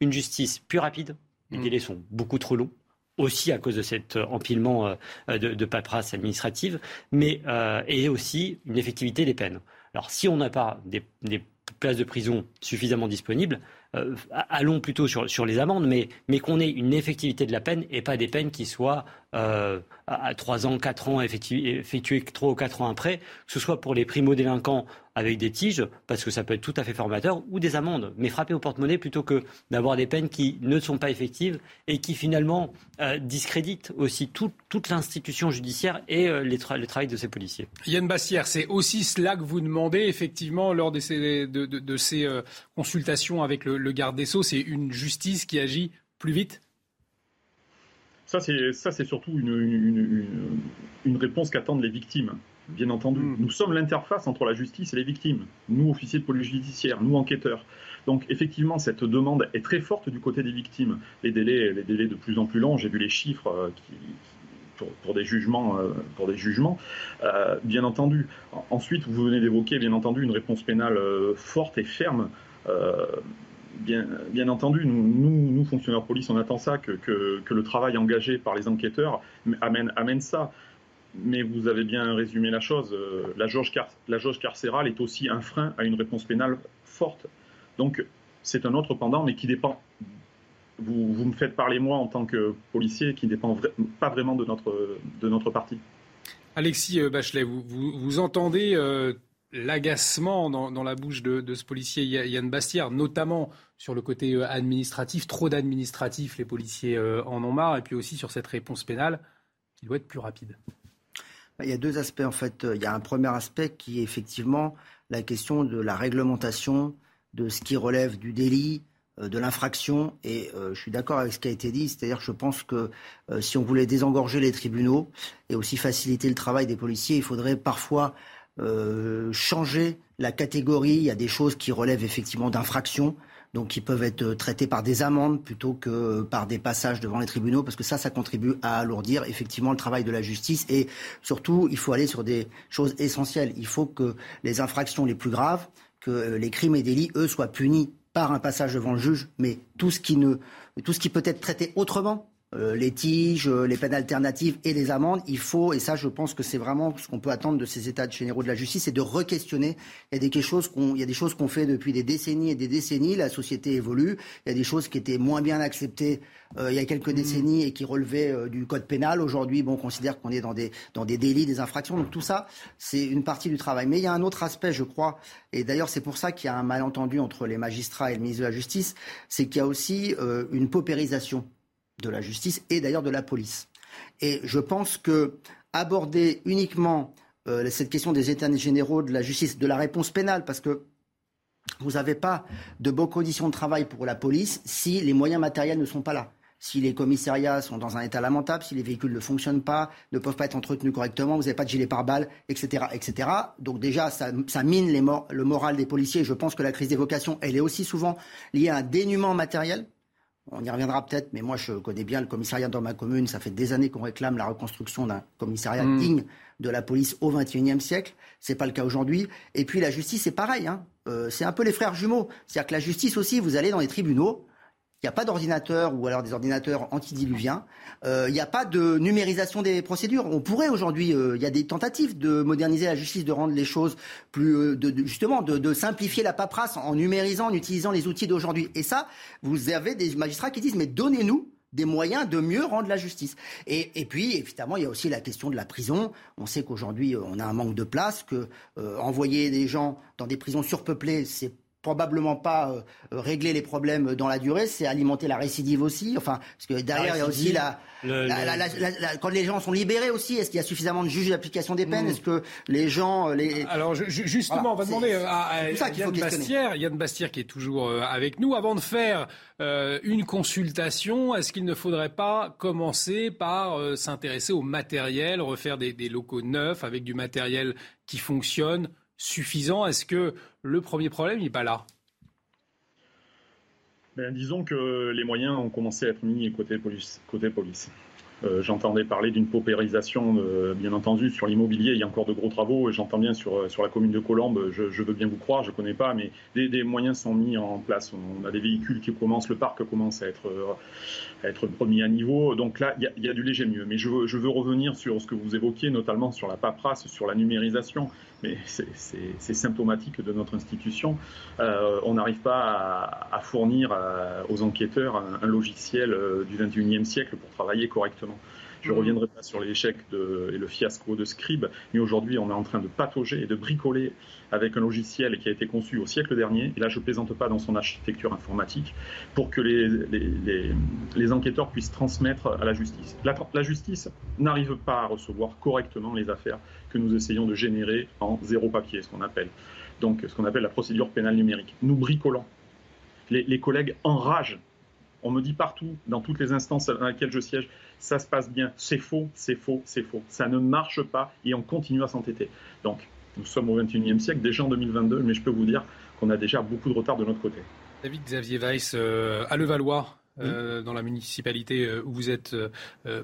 Une justice plus rapide, les mmh. délais sont beaucoup trop longs aussi à cause de cet empilement de, de paperasse administrative, mais et aussi une effectivité des peines. Alors si on n'a pas des, places de prison suffisamment disponibles, euh, allons plutôt sur, sur les amendes, mais, mais qu'on ait une effectivité de la peine et pas des peines qui soient euh, à 3 ans, 4 ans, effectuées 3 ou 4 ans après, que ce soit pour les primo-délinquants avec des tiges, parce que ça peut être tout à fait formateur, ou des amendes, mais frapper au porte-monnaie plutôt que d'avoir des peines qui ne sont pas effectives et qui finalement euh, discréditent aussi toute l'institution judiciaire et euh, le travail de ces policiers. Yann Bassière, c'est aussi cela que vous demandez effectivement lors de ces, consultations avec le, garde des Sceaux, c'est une justice qui agit plus vite ça, c'est surtout une, une réponse qu'attendent les victimes bien entendu. Hmm. Nous sommes l'interface entre la justice et les victimes, nous, officiers de police judiciaire, nous, enquêteurs. Donc, effectivement, cette demande est très forte du côté des victimes. Les délais, les délais de plus en plus longs, j'ai vu les chiffres euh, qui, pour, des jugements, euh, pour des jugements euh, bien entendu. Ensuite, vous venez d'évoquer, bien entendu, une réponse pénale forte et ferme. Bien, entendu, nous, nous, fonctionnaires de police, on attend ça, que, le travail engagé par les enquêteurs amène, ça mais vous avez bien résumé la chose. Euh, la jauge, carcérale est aussi un frein à une réponse pénale forte. Donc, c'est un autre pendant, mais qui dépend. Vous, me faites parler, moi, en tant que policier, qui ne dépend pas vraiment de notre, de notre parti. Alexis euh, Bachelet, vous, vous, entendez euh, l'agacement dans, la bouche de, ce policier Yann Bastière, notamment sur le côté administratif, trop d'administratifs, les policiers en ont marre, et puis aussi sur cette réponse pénale qui doit être plus rapide. Il y a deux aspects en fait. Il y a un premier aspect qui est effectivement la question de la réglementation de ce qui relève du délit, euh, de l'infraction. Et euh, je suis d'accord avec ce qui a été dit, c'est-à-dire que je pense que euh, si on voulait désengorger les tribunaux et aussi faciliter le travail des policiers, il faudrait parfois changer la catégorie. Il y a des choses qui relèvent effectivement d'infraction donc qui peuvent être traités par des amendes plutôt que par des passages devant les tribunaux, parce que ça, ça contribue à alourdir effectivement le travail de la justice. Et surtout, il faut aller sur des choses essentielles. Il faut que les infractions les plus graves, que les crimes et délits, eux, soient punis par un passage devant le juge, mais tout ce qui ne, tout ce qui peut être traité autrement, euh, les tiges, euh, les peines alternatives et les amendes, il faut, et ça je pense que c'est vraiment ce qu'on peut attendre de ces états généraux de la justice, c'est de re-questionner. Il y a des choses qu'on, il y a des choses qu'on fait depuis des décennies et des décennies, la société évolue, il y a des choses qui étaient moins bien acceptées euh, il y a quelques mmh. décennies et qui relevaient du code pénal. Aujourd'hui, bon, on considère qu'on est dans des, dans des délits, des infractions. Donc tout ça, c'est une partie du travail. Mais il y a un autre aspect, je crois, et d'ailleurs c'est pour ça qu'il y a un malentendu entre les magistrats et le ministre de la Justice, c'est qu'il y a aussi une paupérisation de la justice et d'ailleurs de la police. Et je pense que aborder uniquement euh, cette question des états généraux de la justice, de la réponse pénale, parce que vous n'avez pas de bonnes conditions de travail pour la police si les moyens matériels ne sont pas là. Si les commissariats sont dans un état lamentable, si les véhicules ne fonctionnent pas, ne peuvent pas être entretenus correctement, vous n'avez pas de gilet pare-balles, etc., etc. Donc déjà, ça, mine le moral des policiers. Je pense que la crise des vocations, elle est aussi souvent liée à un dénuement matériel. On y reviendra peut-être, mais moi je connais bien le commissariat dans ma commune. Ça fait des années qu'on réclame la reconstruction d'un commissariat mm. digne de la police au XXIe siècle. C'est pas le cas aujourd'hui. Et puis la justice, c'est pareil. Hein. Euh, c'est un peu les frères jumeaux. C'est-à-dire que la justice aussi, vous allez dans les tribunaux, il n'y a pas d'ordinateur ou alors des ordinateurs antidiluviens. Euh, il n'y a pas de numérisation des procédures. On pourrait aujourd'hui, euh, il y a des tentatives de moderniser la justice, de rendre les choses plus, euh, de, justement, de, simplifier la paperasse en numérisant, en utilisant les outils d'aujourd'hui. Et ça, vous avez des magistrats qui disent mais donnez-nous des moyens de mieux rendre la justice. Et, puis, évidemment, il y a aussi la question de la prison. On sait qu'aujourd'hui, on a un manque de place, que envoyer des gens dans des prisons surpeuplées, c'est probablement pas euh, régler les problèmes dans la durée, c'est alimenter la récidive aussi. Enfin, parce que derrière, il y a aussi la, quand les gens sont libérés aussi, est-ce qu'il y a suffisamment de juges d'application des peines? Hmm. Est-ce que les gens, euh, les alors justement, on va demander à, Yann Bastière, Yann Bastière qui est toujours euh, avec nous, avant de faire une consultation, est-ce qu'il ne faudrait pas commencer par s'intéresser au matériel, refaire des, des locaux neufs avec du matériel qui fonctionne suffisant? Est-ce que le premier problème n'est pas là? Ben, Disons que les moyens ont commencé à être mis côté police. Côté police. Euh, j'entendais parler d'une paupérisation, euh, bien entendu, sur l'immobilier. Il y a encore de gros travaux. Et j'entends bien sur, euh, sur la commune de Colombes, je, veux bien vous croire, je ne connais pas, mais des, moyens sont mis en place. On a des véhicules qui commencent, le parc commence à être, à être remis à niveau. Donc là, il y, a, du léger mieux. Mais je veux, je veux revenir sur ce que vous évoquiez, notamment sur la paperasse, sur la numérisation mais c'est symptomatique de notre institution. on n'arrive pas à, fournir aux enquêteurs un, un logiciel du 21e siècle pour travailler correctement. Je ne mm. reviendrai pas sur l'échec et le fiasco de Scribe, mais aujourd'hui, on est en train de patauger et de bricoler avec un logiciel qui a été conçu au siècle dernier, et là je ne plaisante pas dans son architecture informatique, pour que les, enquêteurs puissent transmettre à la justice. La, la justice n'arrive pas à recevoir correctement les affaires que nous essayons de générer en zéro papier, ce qu'on appelle. Donc, ce qu'on appelle la procédure pénale numérique. Nous bricolons. Les, les collègues enragent on me dit partout, dans toutes les instances dans lesquelles je siège, ça se passe bien. C'est faux, c'est faux, c'est faux. Ça ne marche pas et on continue à s'entêter. Donc, nous sommes au 21e siècle, déjà en 2022, mais je peux vous dire qu'on a déjà beaucoup de retard de notre côté. David Xavier Weiss, euh, à Levallois, euh, dans la municipalité euh, où vous êtes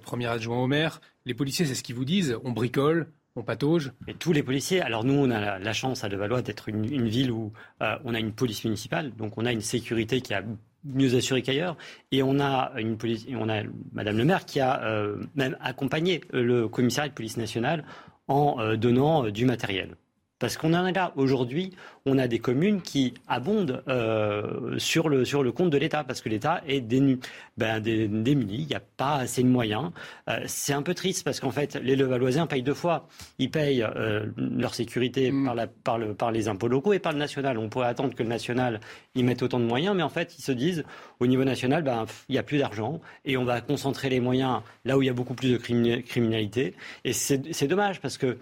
premier adjoint au maire, les policiers, c'est ce qu'ils vous disent on bricole, on patauge. Tous les policiers. Alors nous, on a la, chance à Levallois d'être une, ville où on a une police municipale, donc on a une sécurité qui a mieux assuré qu'ailleurs. Et on a une police, on a Madame le maire qui a euh, même accompagné le commissariat de police nationale en euh, donnant euh, du matériel. Parce qu'on en est là. Aujourd'hui, on a des communes qui abondent euh, sur, le, sur le compte de l'État, parce que l'État est dénu, ben, démuni, il n'y a pas assez de moyens. Euh, c'est un peu triste, parce qu'en fait, les Levalloisiens payent deux fois. Ils payent euh, leur sécurité mm. par, la, par, le, par les impôts locaux et par le national. On pourrait attendre que le national y mette autant de moyens, mais en fait, ils se disent, au niveau national, ben, il n'y a plus d'argent, et on va concentrer les moyens là où il y a beaucoup plus de criminalité. Et c'est dommage, parce que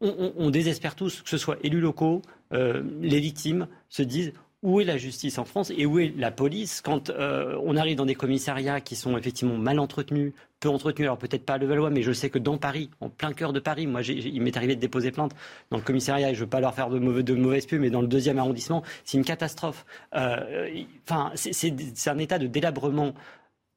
on, désespère tous, que ce soit élus locaux, euh, les victimes se disent où est la justice en France et où est la police quand euh, on arrive dans des commissariats qui sont effectivement mal entretenus, peu entretenus, alors peut-être pas à Levallois, mais je sais que dans Paris, en plein cœur de Paris, moi il m'est arrivé de déposer plainte dans le commissariat et je ne veux pas leur faire de, mauvais, de mais dans le deuxième arrondissement, c'est une catastrophe. Euh, enfin, c'est un état de délabrement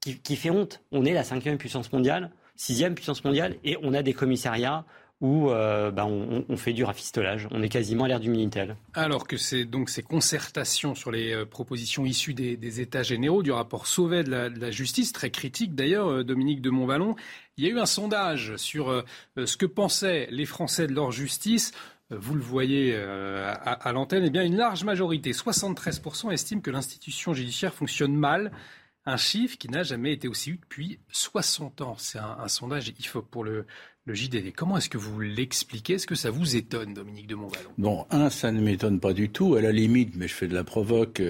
qui fait honte. On est la cinquième puissance mondiale, sixième puissance mondiale, et on a des commissariats où euh, bah, on, fait du rafistolage. On est quasiment à l'ère du Minitel. Alors que c'est donc ces concertations sur les euh, propositions issues des, États généraux du rapport Sauvet de la, justice, très critique d'ailleurs, euh, Dominique de Montvalon, il y a eu un sondage sur ce que pensaient les Français de leur justice. Vous le voyez à, l'antenne, eh bien une large majorité, 73%, estiment que l'institution judiciaire fonctionne mal un chiffre qui n'a jamais été aussi eu depuis 60 ans. C'est un, un, sondage IFOP pour le, le JDD. Comment est-ce que vous l'expliquez? Est-ce que ça vous étonne, Dominique de Montvalon? Bon, un, ça ne m'étonne pas du tout. À la limite, mais je fais de la provoque,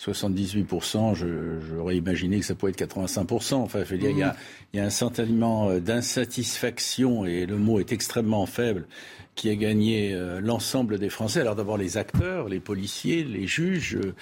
78%, euh, j'aurais imaginé que ça pourrait être 85%. Enfin, je veux dire, il y, a, il y a un sentiment euh, d'insatisfaction, et le mot est extrêmement faible, qui a gagné euh, l'ensemble des Français. Alors d'abord les acteurs, les policiers, les juges, euh,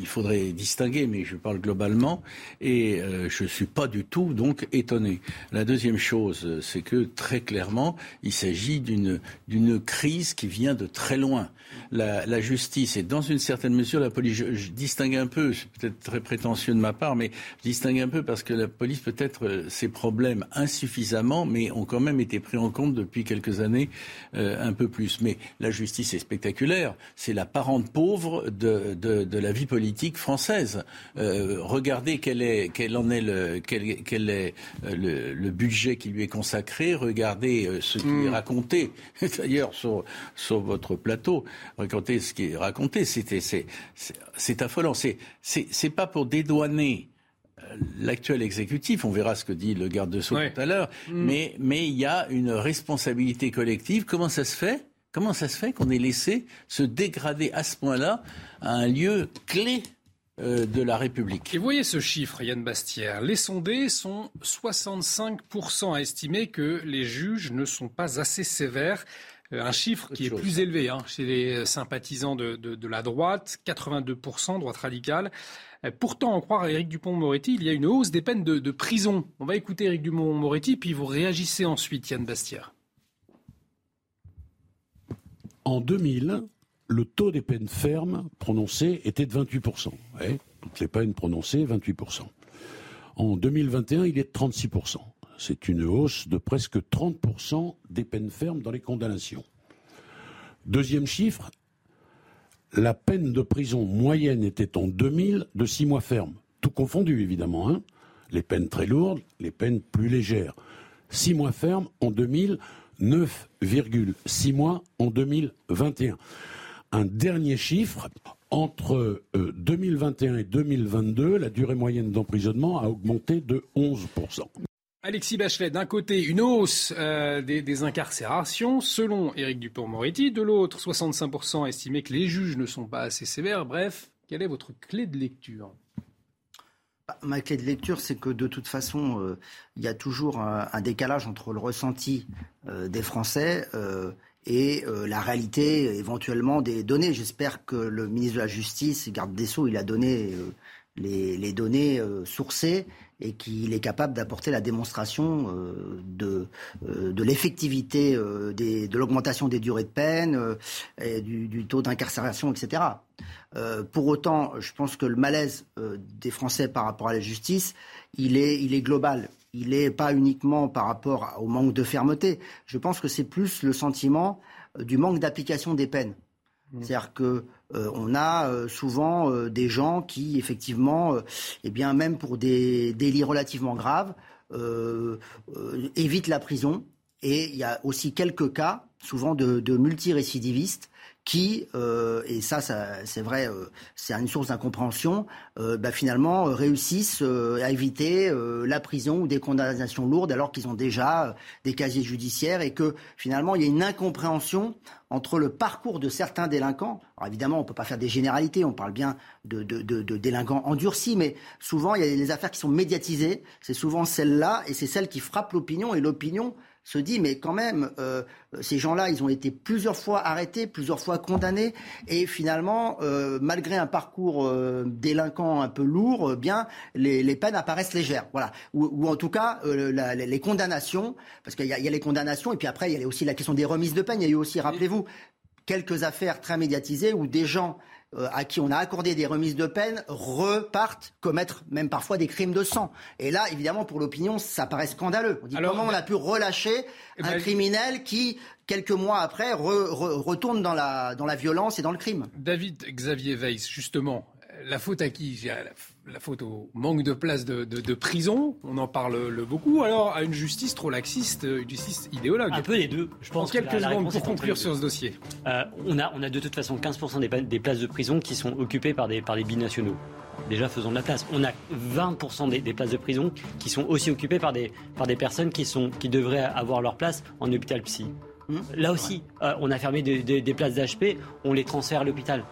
il faudrait distinguer, mais je parle globalement, et euh, je ne suis pas du tout donc étonné. La deuxième chose, c'est que très clairement, il s'agit d'une crise qui vient de très loin. La, la, justice et dans une certaine mesure la police, je, distingue un peu, c'est peut-être très prétentieux de ma part, mais je distingue un peu parce que la police peut-être ses problèmes insuffisamment, mais ont quand même été pris en compte depuis quelques années un peu plus. Mais la justice est spectaculaire. C'est la parente pauvre de, de, la vie politique française. Euh, regardez quel, est, quel en est, le, quel, quel est euh, le, budget qui lui est consacré. Regardez euh, ce qui est hmm. raconté. D'ailleurs, sur, sur votre plateau, regardez ce qui est raconté. C'était, c'est, c'est affolant. C'est, c'est, c'est pas pour dédouaner l'actuel exécutif, on verra ce que dit le garde de Sceaux tout à l'heure, mm. mais, mais il y a une responsabilité collective. Comment ça se fait Comment ça se fait qu'on ait laissé se dégrader à ce point-là à un lieu clé euh, de la République? Et voyez ce chiffre, Yann Bastière. Les sondés sont 65% à estimer que les juges ne sont pas assez sévères. Euh, un chiffre qui est plus élevé hein, chez les sympathisants de, de la droite, 82%, droite radicale. Euh, pourtant, en croire Éric Dupont-Moretti, il y a une hausse des peines de, prison. On va écouter Éric Dupont-Moretti, puis vous réagissez ensuite, Yann Bastière. En 2000, le taux des peines fermes prononcées était de 28%. toutes les peines prononcées, 28%. En 2021, il est de 36%. C'est une hausse de presque 30% des peines fermes dans les condamnations. Deuxième chiffre, la peine de prison moyenne était en 2000 de 6 mois ferme. Tout confondu, évidemment. Hein les peines très lourdes, les peines plus légères. 6 mois ferme en 2000, 9,6 mois en 2021. Un dernier chiffre, entre 2021 euh, et 2022, la durée moyenne d'emprisonnement a augmenté de 11%. Alexis Bachelet, d'un côté, une hausse euh, des, incarcérations, selon Éric Dupont-Moretti. De l'autre, 65% estimaient que les juges ne sont pas assez sévères. Bref, quelle est votre clé de lecture? Bah, Ma clé de lecture, c'est que de toute façon, euh, il y a toujours un, décalage entre le ressenti euh, des Français et la réalité éventuellement des données. J'espère que le ministre de la Justice, garde des Sceaux, il a donné les, données sourcées et qu'il est capable d'apporter la démonstration euh, de, euh, de l'effectivité euh, de l'augmentation des durées de peine, du, taux d'incarcération, etc. pour autant, je pense que le malaise des Français par rapport à la justice, il est global. Il n'est pas uniquement par rapport au manque de fermeté. Je pense que c'est plus le sentiment du manque d'application des peines. Mmh. C'est-à-dire que euh, on a euh, souvent euh, des gens qui, effectivement, eh bien, même pour des délits relativement graves, évitent la prison. Et il y a aussi quelques cas, souvent de, de multirécidivistes, qui, euh, et ça, c'est vrai, euh, c'est une source d'incompréhension, euh, bah, finalement réussissent à éviter la prison ou des condamnations lourdes alors qu'ils ont déjà des casiers judiciaires et que finalement il y a une incompréhension entre le parcours de certains délinquants. Alors évidemment, on ne peut pas faire des généralités, on parle bien de, délinquants endurcis, mais souvent il y a des affaires qui sont médiatisées, c'est souvent celles-là et c'est celles qui frappent l'opinion et l'opinion se dit mais quand même euh, ces gens-là ils ont été plusieurs fois arrêtés, plusieurs fois condamnés et finalement euh, malgré un parcours euh, délinquant un peu lourd, bien les, peines apparaissent légères, voilà ou, en tout cas les condamnations parce qu'il y, a les condamnations et puis après il y a aussi la question des remises de peine. Il y a eu aussi rappelez-vous quelques affaires très médiatisées où des gens euh, à qui on a accordé des remises de peine repartent commettre même parfois des crimes de sang. Et là, évidemment, pour l'opinion, ça paraît scandaleux. On dit comment on a pu relâcher eh un ben, criminel qui, quelques mois après, retourne dans la, dans la violence et dans le crime? David Xavier Weiss, justement, la faute à qui? La faute au manque de place de, prison, on en parle beaucoup, alors à une justice trop laxiste, une justice idéologue. Un peu les deux, je pense. En quelques secondes pour conclure sur ce dossier. Euh, on, a, on a de toute façon 15% des, des, places de prison qui sont occupées par des, par des binationaux. Déjà, faisons de la place. On a 20% des, places de prison qui sont aussi occupées par des, par des personnes qui, sont, qui devraient avoir leur place en hôpital psy. Mmh. Là aussi, euh, on a fermé des, des places d'HP, on les transfère à l'hôpital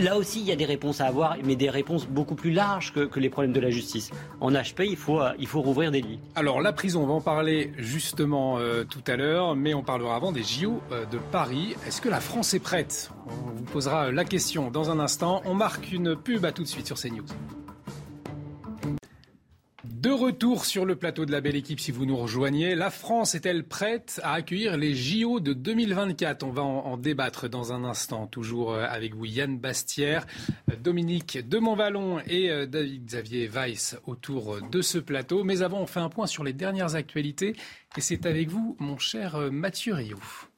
là aussi, il y a des réponses à avoir, mais des réponses beaucoup plus larges que, les problèmes de la justice. En HP, il faut, euh, il faut rouvrir des lits. Alors, la prison, on va en parler justement euh, tout à l'heure, mais on parlera avant des JO euh, de Paris. Est-ce que la France est prête? On vous posera la question dans un instant. On marque une pub à tout de suite sur CNews. De retour sur le plateau de la belle équipe, si vous nous rejoignez, la France est-elle prête à accueillir les JO de 2024 On va en, débattre dans un instant, toujours euh, avec vous Yann Bastière, euh, Dominique de Montvalon et euh, David Xavier Weiss autour de ce plateau. Mais avant, on fait un point sur les dernières actualités et c'est avec vous, mon cher Mathieu Rioux.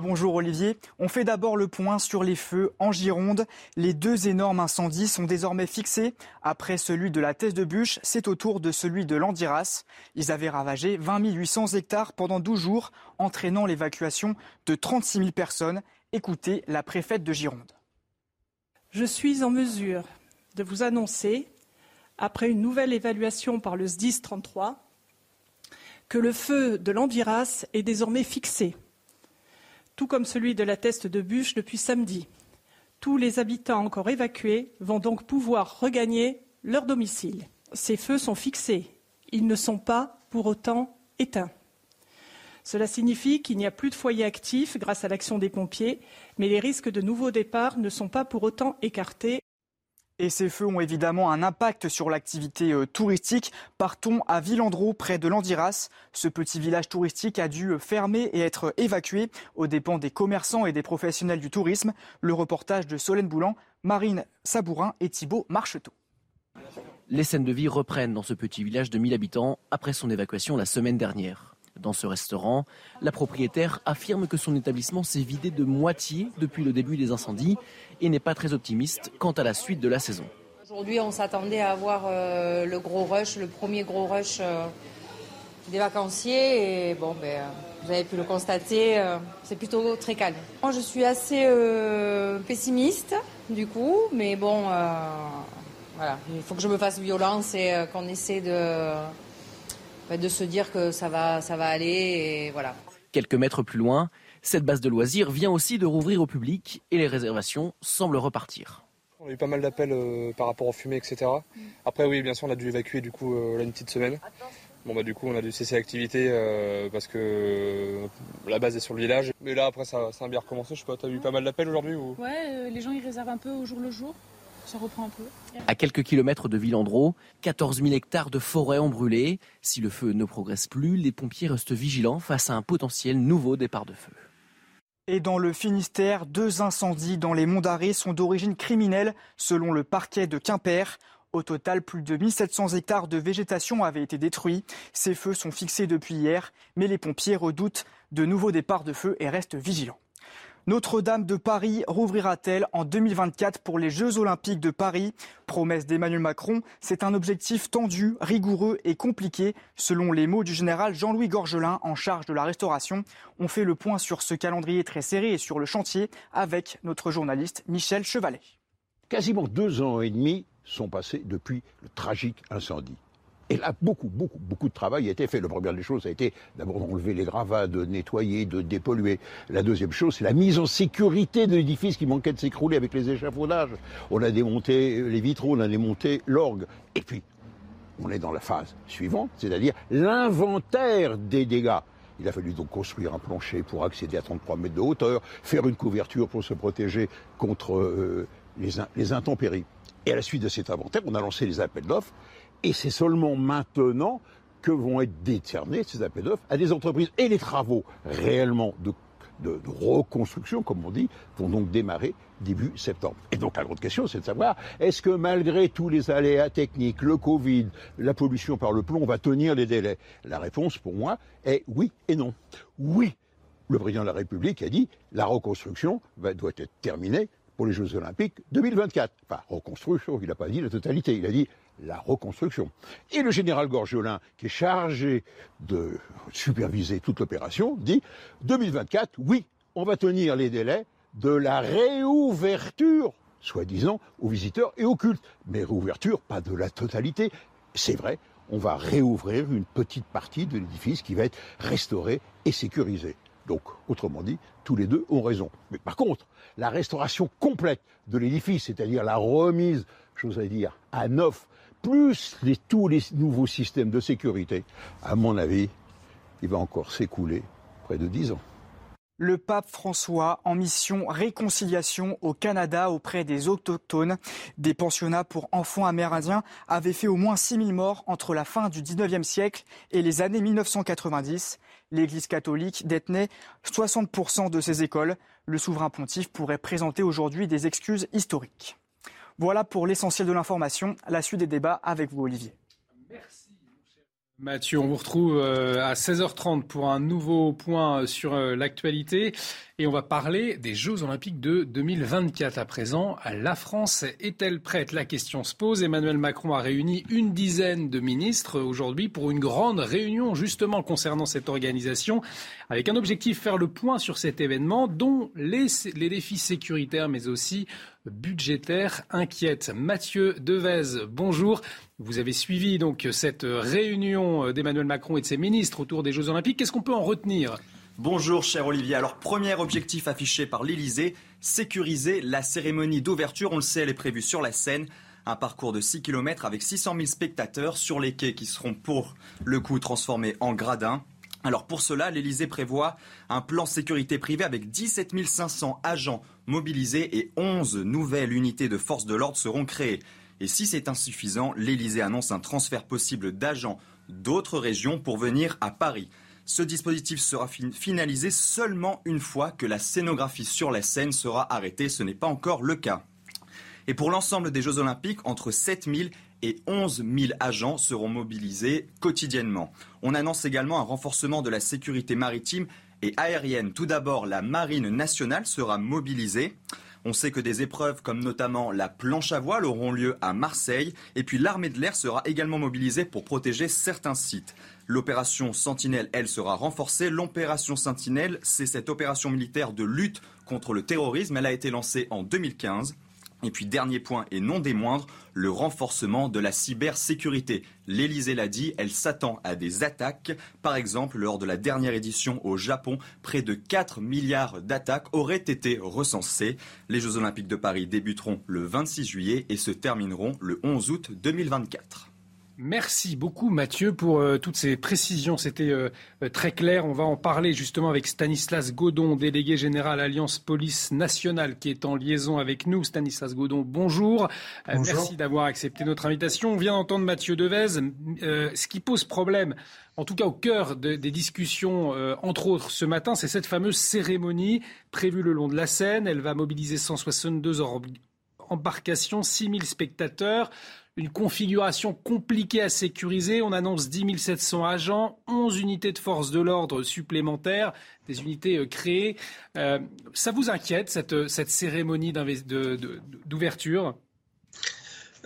Bonjour Olivier. On fait d'abord le point sur les feux en Gironde. Les deux énormes incendies sont désormais fixés. Après celui de la Thèse de Bûche, c'est au tour de celui de l'Andiras. Ils avaient ravagé 20 800 hectares pendant 12 jours, entraînant l'évacuation de 36 000 personnes. Écoutez la préfète de Gironde. Je suis en mesure de vous annoncer, après une nouvelle évaluation par le SDIS 33, que le feu de l'Andiras est désormais fixé tout comme celui de la Teste de Bûche depuis samedi. Tous les habitants encore évacués vont donc pouvoir regagner leur domicile. Ces feux sont fixés. Ils ne sont pas pour autant éteints. Cela signifie qu'il n'y a plus de foyers actifs grâce à l'action des pompiers, mais les risques de nouveaux départs ne sont pas pour autant écartés. Et ces feux ont évidemment un impact sur l'activité euh, touristique. Partons à Villandreau, près de Landiras. Ce petit village touristique a dû fermer et être évacué aux dépens des commerçants et des professionnels du tourisme. Le reportage de Solène Boulan, Marine Sabourin et Thibault Marcheteau. Les scènes de vie reprennent dans ce petit village de 1000 habitants après son évacuation la semaine dernière. Dans ce restaurant, la propriétaire affirme que son établissement s'est vidé de moitié depuis le début des incendies et n'est pas très optimiste quant à la suite de la saison. Aujourd'hui, on s'attendait à avoir euh, le gros rush, le premier gros rush euh, des vacanciers. Et bon, ben, vous avez pu le constater, euh, c'est plutôt très calme. Moi, je suis assez pessimiste, du coup, mais bon, voilà, il faut que je me fasse violence et qu'on essaie de de se dire que ça va, ça va aller et voilà. Quelques mètres plus loin, cette base de loisirs vient aussi de rouvrir au public et les réservations semblent repartir. On a eu pas mal d'appels euh, par rapport aux fumées, etc. Après, oui, bien sûr, on a dû évacuer du coup euh, là une petite semaine. Bon bah du coup on a dû cesser l'activité euh, parce que la base est sur le village. Mais là après ça, ça a bien recommencé, je sais pas, t'as eu pas mal d'appels aujourd'hui ou... Ouais, les gens ils réservent un peu au jour le jour ça reprend un peu. À quelques kilomètres de Villandreau, 14 000 hectares de forêt ont brûlé. Si le feu ne progresse plus, les pompiers restent vigilants face à un potentiel nouveau départ de feu. Et dans le Finistère, deux incendies dans les monts d'Arrée sont d'origine criminelle, selon le parquet de Quimper. Au total, plus de 1700 hectares de végétation avaient été détruits. Ces feux sont fixés depuis hier, mais les pompiers redoutent de nouveaux départs de feu et restent vigilants. Notre-Dame de Paris rouvrira-t-elle en 2024 pour les Jeux Olympiques de Paris? Promesse d'Emmanuel Macron, c'est un objectif tendu, rigoureux et compliqué, selon les mots du général Jean-Louis Gorgelin en charge de la restauration. On fait le point sur ce calendrier très serré et sur le chantier avec notre journaliste Michel Chevalet. Quasiment deux ans et demi sont passés depuis le tragique incendie. Et là, beaucoup, beaucoup, beaucoup de travail a été fait. La première des choses a été d'abord d'enlever les gravats, de nettoyer, de dépolluer. La deuxième chose, c'est la mise en sécurité de l'édifice qui manquait de s'écrouler avec les échafaudages. On a démonté les vitraux, on a démonté l'orgue. Et puis, on est dans la phase suivante, c'est-à-dire l'inventaire des dégâts. Il a fallu donc construire un plancher pour accéder à 33 mètres de hauteur, faire une couverture pour se protéger contre euh, les, les intempéries. Et à la suite de cet inventaire, on a lancé les appels d'offres et c'est seulement maintenant que vont être décernés ces appels d'offres à des entreprises. Et les travaux réellement de, reconstruction, comme on dit, vont donc démarrer début septembre. Et donc la grande question, c'est de savoir, est-ce que malgré tous les aléas techniques, le Covid, la pollution par le plomb, on va tenir les délais? La réponse, pour moi, est oui et non. Oui, le président de la République a dit, la reconstruction doit être terminée pour les Jeux Olympiques 2024. Enfin, reconstruction, il n'a pas dit la totalité, il a dit la reconstruction. Et le général Gorgiolin, qui est chargé de superviser toute l'opération, dit 2024, oui, on va tenir les délais de la réouverture, soi-disant, aux visiteurs et aux cultes. Mais réouverture, pas de la totalité. C'est vrai, on va réouvrir une petite partie de l'édifice qui va être restaurée et sécurisée. Donc, autrement dit, tous les deux ont raison. Mais par contre, la restauration complète de l'édifice, c'est-à-dire la remise, j'oserais dire, à neuf plus tous les nouveaux systèmes de sécurité, à mon avis, il va encore s'écouler près de dix ans. Le pape François en mission réconciliation au Canada auprès des autochtones. Des pensionnats pour enfants amérindiens avaient fait au moins 6000 morts entre la fin du 19e siècle et les années 1990. L'Église catholique détenait 60% de ces écoles. Le souverain pontife pourrait présenter aujourd'hui des excuses historiques. Voilà pour l'essentiel de l'information. La suite des débats avec vous, Olivier. Mathieu, on vous retrouve euh, à 16h30 pour un nouveau point sur euh, l'actualité et on va parler des Jeux Olympiques de 2024 à présent. La France est-elle prête? La question se pose. Emmanuel Macron a réuni une dizaine de ministres aujourd'hui pour une grande réunion justement concernant cette organisation avec un objectif faire le point sur cet événement dont les, les défis sécuritaires mais aussi budgétaires inquiètent. Mathieu Devez, bonjour. Vous avez suivi donc cette réunion d'Emmanuel Macron et de ses ministres autour des Jeux Olympiques. Qu'est-ce qu'on peut en retenir? Bonjour cher Olivier. Alors premier objectif affiché par l'Elysée, sécuriser la cérémonie d'ouverture. On le sait, elle est prévue sur la scène. Un parcours de 6 km avec 600 000 spectateurs sur les quais qui seront pour le coup transformés en gradins. Alors pour cela, l'Elysée prévoit un plan sécurité privée avec 17 500 agents mobilisés et 11 nouvelles unités de forces de l'ordre seront créées. Et si c'est insuffisant, l'Elysée annonce un transfert possible d'agents d'autres régions pour venir à Paris. Ce dispositif sera finalisé seulement une fois que la scénographie sur la scène sera arrêtée. Ce n'est pas encore le cas. Et pour l'ensemble des Jeux Olympiques, entre 7 000 et 11 000 agents seront mobilisés quotidiennement. On annonce également un renforcement de la sécurité maritime et aérienne. Tout d'abord, la Marine nationale sera mobilisée. On sait que des épreuves comme notamment la planche à voile auront lieu à Marseille et puis l'armée de l'air sera également mobilisée pour protéger certains sites. L'opération Sentinelle, elle, sera renforcée. L'opération Sentinelle, c'est cette opération militaire de lutte contre le terrorisme. Elle a été lancée en 2015. Et puis dernier point et non des moindres, le renforcement de la cybersécurité. L'Elysée l'a dit, elle s'attend à des attaques. Par exemple, lors de la dernière édition au Japon, près de 4 milliards d'attaques auraient été recensées. Les Jeux olympiques de Paris débuteront le 26 juillet et se termineront le 11 août 2024. Merci beaucoup Mathieu pour euh, toutes ces précisions. C'était euh, euh, très clair. On va en parler justement avec Stanislas Godon, délégué général Alliance Police Nationale, qui est en liaison avec nous. Stanislas Godon, bonjour. merci d'avoir accepté notre invitation. On vient d'entendre Mathieu Devez. ce qui pose problème, en tout cas au cœur des discussions, entre autres ce matin, c'est cette fameuse cérémonie prévue le long de la Seine. Elle va mobiliser 162 embarcations, 6000 spectateurs une configuration compliquée à sécuriser. On annonce 10 700 agents, 11 unités de force de l'ordre supplémentaires, des unités euh, créées. Euh, ça vous inquiète, cette, cette cérémonie d'ouverture?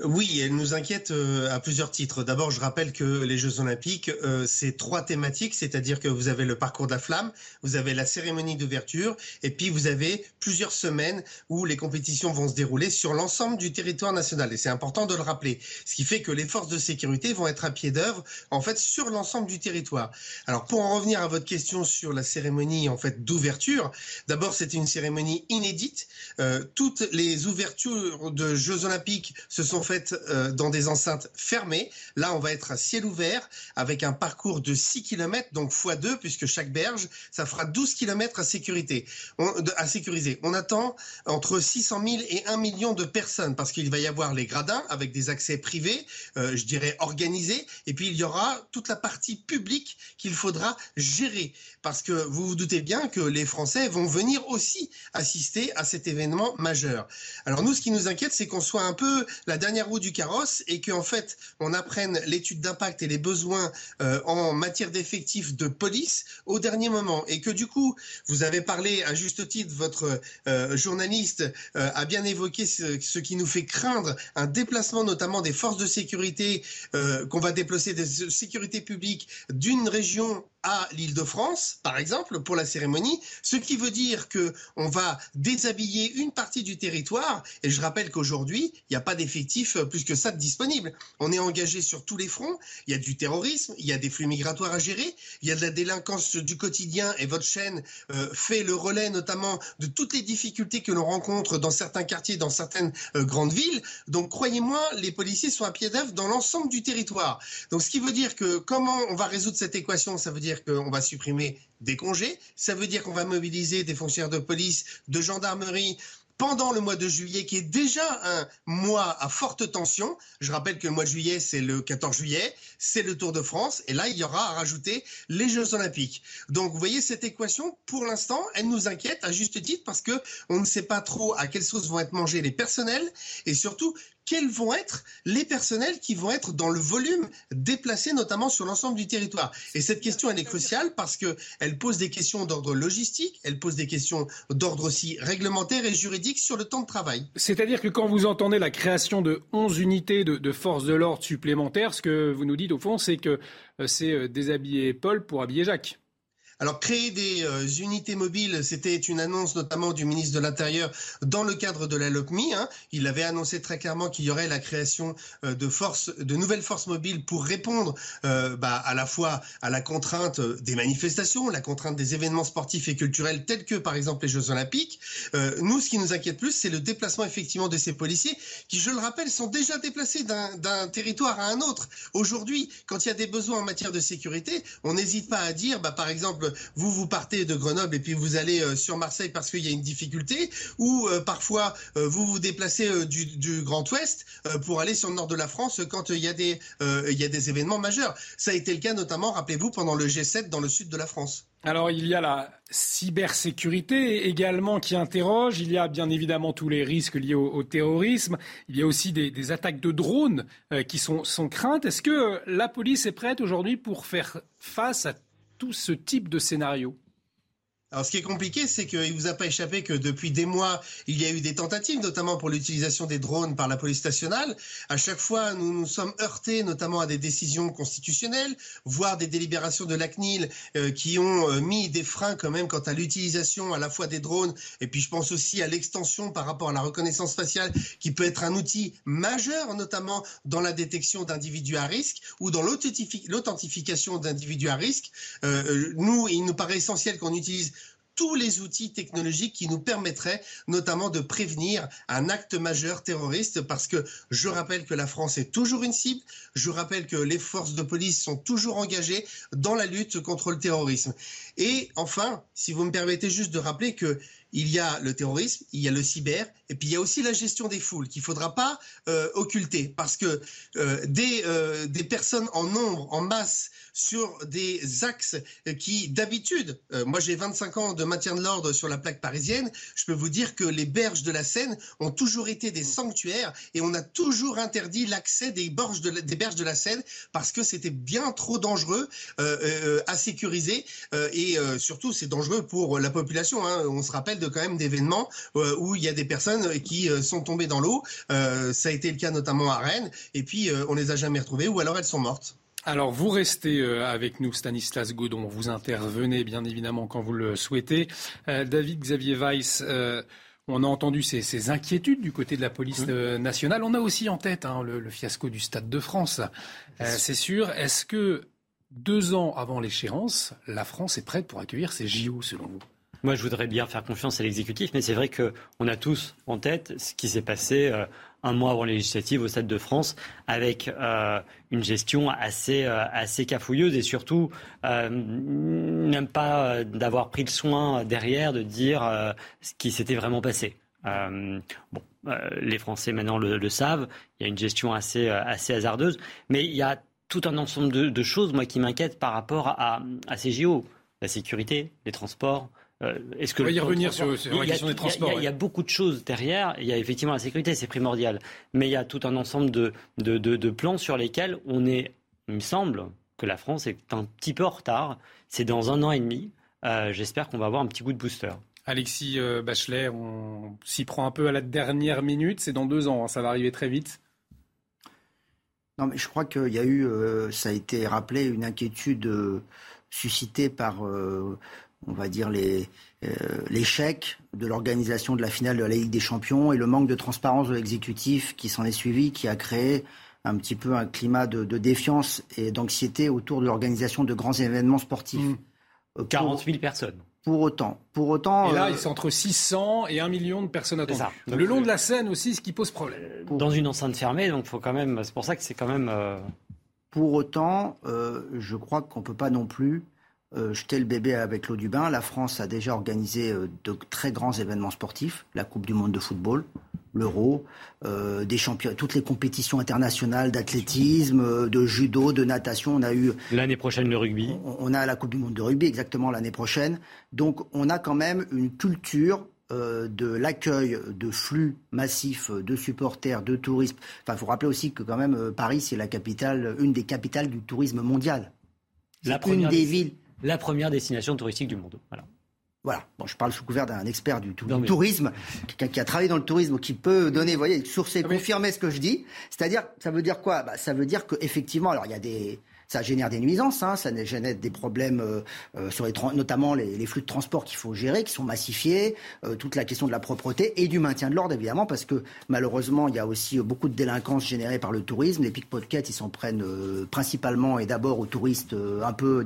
Oui, elle nous inquiète euh, à plusieurs titres. D'abord, je rappelle que les Jeux Olympiques, euh, c'est trois thématiques, c'est-à-dire que vous avez le parcours de la flamme, vous avez la cérémonie d'ouverture, et puis vous avez plusieurs semaines où les compétitions vont se dérouler sur l'ensemble du territoire national. Et c'est important de le rappeler. Ce qui fait que les forces de sécurité vont être à pied d'œuvre, en fait, sur l'ensemble du territoire. Alors, pour en revenir à votre question sur la cérémonie, en fait, d'ouverture, d'abord, c'est une cérémonie inédite. Euh, toutes les ouvertures de Jeux Olympiques se sont fait euh, dans des enceintes fermées. Là, on va être à ciel ouvert avec un parcours de 6 km, donc x2, puisque chaque berge, ça fera 12 km à, sécurité, à sécuriser. On attend entre 600 000 et 1 million de personnes parce qu'il va y avoir les gradins avec des accès privés, euh, je dirais organisés, et puis il y aura toute la partie publique qu'il faudra gérer parce que vous vous doutez bien que les Français vont venir aussi assister à cet événement majeur. Alors nous, ce qui nous inquiète, c'est qu'on soit un peu la dernière roue du carrosse et qu'en fait, on apprenne l'étude d'impact et les besoins euh, en matière d'effectifs de police au dernier moment. Et que du coup, vous avez parlé à juste titre, votre euh, journaliste euh, a bien évoqué ce, ce, qui nous fait craindre un déplacement notamment des forces de sécurité qu'on va déplacer des sécurités publiques d'une région à l'Île-de-France, par exemple, pour la cérémonie, ce qui veut dire que on va déshabiller une partie du territoire. Et je rappelle qu'aujourd'hui, il n'y a pas d'effectifs plus que ça de disponibles. On est engagé sur tous les fronts. Il y a du terrorisme, il y a des flux migratoires à gérer, il y a de la délinquance du quotidien. Et votre chaîne euh, fait le relais, notamment, de toutes les difficultés que l'on rencontre dans certains quartiers, dans certaines euh, grandes villes. Donc, croyez-moi, les policiers sont à pied d'œuvre dans l'ensemble du territoire. Donc, ce qui veut dire que comment on va résoudre cette équation Ça veut dire qu'on va supprimer des congés, ça veut dire qu'on va mobiliser des fonctionnaires de police, de gendarmerie, pendant le mois de juillet, qui est déjà un mois à forte tension. Je rappelle que le mois de juillet, c'est le 14 juillet, c'est le Tour de France, et là, il y aura à rajouter les Jeux Olympiques. Donc, vous voyez, cette équation, pour l'instant, elle nous inquiète à juste titre parce que on ne sait pas trop à quelle sauce vont être mangés les personnels, et surtout quels vont être les personnels qui vont être dans le volume déplacé, notamment sur l'ensemble du territoire. Et cette question, elle est cruciale parce qu'elle pose des questions d'ordre logistique, elle pose des questions d'ordre aussi réglementaire et juridique sur le temps de travail. C'est-à-dire que quand vous entendez la création de 11 unités de, de forces de l'ordre supplémentaires, ce que vous nous dites au fond, c'est que euh, c'est euh, déshabiller Paul pour habiller Jacques. Alors, créer des euh, unités mobiles, c'était une annonce notamment du ministre de l'Intérieur dans le cadre de la LOPMI. Hein. Il avait annoncé très clairement qu'il y aurait la création euh, de forces, de nouvelles forces mobiles pour répondre euh, bah, à la fois à la contrainte des manifestations, la contrainte des événements sportifs et culturels tels que par exemple les Jeux Olympiques. nous, ce qui nous inquiète plus, c'est le déplacement effectivement de ces policiers qui, je le rappelle, sont déjà déplacés d'un territoire à un autre. Aujourd'hui, quand il y a des besoins en matière de sécurité, on n'hésite pas à dire, bah, par exemple, vous vous partez de Grenoble et puis vous allez euh, sur Marseille parce qu'il y a une difficulté, ou euh, parfois euh, vous vous déplacez du, Grand Ouest pour aller sur le nord de la France quand il y a des événements majeurs. Ça a été le cas notamment, rappelez-vous, pendant le G7 dans le sud de la France. Alors il y a la cybersécurité également qui interroge, il y a bien évidemment tous les risques liés au, terrorisme, il y a aussi des, attaques de drones qui sont, sont craintes. Est-ce que la police est prête aujourd'hui pour faire face à tout ce type de scénario alors, ce qui est compliqué, c'est qu'il ne vous a pas échappé que depuis des mois, il y a eu des tentatives, notamment pour l'utilisation des drones par la police nationale. À chaque fois, nous nous sommes heurtés, notamment à des décisions constitutionnelles, voire des délibérations de la CNIL euh, qui ont euh, mis des freins quand même quant à l'utilisation à la fois des drones et puis je pense aussi à l'extension par rapport à la reconnaissance faciale qui peut être un outil majeur, notamment dans la détection d'individus à risque ou dans l'authentification d'individus à risque. Euh, nous, il nous paraît essentiel qu'on utilise tous les outils technologiques qui nous permettraient notamment de prévenir un acte majeur terroriste parce que je rappelle que la France est toujours une cible, je rappelle que les forces de police sont toujours engagées dans la lutte contre le terrorisme. Et enfin, si vous me permettez juste de rappeler que il y a le terrorisme, il y a le cyber, et puis il y a aussi la gestion des foules qu'il ne faudra pas euh, occulter, parce que euh, des, euh, des personnes en nombre, en masse, sur des axes qui, d'habitude, moi j'ai 25 ans de maintien de l'ordre sur la plaque parisienne, je peux vous dire que les berges de la Seine ont toujours été des sanctuaires, et on a toujours interdit l'accès des, de des berges de la Seine, parce que c'était bien trop dangereux à sécuriser, et surtout c'est dangereux pour la population. Hein. On se rappelle de quand même d'événements euh, où il y a des personnes qui euh, sont tombées dans l'eau. Euh, ça a été le cas notamment à Rennes. Et puis on les a jamais retrouvées ou alors elles sont mortes. Alors, vous restez avec nous, Stanislas Godon. Vous intervenez, bien évidemment, quand vous le souhaitez. David Xavier Weiss, on a entendu ces, inquiétudes du côté de la police nationale. On a aussi en tête hein, le, fiasco du Stade de France. C'est sûr. Est-ce que deux ans avant l'échéance, la France est prête pour accueillir ces JO, selon vous? Moi, je voudrais bien faire confiance à l'exécutif, mais c'est vrai qu'on a tous en tête ce qui s'est passé euh, un mois avant les législatives au Stade de France, avec euh, une gestion assez, euh, assez cafouilleuse et surtout même pas d'avoir pris le soin derrière de dire ce qui s'était vraiment passé. bon, les Français maintenant le, savent, il y a une gestion assez, assez hasardeuse, mais il y a tout un ensemble de, choses, moi, qui m'inquiètent par rapport à, ces JO. La sécurité, les transports, est-ce que On va y revenir sur, la question des transports. Il y, a beaucoup de choses derrière. Il y a effectivement la sécurité, c'est primordial. Mais il y a tout un ensemble de, de, de, plans sur lesquels on est, il me semble, que la France est un petit peu en retard. C'est dans un an et demi. Euh, j'espère qu'on va avoir un petit coup de booster. Alexis euh, Bachelet, on s'y prend un peu à la dernière minute. C'est dans deux ans, hein. ça va arriver très vite. Non, mais je crois qu'il y a eu, ça a été rappelé, une inquiétude suscitée par on va dire, euh, l'échec de l'organisation de la finale de la Ligue des Champions et le manque de transparence de l'exécutif qui s'en est suivi, qui a créé un petit peu un climat de, défiance et d'anxiété autour de l'organisation de grands événements sportifs. 40 mmh. 000 personnes. Pour autant. Pour autant. Et là, euh, c'est entre 600 et 1 million de personnes attendues. le long de la scène aussi, ce qui pose problème. Dans une enceinte fermée, donc faut quand même. C'est pour ça que c'est quand même. Euh, pour autant, je crois qu'on ne peut pas non plus euh, jeter le bébé avec l'eau du bain. La France a déjà organisé euh, de très grands événements sportifs, la Coupe du Monde de football, l'Euro, euh, des champions, toutes les compétitions internationales d'athlétisme, de judo, de natation. On a eu l'année prochaine le rugby. On, a la Coupe du Monde de rugby exactement l'année prochaine. Donc on a quand même une culture de l'accueil de flux massifs de supporters, de touristes. Enfin, il faut rappeler aussi que quand même Paris, c'est la capitale, une des capitales du tourisme mondial. La première une des villes la première destination touristique du monde. Voilà. Voilà. Bon, je parle sous couvert d'un expert du, tourisme, quelqu'un qui a travaillé dans le tourisme, qui peut donner, vous voyez, sourcer, ah confirmer ce que je dis. C'est-à-dire, ça veut dire quoi? Bah, Ça veut dire qu'effectivement, alors il y a des, Ça génère des nuisances, hein, ça génère des problèmes euh, euh, sur les notamment les, flux de transport qu'il faut gérer, qui sont massifiés, euh, toute la question de la propreté et du maintien de l'ordre évidemment, parce que malheureusement il y a aussi beaucoup de délinquance générée par le tourisme. Les pickpockets ils s'en prennent principalement et d'abord aux touristes un peu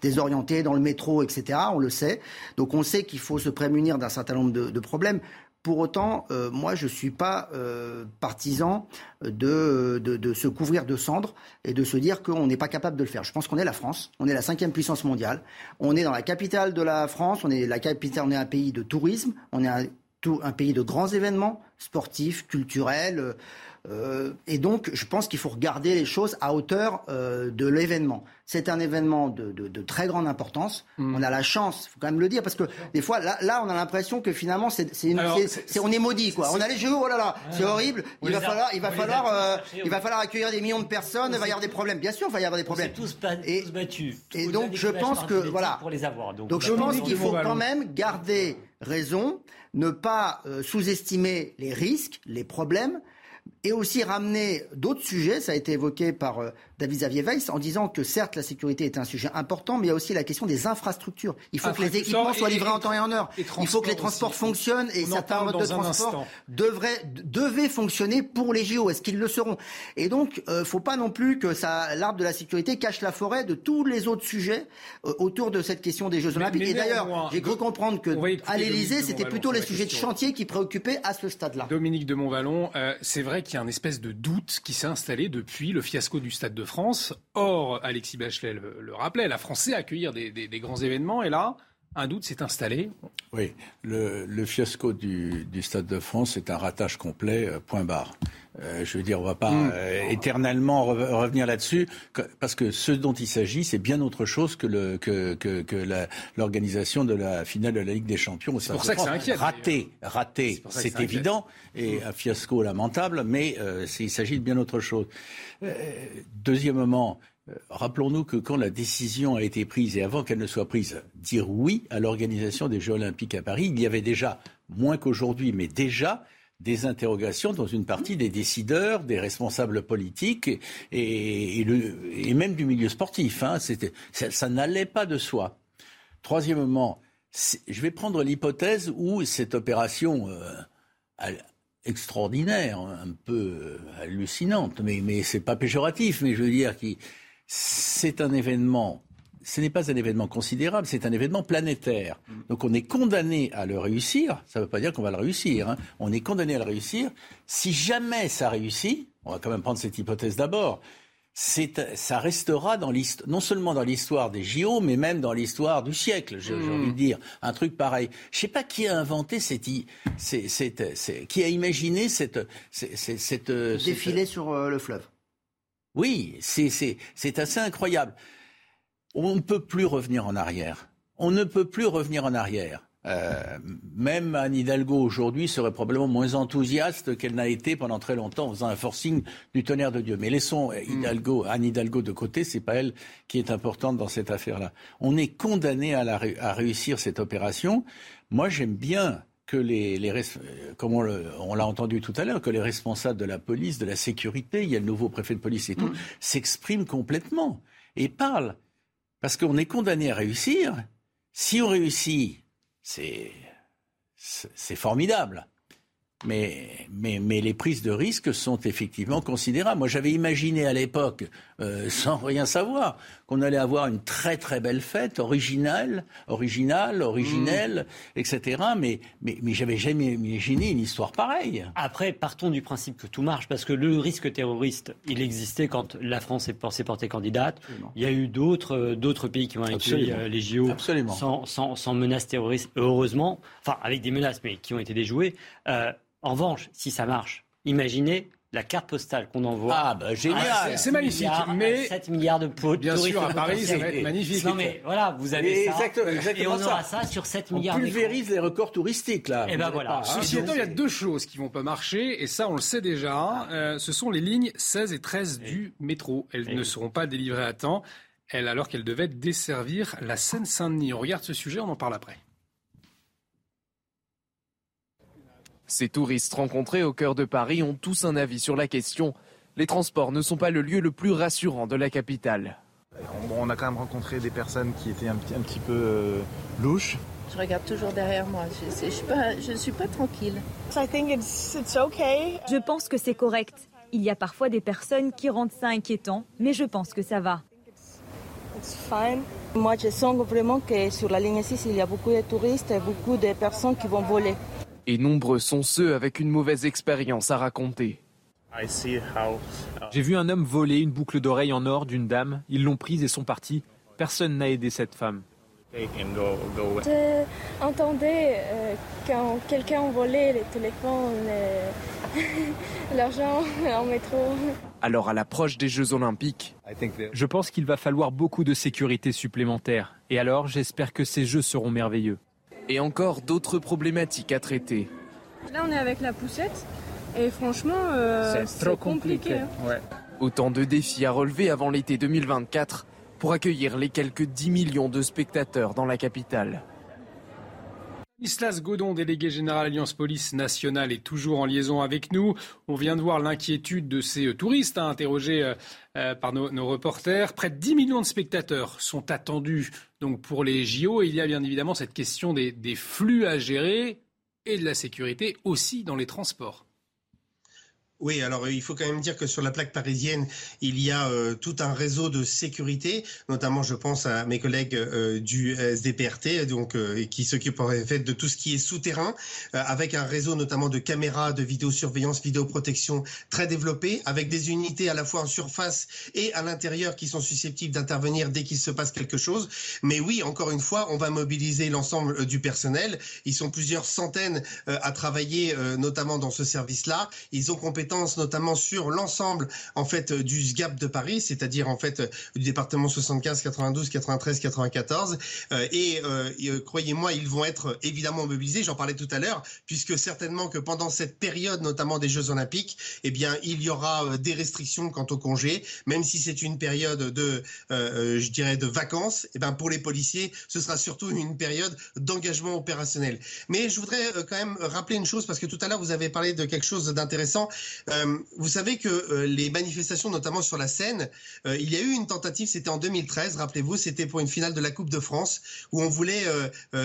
désorientés dans le métro, etc. On le sait. Donc on sait qu'il faut se prémunir d'un certain nombre de problèmes. Pour autant, euh, moi, je ne suis pas euh, partisan de, se couvrir de cendres et de se dire qu'on n'est pas capable de le faire. Je pense qu'on est la France, on est la cinquième puissance mondiale, on est dans la capitale de la France, on est la capitale, on est un pays de tourisme, on est un pays de grands événements sportifs, culturels. Euh, et donc, je pense qu'il faut regarder les choses à hauteur euh, de l'événement. C'est un événement de, de, de, très grande importance. Mm. On a la chance, il faut quand même le dire, parce que des fois, là, là on a l'impression que finalement, c'est, on est maudit, quoi. On a les jeux, oh là là, c'est horrible. Il va falloir, il va falloir, euh, il va falloir accueillir des millions de personnes. Il va y avoir des problèmes. Bien sûr, il va y avoir des problèmes. tous, et, tous battus. et donc, je pense que voilà. Pour les avoir. Donc, donc je pense qu'il faut quand même garder raison, ne pas sous-estimer les risques, les problèmes et aussi ramener d'autres sujets, ça a été évoqué par euh, David Xavier Weiss, en disant que certes la sécurité est un sujet important, mais il y a aussi la question des infrastructures. Il faut que les équipements soient livrés en temps et en heure. Il faut que les transports fonctionnent et certains modes de transport devraient, devaient fonctionner pour les JO. Est-ce qu'ils le seront? Et donc, ne euh, faut pas non plus que ça, l'arbre de la sécurité cache la forêt de tous les autres sujets euh, autour de cette question des Jeux Olympiques. et d'ailleurs, j'ai cru comprendre que à l'Élysée, c'était plutôt les sujets de chantier qui préoccupaient à ce stade-là. Dominique de Montvalon, c'est vrai qu'il y a un espèce de doute qui s'est installé depuis le fiasco du Stade de France. Or, Alexis Bachelet le, rappelait, la France sait accueillir des, grands événements et là, un doute s'est installé. Oui, le, fiasco du, Stade de France est un ratage complet, euh, point barre. Euh, je veux dire, on ne va pas hmm. euh, éternellement revenir là-dessus, parce que ce dont il s'agit, c'est bien autre chose que, l'organisation de la finale de la Ligue des Champions. C'est pour ça que c'est inquiète. Raté, raté, c'est évident, et un fiasco lamentable, mais il s'agit de bien autre chose. deuxièmement, Rappelons-nous que quand la décision a été prise et avant qu'elle ne soit prise, dire oui à l'organisation des Jeux Olympiques à Paris, il y avait déjà, moins qu'aujourd'hui, mais déjà des interrogations dans une partie des décideurs, des responsables politiques et, même du milieu sportif. Hein. Ça, n'allait pas de soi. Troisièmement, je vais prendre l'hypothèse où cette opération euh, extraordinaire, un peu euh, hallucinante, mais, mais c'est pas péjoratif, mais je veux dire qui c'est un événement ce n'est pas un événement considérable, c'est un événement planétaire. Donc on est condamné à le réussir, ça ne veut pas dire qu'on va le réussir, hein. on est condamné à le réussir. Si jamais ça réussit, on va quand même prendre cette hypothèse d'abord, ça restera dans non seulement dans l'histoire des JO, mais même dans l'histoire du siècle, j'ai envie de hmm. dire. Un truc pareil. Je ne sais pas qui a inventé cette, qui a imaginé cette, cette, défilé sur euh, le fleuve. Oui, c'est assez incroyable. On ne peut plus revenir en arrière. On ne peut plus revenir en arrière. Euh, même Anne Hidalgo aujourd'hui serait probablement moins enthousiaste qu'elle n'a été pendant très longtemps en faisant un forcing du tonnerre de Dieu. Mais laissons hmm. Hidalgo, Anne Hidalgo de côté, c'est pas elle qui est importante dans cette affaire-là. On est condamné à, à réussir cette opération. Moi, j'aime bien que les, comme on l'a entendu tout à l'heure, que les responsables de la police, de la sécurité, il y a le nouveau préfet de police et tout, mm. s'expriment complètement et parlent. Parce qu'on est condamné à réussir. Si on réussit, c'est formidable. Mais, mais, mais, les prises de risque sont effectivement considérables. Moi, j'avais imaginé à l'époque, euh, sans rien savoir, qu'on allait avoir une très très belle fête, originale, originale, originelle, mm. etc. Mais, mais, mais j'avais jamais imaginé une histoire pareille. Après, partons du principe que tout marche, parce que le risque terroriste, il existait quand la France s'est portée candidate. Il y a eu d'autres euh, d'autres pays qui ont accueilli euh, les JO sans, sans, sans menaces terroristes, heureusement, enfin avec des menaces, mais qui ont été déjouées. Euh, en revanche, si ça marche, imaginez la carte postale qu'on envoie. Ah, bah génial ah, C'est magnifique, mais... 7 milliards de pots Bien sûr, à Paris, ça va être magnifique. Non, mais voilà, vous avez ça. Exactement, et on aura ça. sur 7 milliards On pulvérise les records touristiques, là. Et eh ben voilà. Ceci étant, il y a deux choses qui vont pas marcher, et ça, on le sait déjà. Euh, ce sont les lignes 16 et 13 du métro. Elles ne seront pas délivrées à temps, elles, alors qu'elles devaient desservir la Seine-Saint-Denis. On regarde ce sujet, on en parle après. Ces touristes rencontrés au cœur de Paris ont tous un avis sur la question. Les transports ne sont pas le lieu le plus rassurant de la capitale. On a quand même rencontré des personnes qui étaient un petit, un petit peu euh, louches. Je regarde toujours derrière moi. Je ne suis, suis pas tranquille. Je pense que c'est correct. Il y a parfois des personnes qui rendent ça inquiétant, mais je pense que ça va. Moi, je sens vraiment que sur la ligne 6, il y a beaucoup de touristes et beaucoup de personnes qui vont voler. Et nombreux sont ceux avec une mauvaise expérience à raconter. J'ai vu un homme voler une boucle d'oreille en or d'une dame. Ils l'ont prise et sont partis. Personne n'a aidé cette femme. J'entendais euh, quand quelqu'un volait les téléphones, l'argent en métro. Alors à l'approche des Jeux olympiques, je pense qu'il va falloir beaucoup de sécurité supplémentaire. Et alors j'espère que ces Jeux seront merveilleux. Et encore d'autres problématiques à traiter. Là on est avec la poussette et franchement euh, c'est trop compliqué. Hein. Autant de défis à relever avant l'été 2024 pour accueillir les quelques 10 millions de spectateurs dans la capitale. Islas Godon, délégué général Alliance Police Nationale, est toujours en liaison avec nous. On vient de voir l'inquiétude de ces euh, touristes hein, interrogés euh, euh, par nos, reporters. Près de 10 millions de spectateurs sont attendus donc pour les JO. Et il y a bien évidemment cette question des flux à gérer et de la sécurité aussi dans les transports. Oui, alors euh, il faut quand même dire que sur la plaque parisienne, il y a euh, tout un réseau de sécurité, notamment je pense à mes collègues euh, du SDPRT, donc qui s'occupent en fait de tout ce qui est souterrain, avec un réseau notamment de caméras, de vidéosurveillance, vidéoprotection très développé, avec des unités à la fois en surface et à l'intérieur qui sont susceptibles d'intervenir dès qu'il se passe quelque chose. Mais oui, encore une fois, on va mobiliser l'ensemble du personnel. Ils sont plusieurs centaines à travailler, notamment dans ce service-là. Ils ont compétence notamment sur l'ensemble en fait du SGAP de Paris, c'est-à-dire en fait du département 75, 92, 93, 94. et euh, euh, croyez-moi, ils vont être évidemment mobilisés. J'en parlais tout à l'heure, puisque certainement que pendant cette période, notamment des Jeux Olympiques, eh bien, il y aura euh, des restrictions quant au congé, même si c'est une période de, je dirais, de vacances. Eh ben, pour les policiers, ce sera surtout une période d'engagement opérationnel. Mais je voudrais quand même rappeler une chose parce que tout à l'heure vous avez parlé de quelque chose d'intéressant. Euh, vous savez que euh, les manifestations, notamment sur la Seine, euh, il y a eu une tentative, c'était en 2013, rappelez-vous, c'était pour une finale de la Coupe de France, où on voulait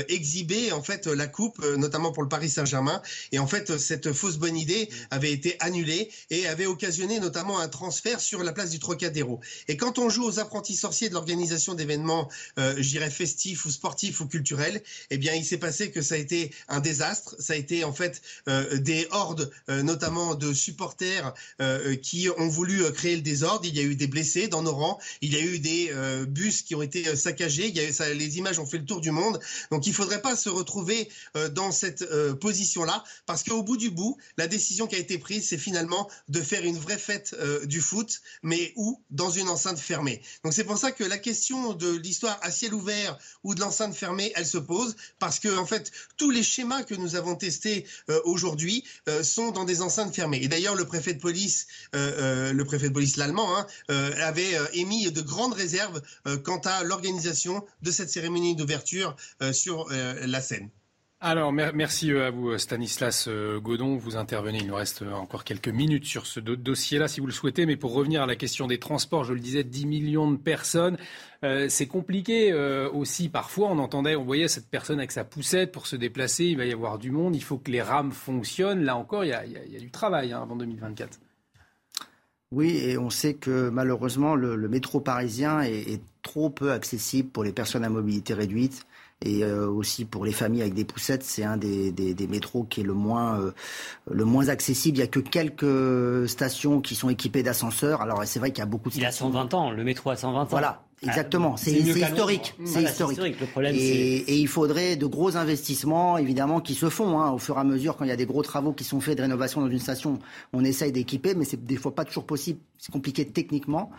exhiber en fait la Coupe, notamment pour le Paris Saint-Germain. Et en fait, cette fausse bonne idée avait été annulée et avait occasionné notamment un transfert sur la place du Trocadéro. Et quand on joue aux apprentis sorciers de l'organisation d'événements, euh, j'irais festifs ou sportifs ou culturels, eh bien, il s'est passé que ça a été un désastre. Ça a été en fait des hordes, notamment de supporters supporters euh, qui ont voulu euh, créer le désordre. Il y a eu des blessés dans nos rangs. Il y a eu des euh, bus qui ont été saccagés. Les images ont fait le tour du monde. Donc il ne faudrait pas se retrouver dans cette position-là, parce qu'au bout du bout, la décision qui a été prise, c'est finalement de faire une vraie fête du foot, mais où Dans une enceinte fermée. Donc c'est pour ça que la question de l'histoire à ciel ouvert ou de l'enceinte fermée, elle se pose, parce que en fait, tous les schémas que nous avons testés aujourd'hui sont dans des enceintes fermées. Et d'ailleurs, le préfet de police, euh, euh, le préfet de police l'allemand, hein, euh, avait émis de grandes réserves quant à l'organisation de cette cérémonie d'ouverture sur la scène. Alors, merci à vous, Stanislas Godon. Vous intervenez. Il nous reste encore quelques minutes sur ce dossier-là, si vous le souhaitez. Mais pour revenir à la question des transports, je le disais, 10 millions de personnes. c'est compliqué aussi. Parfois, on entendait, on voyait cette personne avec sa poussette pour se déplacer. Il va y avoir du monde. Il faut que les rames fonctionnent. Là encore, il y a, du travail hein, avant 2024. Oui, et on sait que malheureusement, le, métro parisien est, trop peu accessible pour les personnes à mobilité réduite. Et euh, aussi pour les familles avec des poussettes, c'est un des, des, métros qui est le moins, euh, le moins accessible. Il n'y a que quelques stations qui sont équipées d'ascenseurs. Alors c'est vrai qu'il y a beaucoup de stations. Il a 120 ans, le métro a 120 ans. Voilà, Exactement, c'est historique. C'est historique. Le problème, et, et, il faudrait de gros investissements, évidemment, qui se font hein, au fur et à mesure quand il y a des gros travaux qui sont faits de rénovation dans une station. On essaye d'équiper, mais c'est des fois pas toujours possible. C'est compliqué techniquement,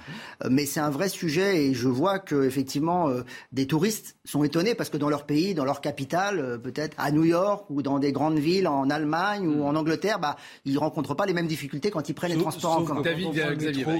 euh, mais c'est un vrai sujet et je vois que effectivement euh, des touristes sont étonnés parce que dans leur pays, dans leur capitale, euh, peut-être à New York ou dans des grandes villes en Allemagne ou mm. en Angleterre, bah ils rencontrent pas les mêmes difficultés quand ils prennent les transports en commun.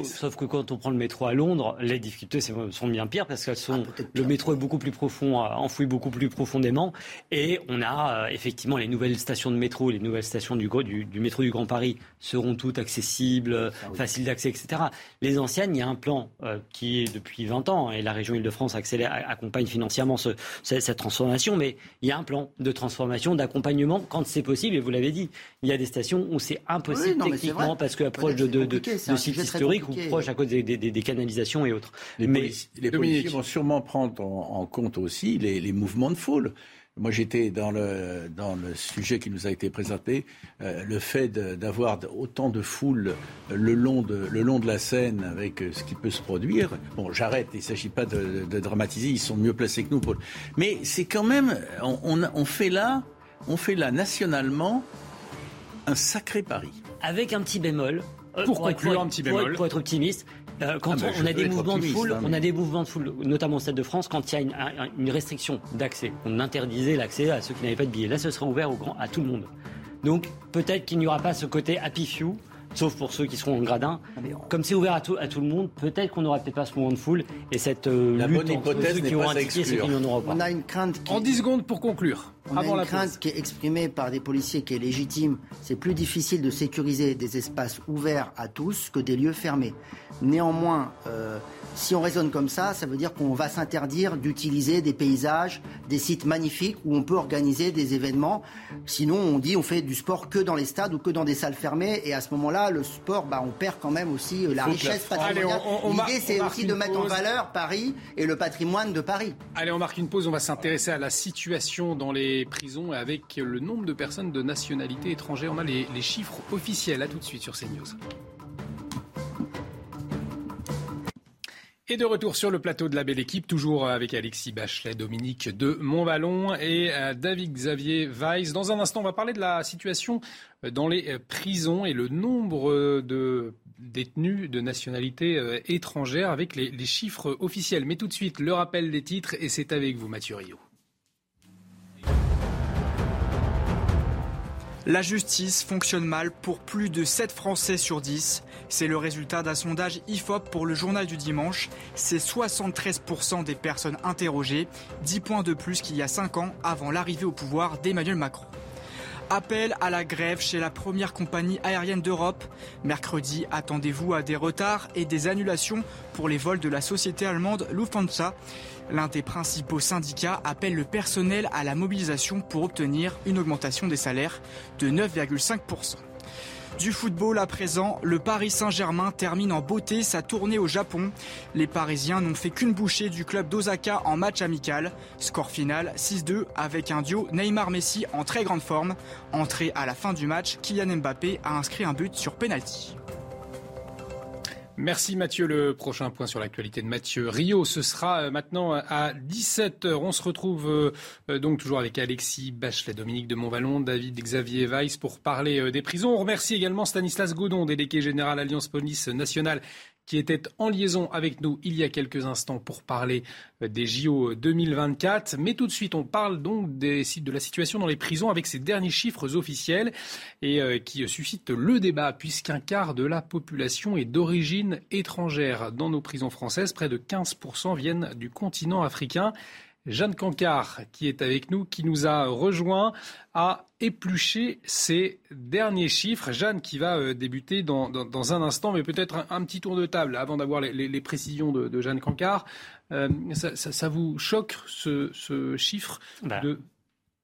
sauf que quand on prend le métro à Londres, les difficultés sont bien pires parce que sont ah, le métro est beaucoup plus profond, enfoui beaucoup plus profondément, et on a effectivement les nouvelles stations de métro, les nouvelles stations du, du, du métro du Grand Paris seront toutes accessibles, ah faciles d'accès, etc. Les anciennes, il y a un plan qui est depuis 20 ans, et la région Île-de-France accompagne financièrement ce, cette transformation, mais il y a un plan de transformation, d'accompagnement quand c'est possible, et vous l'avez dit, il y a des stations où c'est impossible techniquement parce que proche de, de, de sites historiques ou proche à cause des, des, des, canalisations et autres. Les, mais, les policiers vont sûrement prendre en, compte aussi les, les mouvements de foule. Moi, j'étais dans le, dans le sujet qui nous a été présenté, euh, le fait d'avoir autant de foule le long de, le long de la scène avec euh, ce qui peut se produire. Bon, j'arrête, il ne s'agit pas de, de, dramatiser, ils sont mieux placés que nous. Pour... Mais c'est quand même, on, on, on, fait là, on fait là nationalement un sacré pari. Avec un petit bémol. Euh, pour, conclure, un petit bémol. Pour, être optimiste, euh, quand ah, on, a des mouvements de foule, hein, on a des mouvements de foule, notamment au Stade de France, quand il y a une, restriction d'accès. On interdisait l'accès à ceux qui n'avaient pas de billets. Là, ce sera ouvert au grand, à tout le monde. Donc, peut-être qu'il n'y aura pas ce côté happy few sauf pour ceux qui seront en gradin. Ah, Comme c'est ouvert à tout, à tout le monde, peut-être qu'on n'aura peut-être pas ce mouvement de foule et cette euh, La lutte bonne hypothèse qui auront indiqué ceux qui n'en auront pas. On a une crainte En 10 secondes pour conclure. On a une crainte qui est exprimée par des policiers qui est légitime. C'est plus difficile de sécuriser des espaces ouverts à tous que des lieux fermés. Néanmoins, euh, si on raisonne comme ça, ça veut dire qu'on va s'interdire d'utiliser des paysages, des sites magnifiques où on peut organiser des événements. Sinon, on dit on fait du sport que dans les stades ou que dans des salles fermées. Et à ce moment-là, le sport, bah, on perd quand même aussi euh, la richesse patrimoniale. L'idée, c'est aussi de mettre en valeur Paris et le patrimoine de Paris. Allez, on marque une pause. On va s'intéresser à la situation dans les prisons avec le nombre de personnes de nationalité étrangère. On a les, les chiffres officiels. À tout de suite sur CNews. Et de retour sur le plateau de la belle équipe, toujours avec Alexis Bachelet, Dominique de Montvalon et euh, David Xavier Weiss. Dans un instant, on va parler de la situation euh, dans les euh, prisons et le nombre de détenus de nationalité étrangère avec les, les chiffres officiels. Mais tout de suite, le rappel des titres et c'est avec vous, Mathieu Rio. La justice fonctionne mal pour plus de 7 Français sur 10. C'est le résultat d'un sondage IFOP pour le journal du dimanche. C'est 73% des personnes interrogées, 10 points de plus qu'il y a 5 ans avant l'arrivée au pouvoir d'Emmanuel Macron. Appel à la grève chez la première compagnie aérienne d'Europe. Mercredi, attendez-vous à des retards et des annulations pour les vols de la société allemande Lufthansa. L'un des principaux syndicats appelle le personnel à la mobilisation pour obtenir une augmentation des salaires de 9,5%. Du football à présent, le Paris Saint-Germain termine en beauté sa tournée au Japon. Les Parisiens n'ont fait qu'une bouchée du club d'Osaka en match amical. Score final 6-2 avec un duo Neymar-Messi en très grande forme. Entré à la fin du match, Kylian Mbappé a inscrit un but sur penalty. Merci Mathieu. Le prochain point sur l'actualité de Mathieu Rio, ce sera euh, maintenant à 17h. On se retrouve euh, donc toujours avec Alexis Bachelet, Dominique de Montvalon, David Xavier Weiss pour parler euh, des prisons. On remercie également Stanislas Godon, délégué général Alliance Police Nationale qui était en liaison avec nous il y a quelques instants pour parler euh, des JO 2024. Mais tout de suite, on parle donc de la situation dans les prisons avec ces derniers chiffres officiels et euh, qui suscitent le débat puisqu'un quart de la population est d'origine étrangère. Dans nos prisons françaises, près de 15% viennent du continent africain. Jeanne Cancard, qui est avec nous, qui nous a rejoint, a épluché ces derniers chiffres. Jeanne, qui va euh, débuter dans, un instant, mais peut-être un, petit tour de table avant d'avoir les, précisions de, Jeanne Cancard. Euh, ça, vous choque ce, chiffre bah. de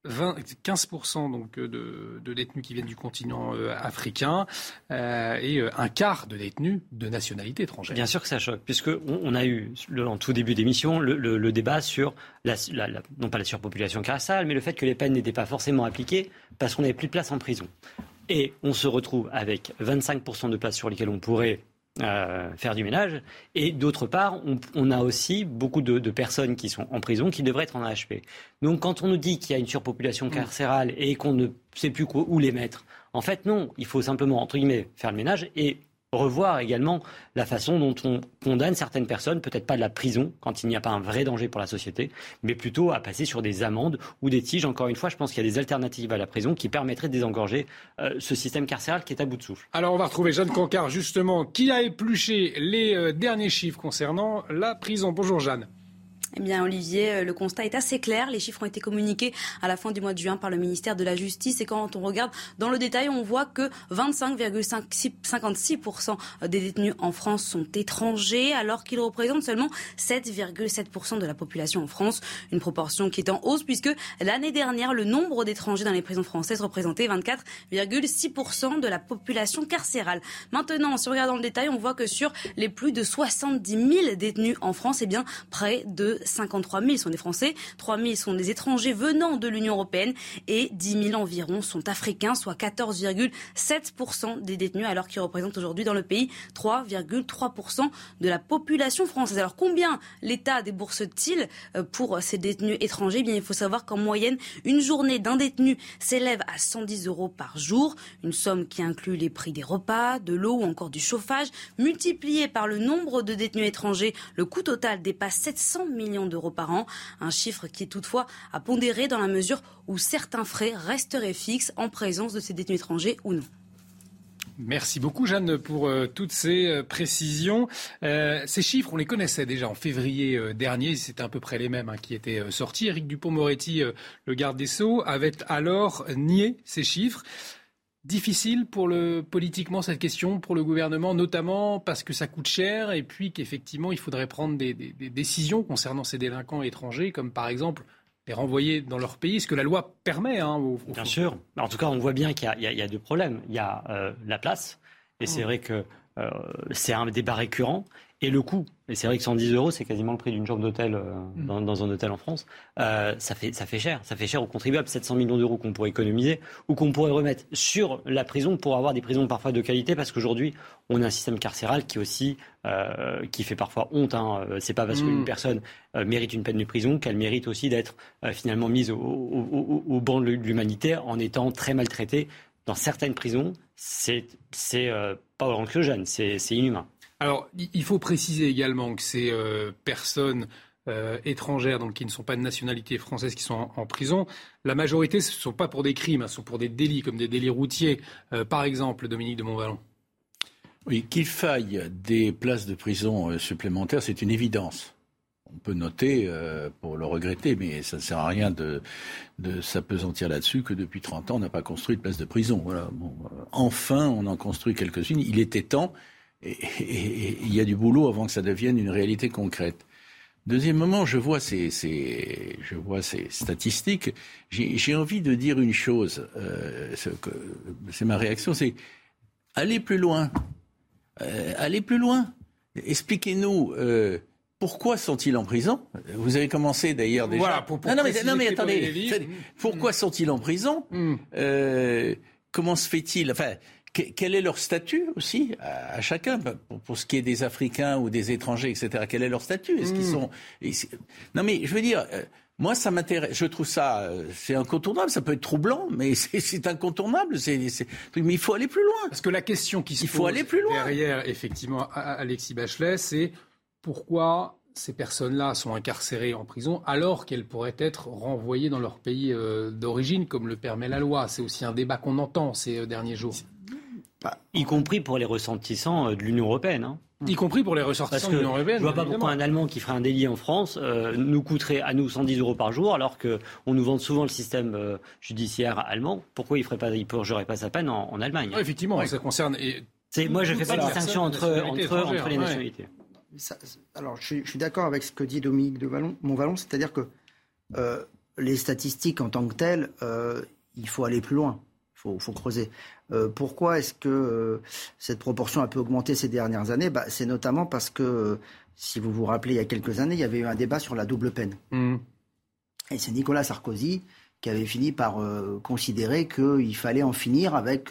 20, 15% donc euh, de, détenus qui viennent du continent euh, africain euh, et un quart de détenus de nationalité étrangère. Bien sûr que ça choque, puisque on, a eu en tout début d'émission le, débat sur non pas la surpopulation carcérale, mais le fait que les peines n'étaient pas forcément appliquées parce qu'on n'avait plus de place en prison. Et on se retrouve avec 25% de places sur lesquelles on pourrait euh, faire du ménage. Et d'autre part, on, a aussi beaucoup de, personnes qui sont en prison qui devraient être en AHP. Donc quand on nous dit qu'il y a une surpopulation mm. carcérale et qu'on ne sait plus où les mettre, en fait non, il faut simplement, entre guillemets, faire le ménage et revoir également la façon dont on condamne certaines personnes, peut-être pas de la prison quand il n'y a pas un vrai danger pour la société, mais plutôt à passer sur des amendes ou des tiges. Encore une fois, je pense qu'il y a des alternatives à la prison qui permettraient de désengorger euh, ce système carcéral qui est à bout de souffle. Alors on va retrouver Jeanne Cancard justement qui a épluché les euh, derniers chiffres concernant la prison. Bonjour Jeanne. Eh bien, Olivier, euh, le constat est assez clair. Les chiffres ont été communiqués à la fin du mois de juin par le ministère de la Justice. Et quand on regarde dans le détail, on voit que 25,56% des détenus en France sont étrangers, alors qu'ils représentent seulement 7,7% de la population en France. Une proportion qui est en hausse puisque l'année dernière, le nombre d'étrangers dans les prisons françaises représentait 24,6% de la population carcérale. Maintenant, si on regarde dans le détail, on voit que sur les plus de 70 000 détenus en France, eh bien, près de 53 000 sont des Français, 3 000 sont des étrangers venant de l'Union européenne et 10 000 environ sont africains, soit 14,7% des détenus, alors qu'ils représentent aujourd'hui dans le pays 3,3% de la population française. Alors combien l'État débourse-t-il euh, pour ces détenus étrangers? Eh bien, Il faut savoir qu'en moyenne, une journée d'un détenu s'élève à 110 euros par jour, une somme qui inclut les prix des repas, de l'eau ou encore du chauffage, multiplié par le nombre de détenus étrangers, le coût total dépasse 700 millions d'euros par an. Un chiffre qui est toutefois à pondérer dans la mesure où certains frais resteraient fixes en présence de ces détenus étrangers ou non. Merci beaucoup Jeanne pour euh, toutes ces euh, précisions. Euh, ces chiffres, on les connaissait déjà en février dernier, c'était à peu près les mêmes hein, qui étaient sortis. Éric Dupont-Moretti, le garde des Sceaux, avait alors nié ces chiffres. Difficile pour le politiquement cette question pour le gouvernement, notamment parce que ça coûte cher et puis qu'effectivement il faudrait prendre des, décisions concernant ces délinquants étrangers, comme par exemple les renvoyer dans leur pays, ce que la loi permet. Hein, bien sûr. En tout cas, on voit bien qu'il y, a deux problèmes. Il y a euh, la place, et c'est mmh. vrai que euh, c'est un débat récurrent, et le coût. Et c'est vrai que 110 euros, c'est quasiment le prix d'une chambre d'hôtel euh, mm. dans, un hôtel en France. Euh, ça, fait, ça fait cher. Ça fait cher aux contribuables. 700 millions d'euros qu'on pourrait économiser ou qu'on pourrait remettre sur la prison pour avoir des prisons parfois de qualité. Parce qu'aujourd'hui, on a un système carcéral qui aussi euh, qui fait parfois honte. Hein. C'est pas parce qu'une mm. personne mérite une peine de prison qu'elle mérite aussi d'être finalement mise au, au, banc de l'humanitaire en étant très maltraitée. Dans certaines prisons, c'est pas anxiogène, c'est inhumain. Alors, il faut préciser également que ces euh, personnes euh, étrangères, donc qui ne sont pas de nationalité française, qui sont en, prison, la majorité, ce ne sont pas pour des crimes, ce sont pour des délits, comme des délits routiers. Euh, par exemple, Dominique de Montvalon. Oui, qu'il faille des places de prison supplémentaires, c'est une évidence. On peut noter, pour le regretter, mais ça ne sert à rien de, s'apesantir là-dessus, que depuis 30 ans, on n'a pas construit de places de prison. Voilà. enfin, on en construit quelques-unes. Il était temps. Et il y a du boulot avant que ça devienne une réalité concrète. Deuxièmement, je vois ces, je vois ces statistiques. J'ai envie de dire une chose. Euh, c'est ma réaction, c'est aller plus loin. Euh, aller plus loin. Expliquez-nous. Euh, pourquoi sont-ils en prison? Vous avez commencé d'ailleurs déjà. Voilà, pour, non, mais, non, mais attendez. Pourquoi sont-ils en prison? Mm. euh, Comment se fait-il? Enfin, quel est leur statut aussi à, chacun pour, ce qui est des Africains ou des étrangers, etc. Quel est leur statut? Est-ce qu'ils hmm. sont Non, mais je veux dire. Euh, moi, ça m'intéresse. Je trouve ça, euh, c'est incontournable. Ça peut être troublant, mais c'est incontournable. mais il faut aller plus loin. Parce que la question qui se il faut aller plus loin. derrière, effectivement, Alexis Bachelet, c'est pourquoi ces personnes-là sont incarcérées en prison alors qu'elles pourraient être renvoyées dans leur pays euh, d'origine, comme le permet la loi? C'est aussi un débat qu'on entend ces derniers jours. Y compris pour les ressentissants euh, de l'Union européenne. Hein. Y compris pour les ressortissants de l'Union européenne. Je ne vois pas pourquoi un Allemand qui ferait un délit en France euh, nous coûterait à nous 110 euros par jour, alors qu'on nous vend souvent le système euh, judiciaire allemand. Pourquoi il ne pas, il purgerait pas sa peine en, Allemagne? Effectivement, ça concerne. moi, je ne fais pas de distinction entre, entre, les nationalités. alors, je, suis d'accord avec ce que dit Dominique de Montvalon, c'est-à-dire que les statistiques en tant que telles, il faut aller plus loin. Il faut, creuser. Euh, pourquoi est-ce que euh, cette proportion a pu augmenter ces dernières années? Bah, C'est notamment parce que, euh, si vous vous rappelez, il y a quelques années, il y avait eu un débat sur la double peine. Mmh. Et c'est Nicolas Sarkozy qui avait fini par considérer qu'il fallait en finir avec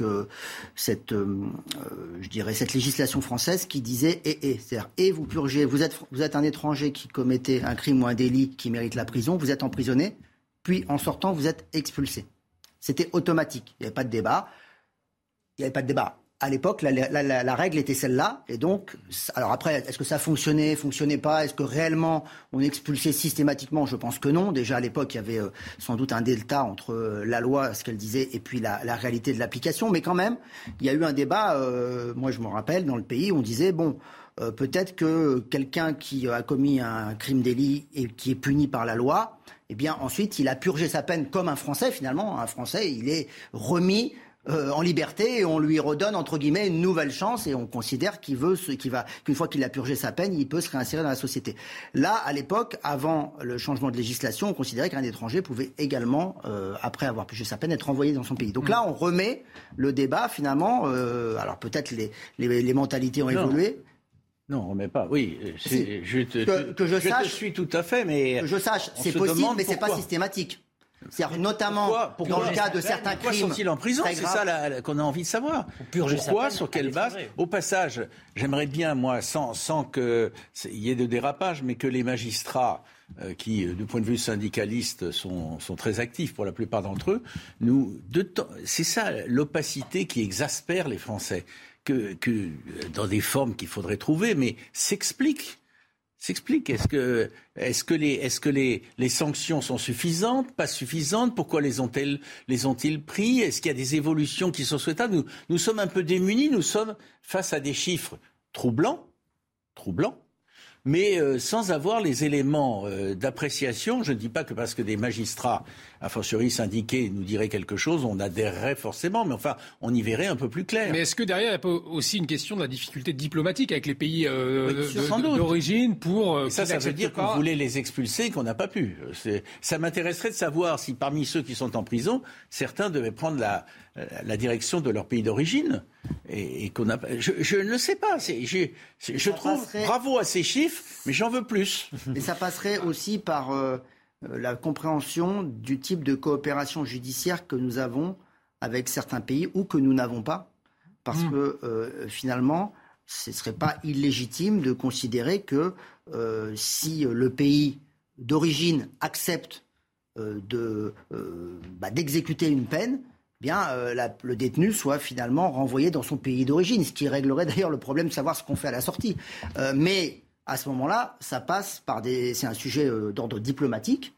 cette, je dirais, cette législation française qui disait et, et, c'est-à-dire et vous purgez, vous êtes, vous êtes un étranger qui commettait un crime ou un délit qui mérite la prison, vous êtes emprisonné, puis en sortant, vous êtes expulsé. C'était automatique, il n'y avait pas de débat il n'y avait pas de débat. à l'époque, la, règle était celle-là. Et donc, alors après, est-ce que ça fonctionnait, fonctionnait pas? Est-ce que réellement on expulsait systématiquement? Je pense que non. Déjà à l'époque, il y avait euh, sans doute un delta entre euh, la loi, ce qu'elle disait, et puis la, réalité de l'application. Mais quand même, il y a eu un débat. Euh, moi, je me rappelle dans le pays, on disait bon. Peut-être que quelqu'un qui a commis un crime délit et qui est puni par la loi, eh bien ensuite il a purgé sa peine comme un Français finalement. Un Français, il est remis euh, en liberté et on lui redonne entre guillemets une nouvelle chance et on considère qu'il veut ce, qu'il va qu'une fois qu'il a purgé sa peine, il peut se réinsérer dans la société. Là, à l'époque, avant le changement de législation, on considérait qu'un étranger pouvait également, euh, après avoir purgé sa peine, être envoyé dans son pays. Donc là, on remet le débat finalement. Euh, alors peut-être les, les, mentalités ont évolué. Non, on remet pas. Oui, je, te, que, je, sache, suis tout à fait, mais que je sache, c'est possible, mais c'est pas systématique. C'est-à-dire notamment dans le cas de certains pourquoi crimes. sont-ils en prison C'est ça qu'on a envie de savoir. Pourquoi Sur quelle base Au passage, j'aimerais bien, moi, sans, sans qu'il y ait de dérapage, mais que les magistrats euh, qui, euh, du point de vue syndicaliste, sont, sont très actifs pour la plupart d'entre eux, nous, c'est ça l'opacité qui exaspère les Français, que, dans des formes qu'il faudrait trouver, mais s'explique s'explique. Est-ce que, est-ce que, les, est-ce que les, les, sanctions sont suffisantes, pas suffisantes? Pourquoi les ont-ils pris? Est-ce qu'il y a des évolutions qui sont souhaitables? Nous, nous sommes un peu démunis. Nous sommes face à des chiffres troublants, troublants, mais euh, sans avoir les éléments euh, d'appréciation. Je ne dis pas que parce que des magistrats, a fortiori syndiqués, nous diraient quelque chose, on adhérerait forcément, mais enfin, on y verrait un peu plus clair. Mais est-ce que derrière, il n'y a pas aussi une question de la difficulté diplomatique avec les pays euh, d'origine pour... ça, ça veut dire qu'on voulait les expulser et qu'on n'a pas pu. Ça m'intéresserait de savoir si parmi ceux qui sont en prison, certains devaient prendre la, la direction de leur pays d'origine et, qu'on a. Je, ne sais pas. Je, je trouve bravo à ces chiffres, mais j'en veux plus. Et ça passerait aussi par euh, la compréhension du type de coopération judiciaire que nous avons avec certains pays ou que nous n'avons pas, parce hmm. que euh, finalement, ce ne serait pas illégitime de considérer que euh, si le pays d'origine accepte de, bah, d'exécuter une peine, bien euh, le détenu soit finalement renvoyé dans son pays d'origine, ce qui réglerait d'ailleurs le problème de savoir ce qu'on fait à la sortie. Euh, mais à ce moment-là, ça passe par des, c'est un sujet euh, d'ordre diplomatique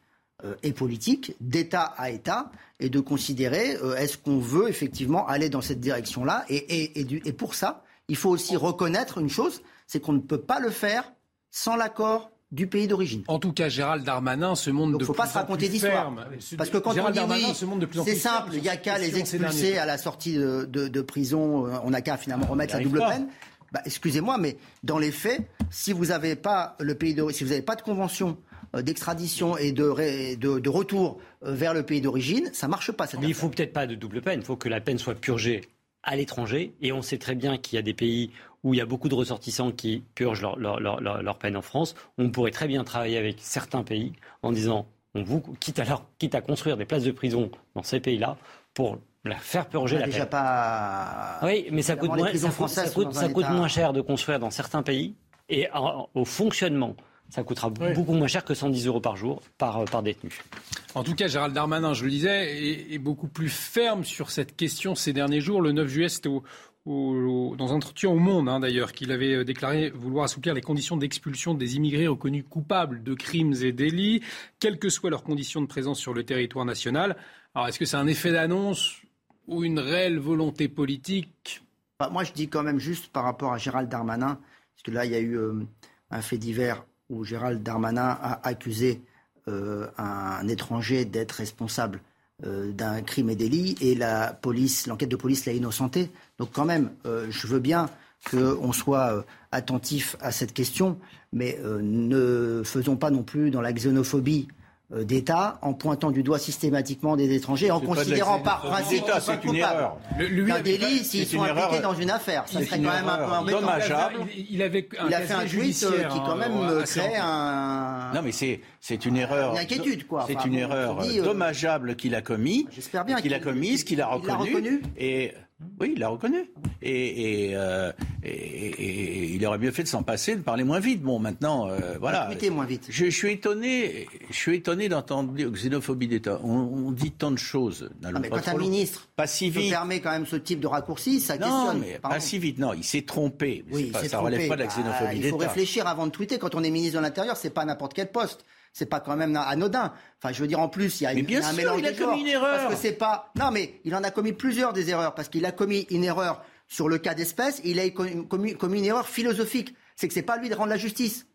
et politique, d'État à État, et de considérer est-ce qu'on veut effectivement aller dans cette direction-là. Et, et, et, et pour ça, il faut aussi reconnaître une chose, c'est qu'on ne peut pas le faire sans l'accord du pays d'origine. En tout cas, Gérald Darmanin se montre de faut pas se raconter d'histoire. Parce que quand on dit oui, c'est simple, il n'y a qu'à les expulser à la sortie de, prison, euh, on n'a qu'à finalement remettre la double peine. Bah, excusez-moi, mais dans les faits, si vous n'avez pas le pays si vous n'avez pas de convention euh, d'extradition et de, de, retour euh, vers le pays d'origine, ça marche pas. mais il faut peut-être pas de double peine. Il faut que la peine soit purgée à l'étranger. Et on sait très bien qu'il y a des pays où il y a beaucoup de ressortissants qui purgent leur, peine en France. On pourrait très bien travailler avec certains pays en disant, on vous, quitte, à quitte à construire des places de prison dans ces pays-là, pour la faire purger la déjà pas. Oui, mais ça coûte, moins, ça coûte, moins cher de construire dans certains pays et au fonctionnement ça coûtera beaucoup moins cher que 110 euros par jour par, par détenu. En tout cas, Gérald Darmanin, je le disais, est, beaucoup plus ferme sur cette question ces derniers jours. Le 9 juillet, c'était au, dans un entretien au Monde, hein, d'ailleurs, qu'il avait euh, déclaré vouloir assouplir les conditions d'expulsion des immigrés reconnus coupables de crimes et délits, quelles que soient leurs conditions de présence sur le territoire national. Alors, est-ce que c'est un effet d'annonce ou une réelle volonté politique bah, Moi, je dis quand même juste par rapport à Gérald Darmanin, parce que là, il y a eu euh, un fait divers où Gérald Darmanin a accusé euh, un étranger d'être responsable euh, d'un crime et délit et la police, l'enquête de police l'a innocenté. Donc quand même, je veux bien qu'on soit attentif à cette question, mais ne faisons pas non plus dans la xénophobie d'État en pointant du doigt systématiquement des étrangers, en considérant par principe qu'ils sont coupables d'un délit s'ils sont impliqués dans une affaire. Ça serait quand même un peu embêtant. Dommageable. Il, avait il a fait un tweet euh, qui quand même hein, crée un... Non mais c'est une erreur... Une inquiétude quoi. C'est une erreur euh, dommageable qu'il a commis. J'espère bien qu'il a commise, qu'il a reconnu. Et oui, il l'a reconnu. Et, et, et, et, il aurait mieux fait de s'en passer, de parler moins vite. Bon, maintenant, euh, voilà. moins vite. Je, suis étonné, je suis étonné d'entendre dire xénophobie d'État. On, dit tant de choses. Ah, mais quand un ministre pas si vite. permet quand même ce type de raccourci, ça non, questionne. mais pas si vite. Non, il s'est trompé. Oui, pas, ça relève pas de la xénophobie bah, d'État. Il faut réfléchir avant de tweeter. Quand on est ministre de l'Intérieur, c'est pas n'importe quel poste c'est pas quand même anodin. Enfin, je veux dire, en plus, il y a, mais bien un sûr, mélange il a commis une erreur. Parce que c'est pas. Non, mais il en a commis plusieurs des erreurs parce qu'il a commis une erreur sur le cas d'espèce. Il a commis, une erreur philosophique. C'est que c'est pas lui de rendre la justice.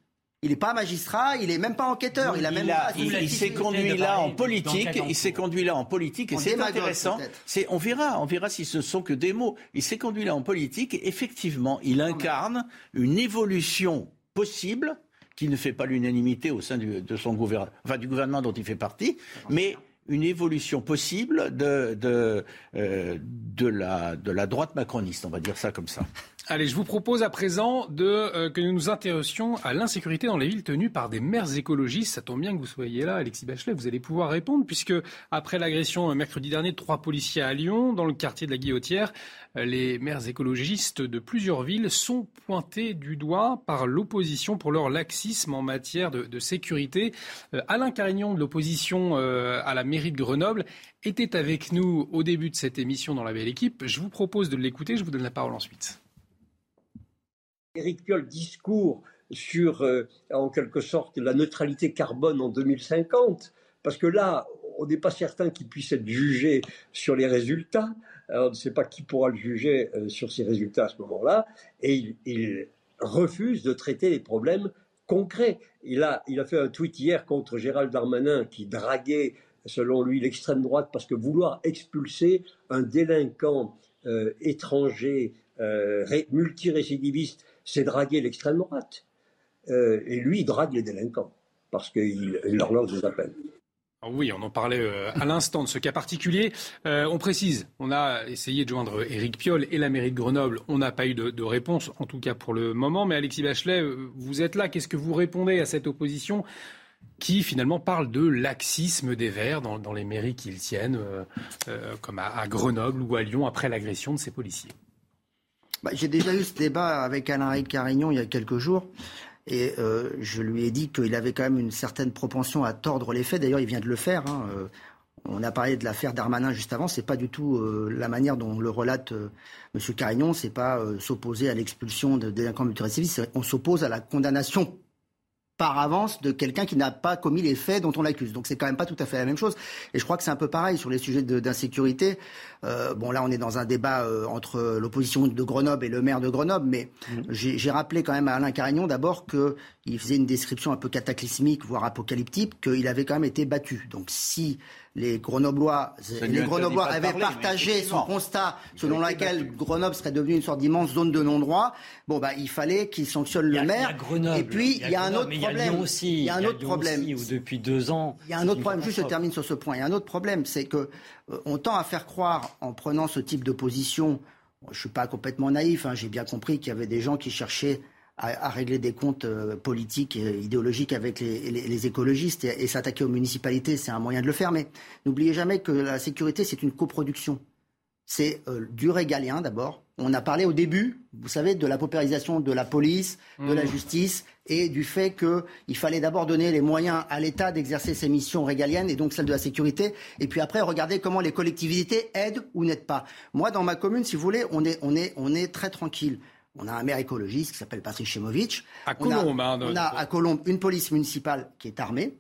Il n'est pas magistrat, il n'est même pas enquêteur. Il a même. il, s'est conduit là en politique. Il s'est conduit là en politique et c'est intéressant. C'est, on verra, on verra si ce sont que des mots. Il s'est conduit là en politique. Et effectivement, il incarne une évolution possible qui ne fait pas l'unanimité au sein du, de son gouvernement, enfin, du gouvernement dont il fait partie, mais une évolution possible de, de, euh, de, la, de la droite macroniste, on va dire ça comme ça. Allez, je vous propose à présent de, euh, que nous nous intéressions à l'insécurité dans les villes tenues par des maires écologistes. Ça tombe bien que vous soyez là, Alexis Bachelet. Vous allez pouvoir répondre puisque après l'agression euh, mercredi dernier de trois policiers à Lyon, dans le quartier de la Guillotière, euh, les maires écologistes de plusieurs villes sont pointés du doigt par l'opposition pour leur laxisme en matière de, de sécurité. Alain Carignon de l'opposition à la mairie de Grenoble était avec nous au début de cette émission dans la belle équipe. Je vous propose de l'écouter. Je vous donne la parole ensuite. Éric Piolle discours sur, euh, en quelque sorte, la neutralité carbone en 2050, parce que là, on n'est pas certain qu'il puisse être jugé sur les résultats. on ne sait pas qui pourra le juger euh, sur ces résultats à ce moment-là. Et il, refuse de traiter les problèmes concrets. Il a, il a fait un tweet hier contre Gérald Darmanin qui draguait, selon lui, l'extrême droite parce que vouloir expulser un délinquant euh, étranger multirécidiviste c'est draguer l'extrême droite. Euh, et lui, il drague les délinquants, parce qu'il leur lance des appels. Ah oui, on en parlait euh, à l'instant de ce cas particulier. Euh, on précise, on a essayé de joindre Éric Piolle et la mairie de Grenoble. On n'a pas eu de, réponse, en tout cas pour le moment. Mais Alexis Bachelet, vous êtes là. Qu'est-ce que vous répondez à cette opposition qui finalement parle de laxisme des Verts dans, les mairies qu'ils tiennent, comme à Grenoble ou à Lyon, après l'agression de ces policiers? Bah, j'ai déjà eu ce débat avec Alain Carignon il y a quelques jours. Et euh, je lui ai dit qu'il avait quand même une certaine propension à tordre les faits. D'ailleurs, il vient de le faire. Hein. Euh, on a parlé de l'affaire Darmanin juste avant. C'est pas du tout euh, la manière dont le relate M. Carignon. C'est pas s'opposer à l'expulsion de délinquants multirécidivistes. On s'oppose à la condamnation par avance de quelqu'un qui n'a pas commis les faits dont on l'accuse. Donc c'est quand même pas tout à fait la même chose. Et je crois que c'est un peu pareil sur les sujets d'insécurité. Euh, bon là on est dans un débat euh, entre l'opposition de Grenoble et le maire de Grenoble, mais mmh. j'ai rappelé quand même à Alain Carignon d'abord qu'il faisait une description un peu cataclysmique, voire apocalyptique, qu'il avait quand même été battu. Donc si les Grenoblois, les Grenoblois avaient partagé son constat selon lequel Grenoble serait devenu une sorte d'immense zone de non-droit. Bon, bah, il fallait qu'il sanctionne le maire. et puis, il y a, un autre problème. Il y a un autre problème. depuis deux ans. Il y a un autre problème. Juste, je termine sur ce point. Il y a un autre problème, c'est que euh, on tend à faire croire, en prenant ce type de position, je suis pas complètement naïf. Hein, j'ai bien compris qu'il y avait des gens qui cherchaient à, régler des comptes euh, politiques et idéologiques avec les, écologistes et, s'attaquer aux municipalités, c'est un moyen de le faire. Mais n'oubliez jamais que la sécurité, c'est une coproduction. C'est euh, du régalien d'abord. On a parlé au début, vous savez, de la paupérisation de la police, de la mmh. justice et du fait qu'il fallait d'abord donner les moyens à l'État d'exercer ses missions régaliennes et donc celles de la sécurité. Et puis après, regarder comment les collectivités aident ou n'aident pas. Moi, dans ma commune, si vous voulez, on est, on est, on est très tranquille. On a un maire écologiste qui s'appelle Patrick Chemovitch. À Colombe, hein, on a, à Colombe une police municipale qui est armée.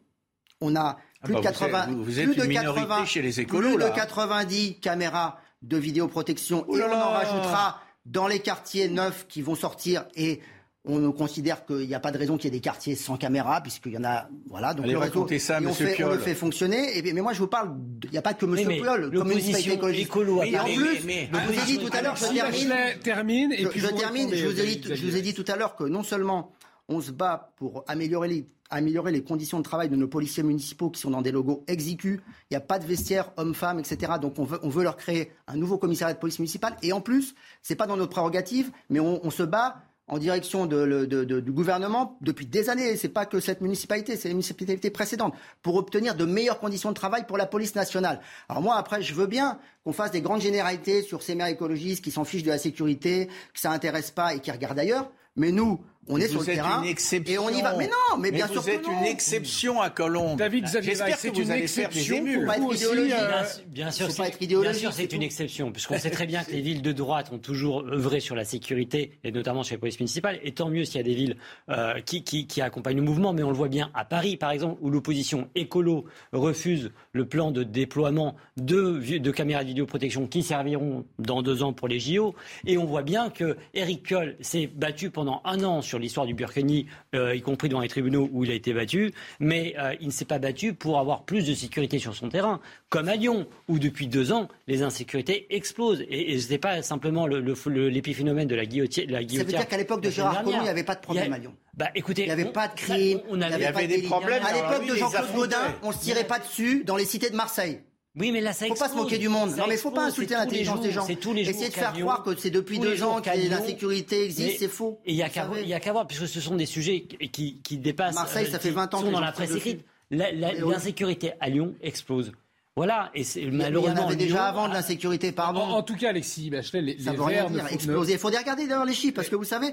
On a plus de 80, plus de 80, chez les écolos, plus de 90 caméras de vidéoprotection et on en rajoutera dans les quartiers neufs qui vont sortir et on considère qu'il n'y a pas de raison qu'il y ait des quartiers sans caméra, puisqu'il y en a. Voilà, donc le réseau. Ça, on, fait, on, le fait fonctionner. Et, mais moi, je vous parle. Il n'y a pas que M. Piolle, comme municipalité écologiste. Écolo, et en plus, je vous ai dit tout à l'heure, je termine. et puis je, termine. Je vous, ai dit, je vous ai dit tout à l'heure que non seulement on se bat pour améliorer les, améliorer les conditions de travail de nos policiers municipaux qui sont dans des logos exigus. Il n'y a pas de vestiaire hommes-femmes, etc. Donc on veut, on veut leur créer un nouveau commissariat de police municipale. Et en plus, c'est pas dans notre prérogative, mais on, on se bat en direction du gouvernement depuis des années. C'est pas que cette municipalité, c'est les municipalités précédentes pour obtenir de meilleures conditions de travail pour la police nationale. Alors moi, après, je veux bien qu'on fasse des grandes généralités sur ces maires écologistes qui s'en fichent de la sécurité, que ça intéresse pas et qui regardent ailleurs. Mais nous, on est vous sur le êtes terrain une exception. et on y va. Mais non, mais, bien sûr vous êtes que non. une exception à Colombe. David Xavier J'espère Weiss, que c'est vous une allez faire des exception pas être idéologique. Bien, sûr, c'est- une exception, puisqu'on sait très bien que les villes de droite ont toujours œuvré sur la sécurité, et notamment chez la police municipale. Et tant mieux s'il y a des villes euh, qui, qui, qui accompagnent le mouvement, mais on le voit bien à Paris, par exemple, où l'opposition écolo refuse le plan de déploiement de, caméras de vidéoprotection qui serviront dans deux ans pour les JO. Et on voit bien que Eric Piolle s'est battu pendant un an sur l'histoire du Burkini, euh, y compris dans les tribunaux où il a été battu, mais euh, il ne s'est pas battu pour avoir plus de sécurité sur son terrain, comme à Lyon, où depuis deux ans, les insécurités explosent. Et, et ce n'est pas simplement le- le- le- l'épiphénomène de la guillotière. La Ça veut guillotière dire qu'à l'époque de Gérard Collomb, il n'y avait pas de problème y à Lyon. Bah, écoutez, Il n'y avait on- pas de crime, on il n'y avait pas de des problèmes, À l'époque de Jean-Claude. Gaudin, on ne se tirait pas dessus dans les cités de Marseille. Oui, mais là, ça faut pas se explose. moquer du monde. Ça non, mais il faut pas explose, insulter l'intelligence des gens. c'est tous les jours Essayer de faire Lyon, croire que c'est depuis deux ans que l'insécurité existe, c'est faux. Et il a qu'à y a qu'à voir, puisque ce sont des sujets qui, dépassent. Marseille, ça euh, fait qui 20 ans sont que dans la presse écrite. L'insécurité à Lyon explose. Voilà, et c'est Mais il y en malheureusement. avait déjà Lyon avant de l'insécurité, pardon. En, en tout cas, Alexis Bachelet, les, Ça les veut rien dire, exploser. Il faudrait regarder d'ailleurs les chiffres, parce que vous savez,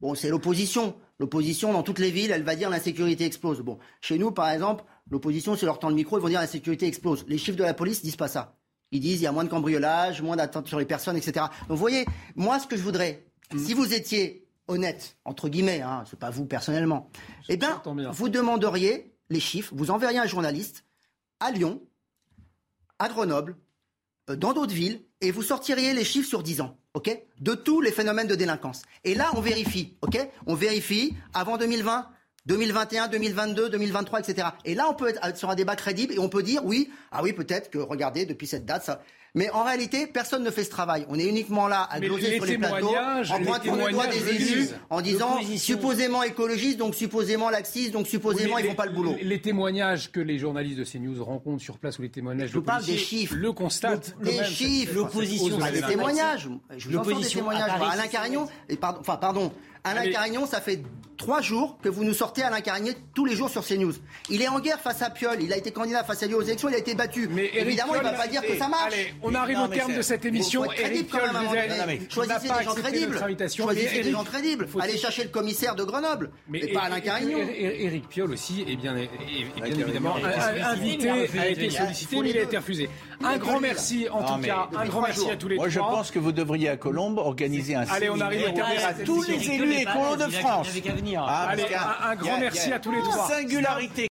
bon, c'est l'opposition. L'opposition, dans toutes les villes, elle va dire l'insécurité explose. Bon, chez nous, par exemple, l'opposition, c'est leur temps le micro, ils vont dire l'insécurité explose. Les chiffres de la police disent pas ça. Ils disent il y a moins de cambriolage, moins d'attentes sur les personnes, etc. Donc, vous voyez, moi, ce que je voudrais, si vous étiez honnête, entre guillemets, hein, c'est pas vous personnellement, eh bien, bien. vous demanderiez les chiffres, vous enverriez un journaliste à Lyon, à Grenoble, euh, dans d'autres villes, et vous sortiriez les chiffres sur 10 ans, ok? De tous les phénomènes de délinquance. Et là, on vérifie, ok? On vérifie avant 2020, 2021, 2022, 2023, etc. Et là, on peut être sur un débat crédible et on peut dire, oui, ah oui, peut-être que, regardez, depuis cette date, ça... Mais en réalité, personne ne fait ce travail. On est uniquement là à gloser les sur les plateaux, témoignages- en les pointant le doigt des élus, en disant supposément écologistes, donc supposément laxistes, donc supposément Oui, ils mais font pas le boulot. Les, les témoignages que les journalistes de CNews rencontrent sur place ou les témoignages Je de parle des chiffres. le constatent. Des même, chiffres. L'opposition, Ah, des témoignages. Je vous des L'opposition à témoignages. Paris, Alain Carignon, et pardon, enfin pardon, Alain Allez. Carignon, ça fait trois jours que vous nous sortez Alain Carignon tous les jours sur CNews. Il est en guerre face à Piolle. Il a été candidat face à lui aux élections. Il a été battu. Mais Évidemment, il Piolle, va pas dire que ça marche. Allez, on arrive Non, au terme de cette émission. Éric crédible quand Piolle même, Choisissez pas des gens crédibles. Choisissez des gens crédibles. Allez chercher le commissaire de Grenoble. Mais, pas Alain Carignon. Éric Piolle aussi, et bien, et- et bien évidemment, invité, a été sollicité, mais il a été refusé. Un est grand merci, en tout cas, un grand trois merci à tous les Moi, je trois. pense que vous devriez à Colombe organiser un Allez, on arrive au séminaire à tous les élus Écolos pas- de France. il avait qu'à venir. Ah, Allez, un- un grand a merci à tous les trois. Singularité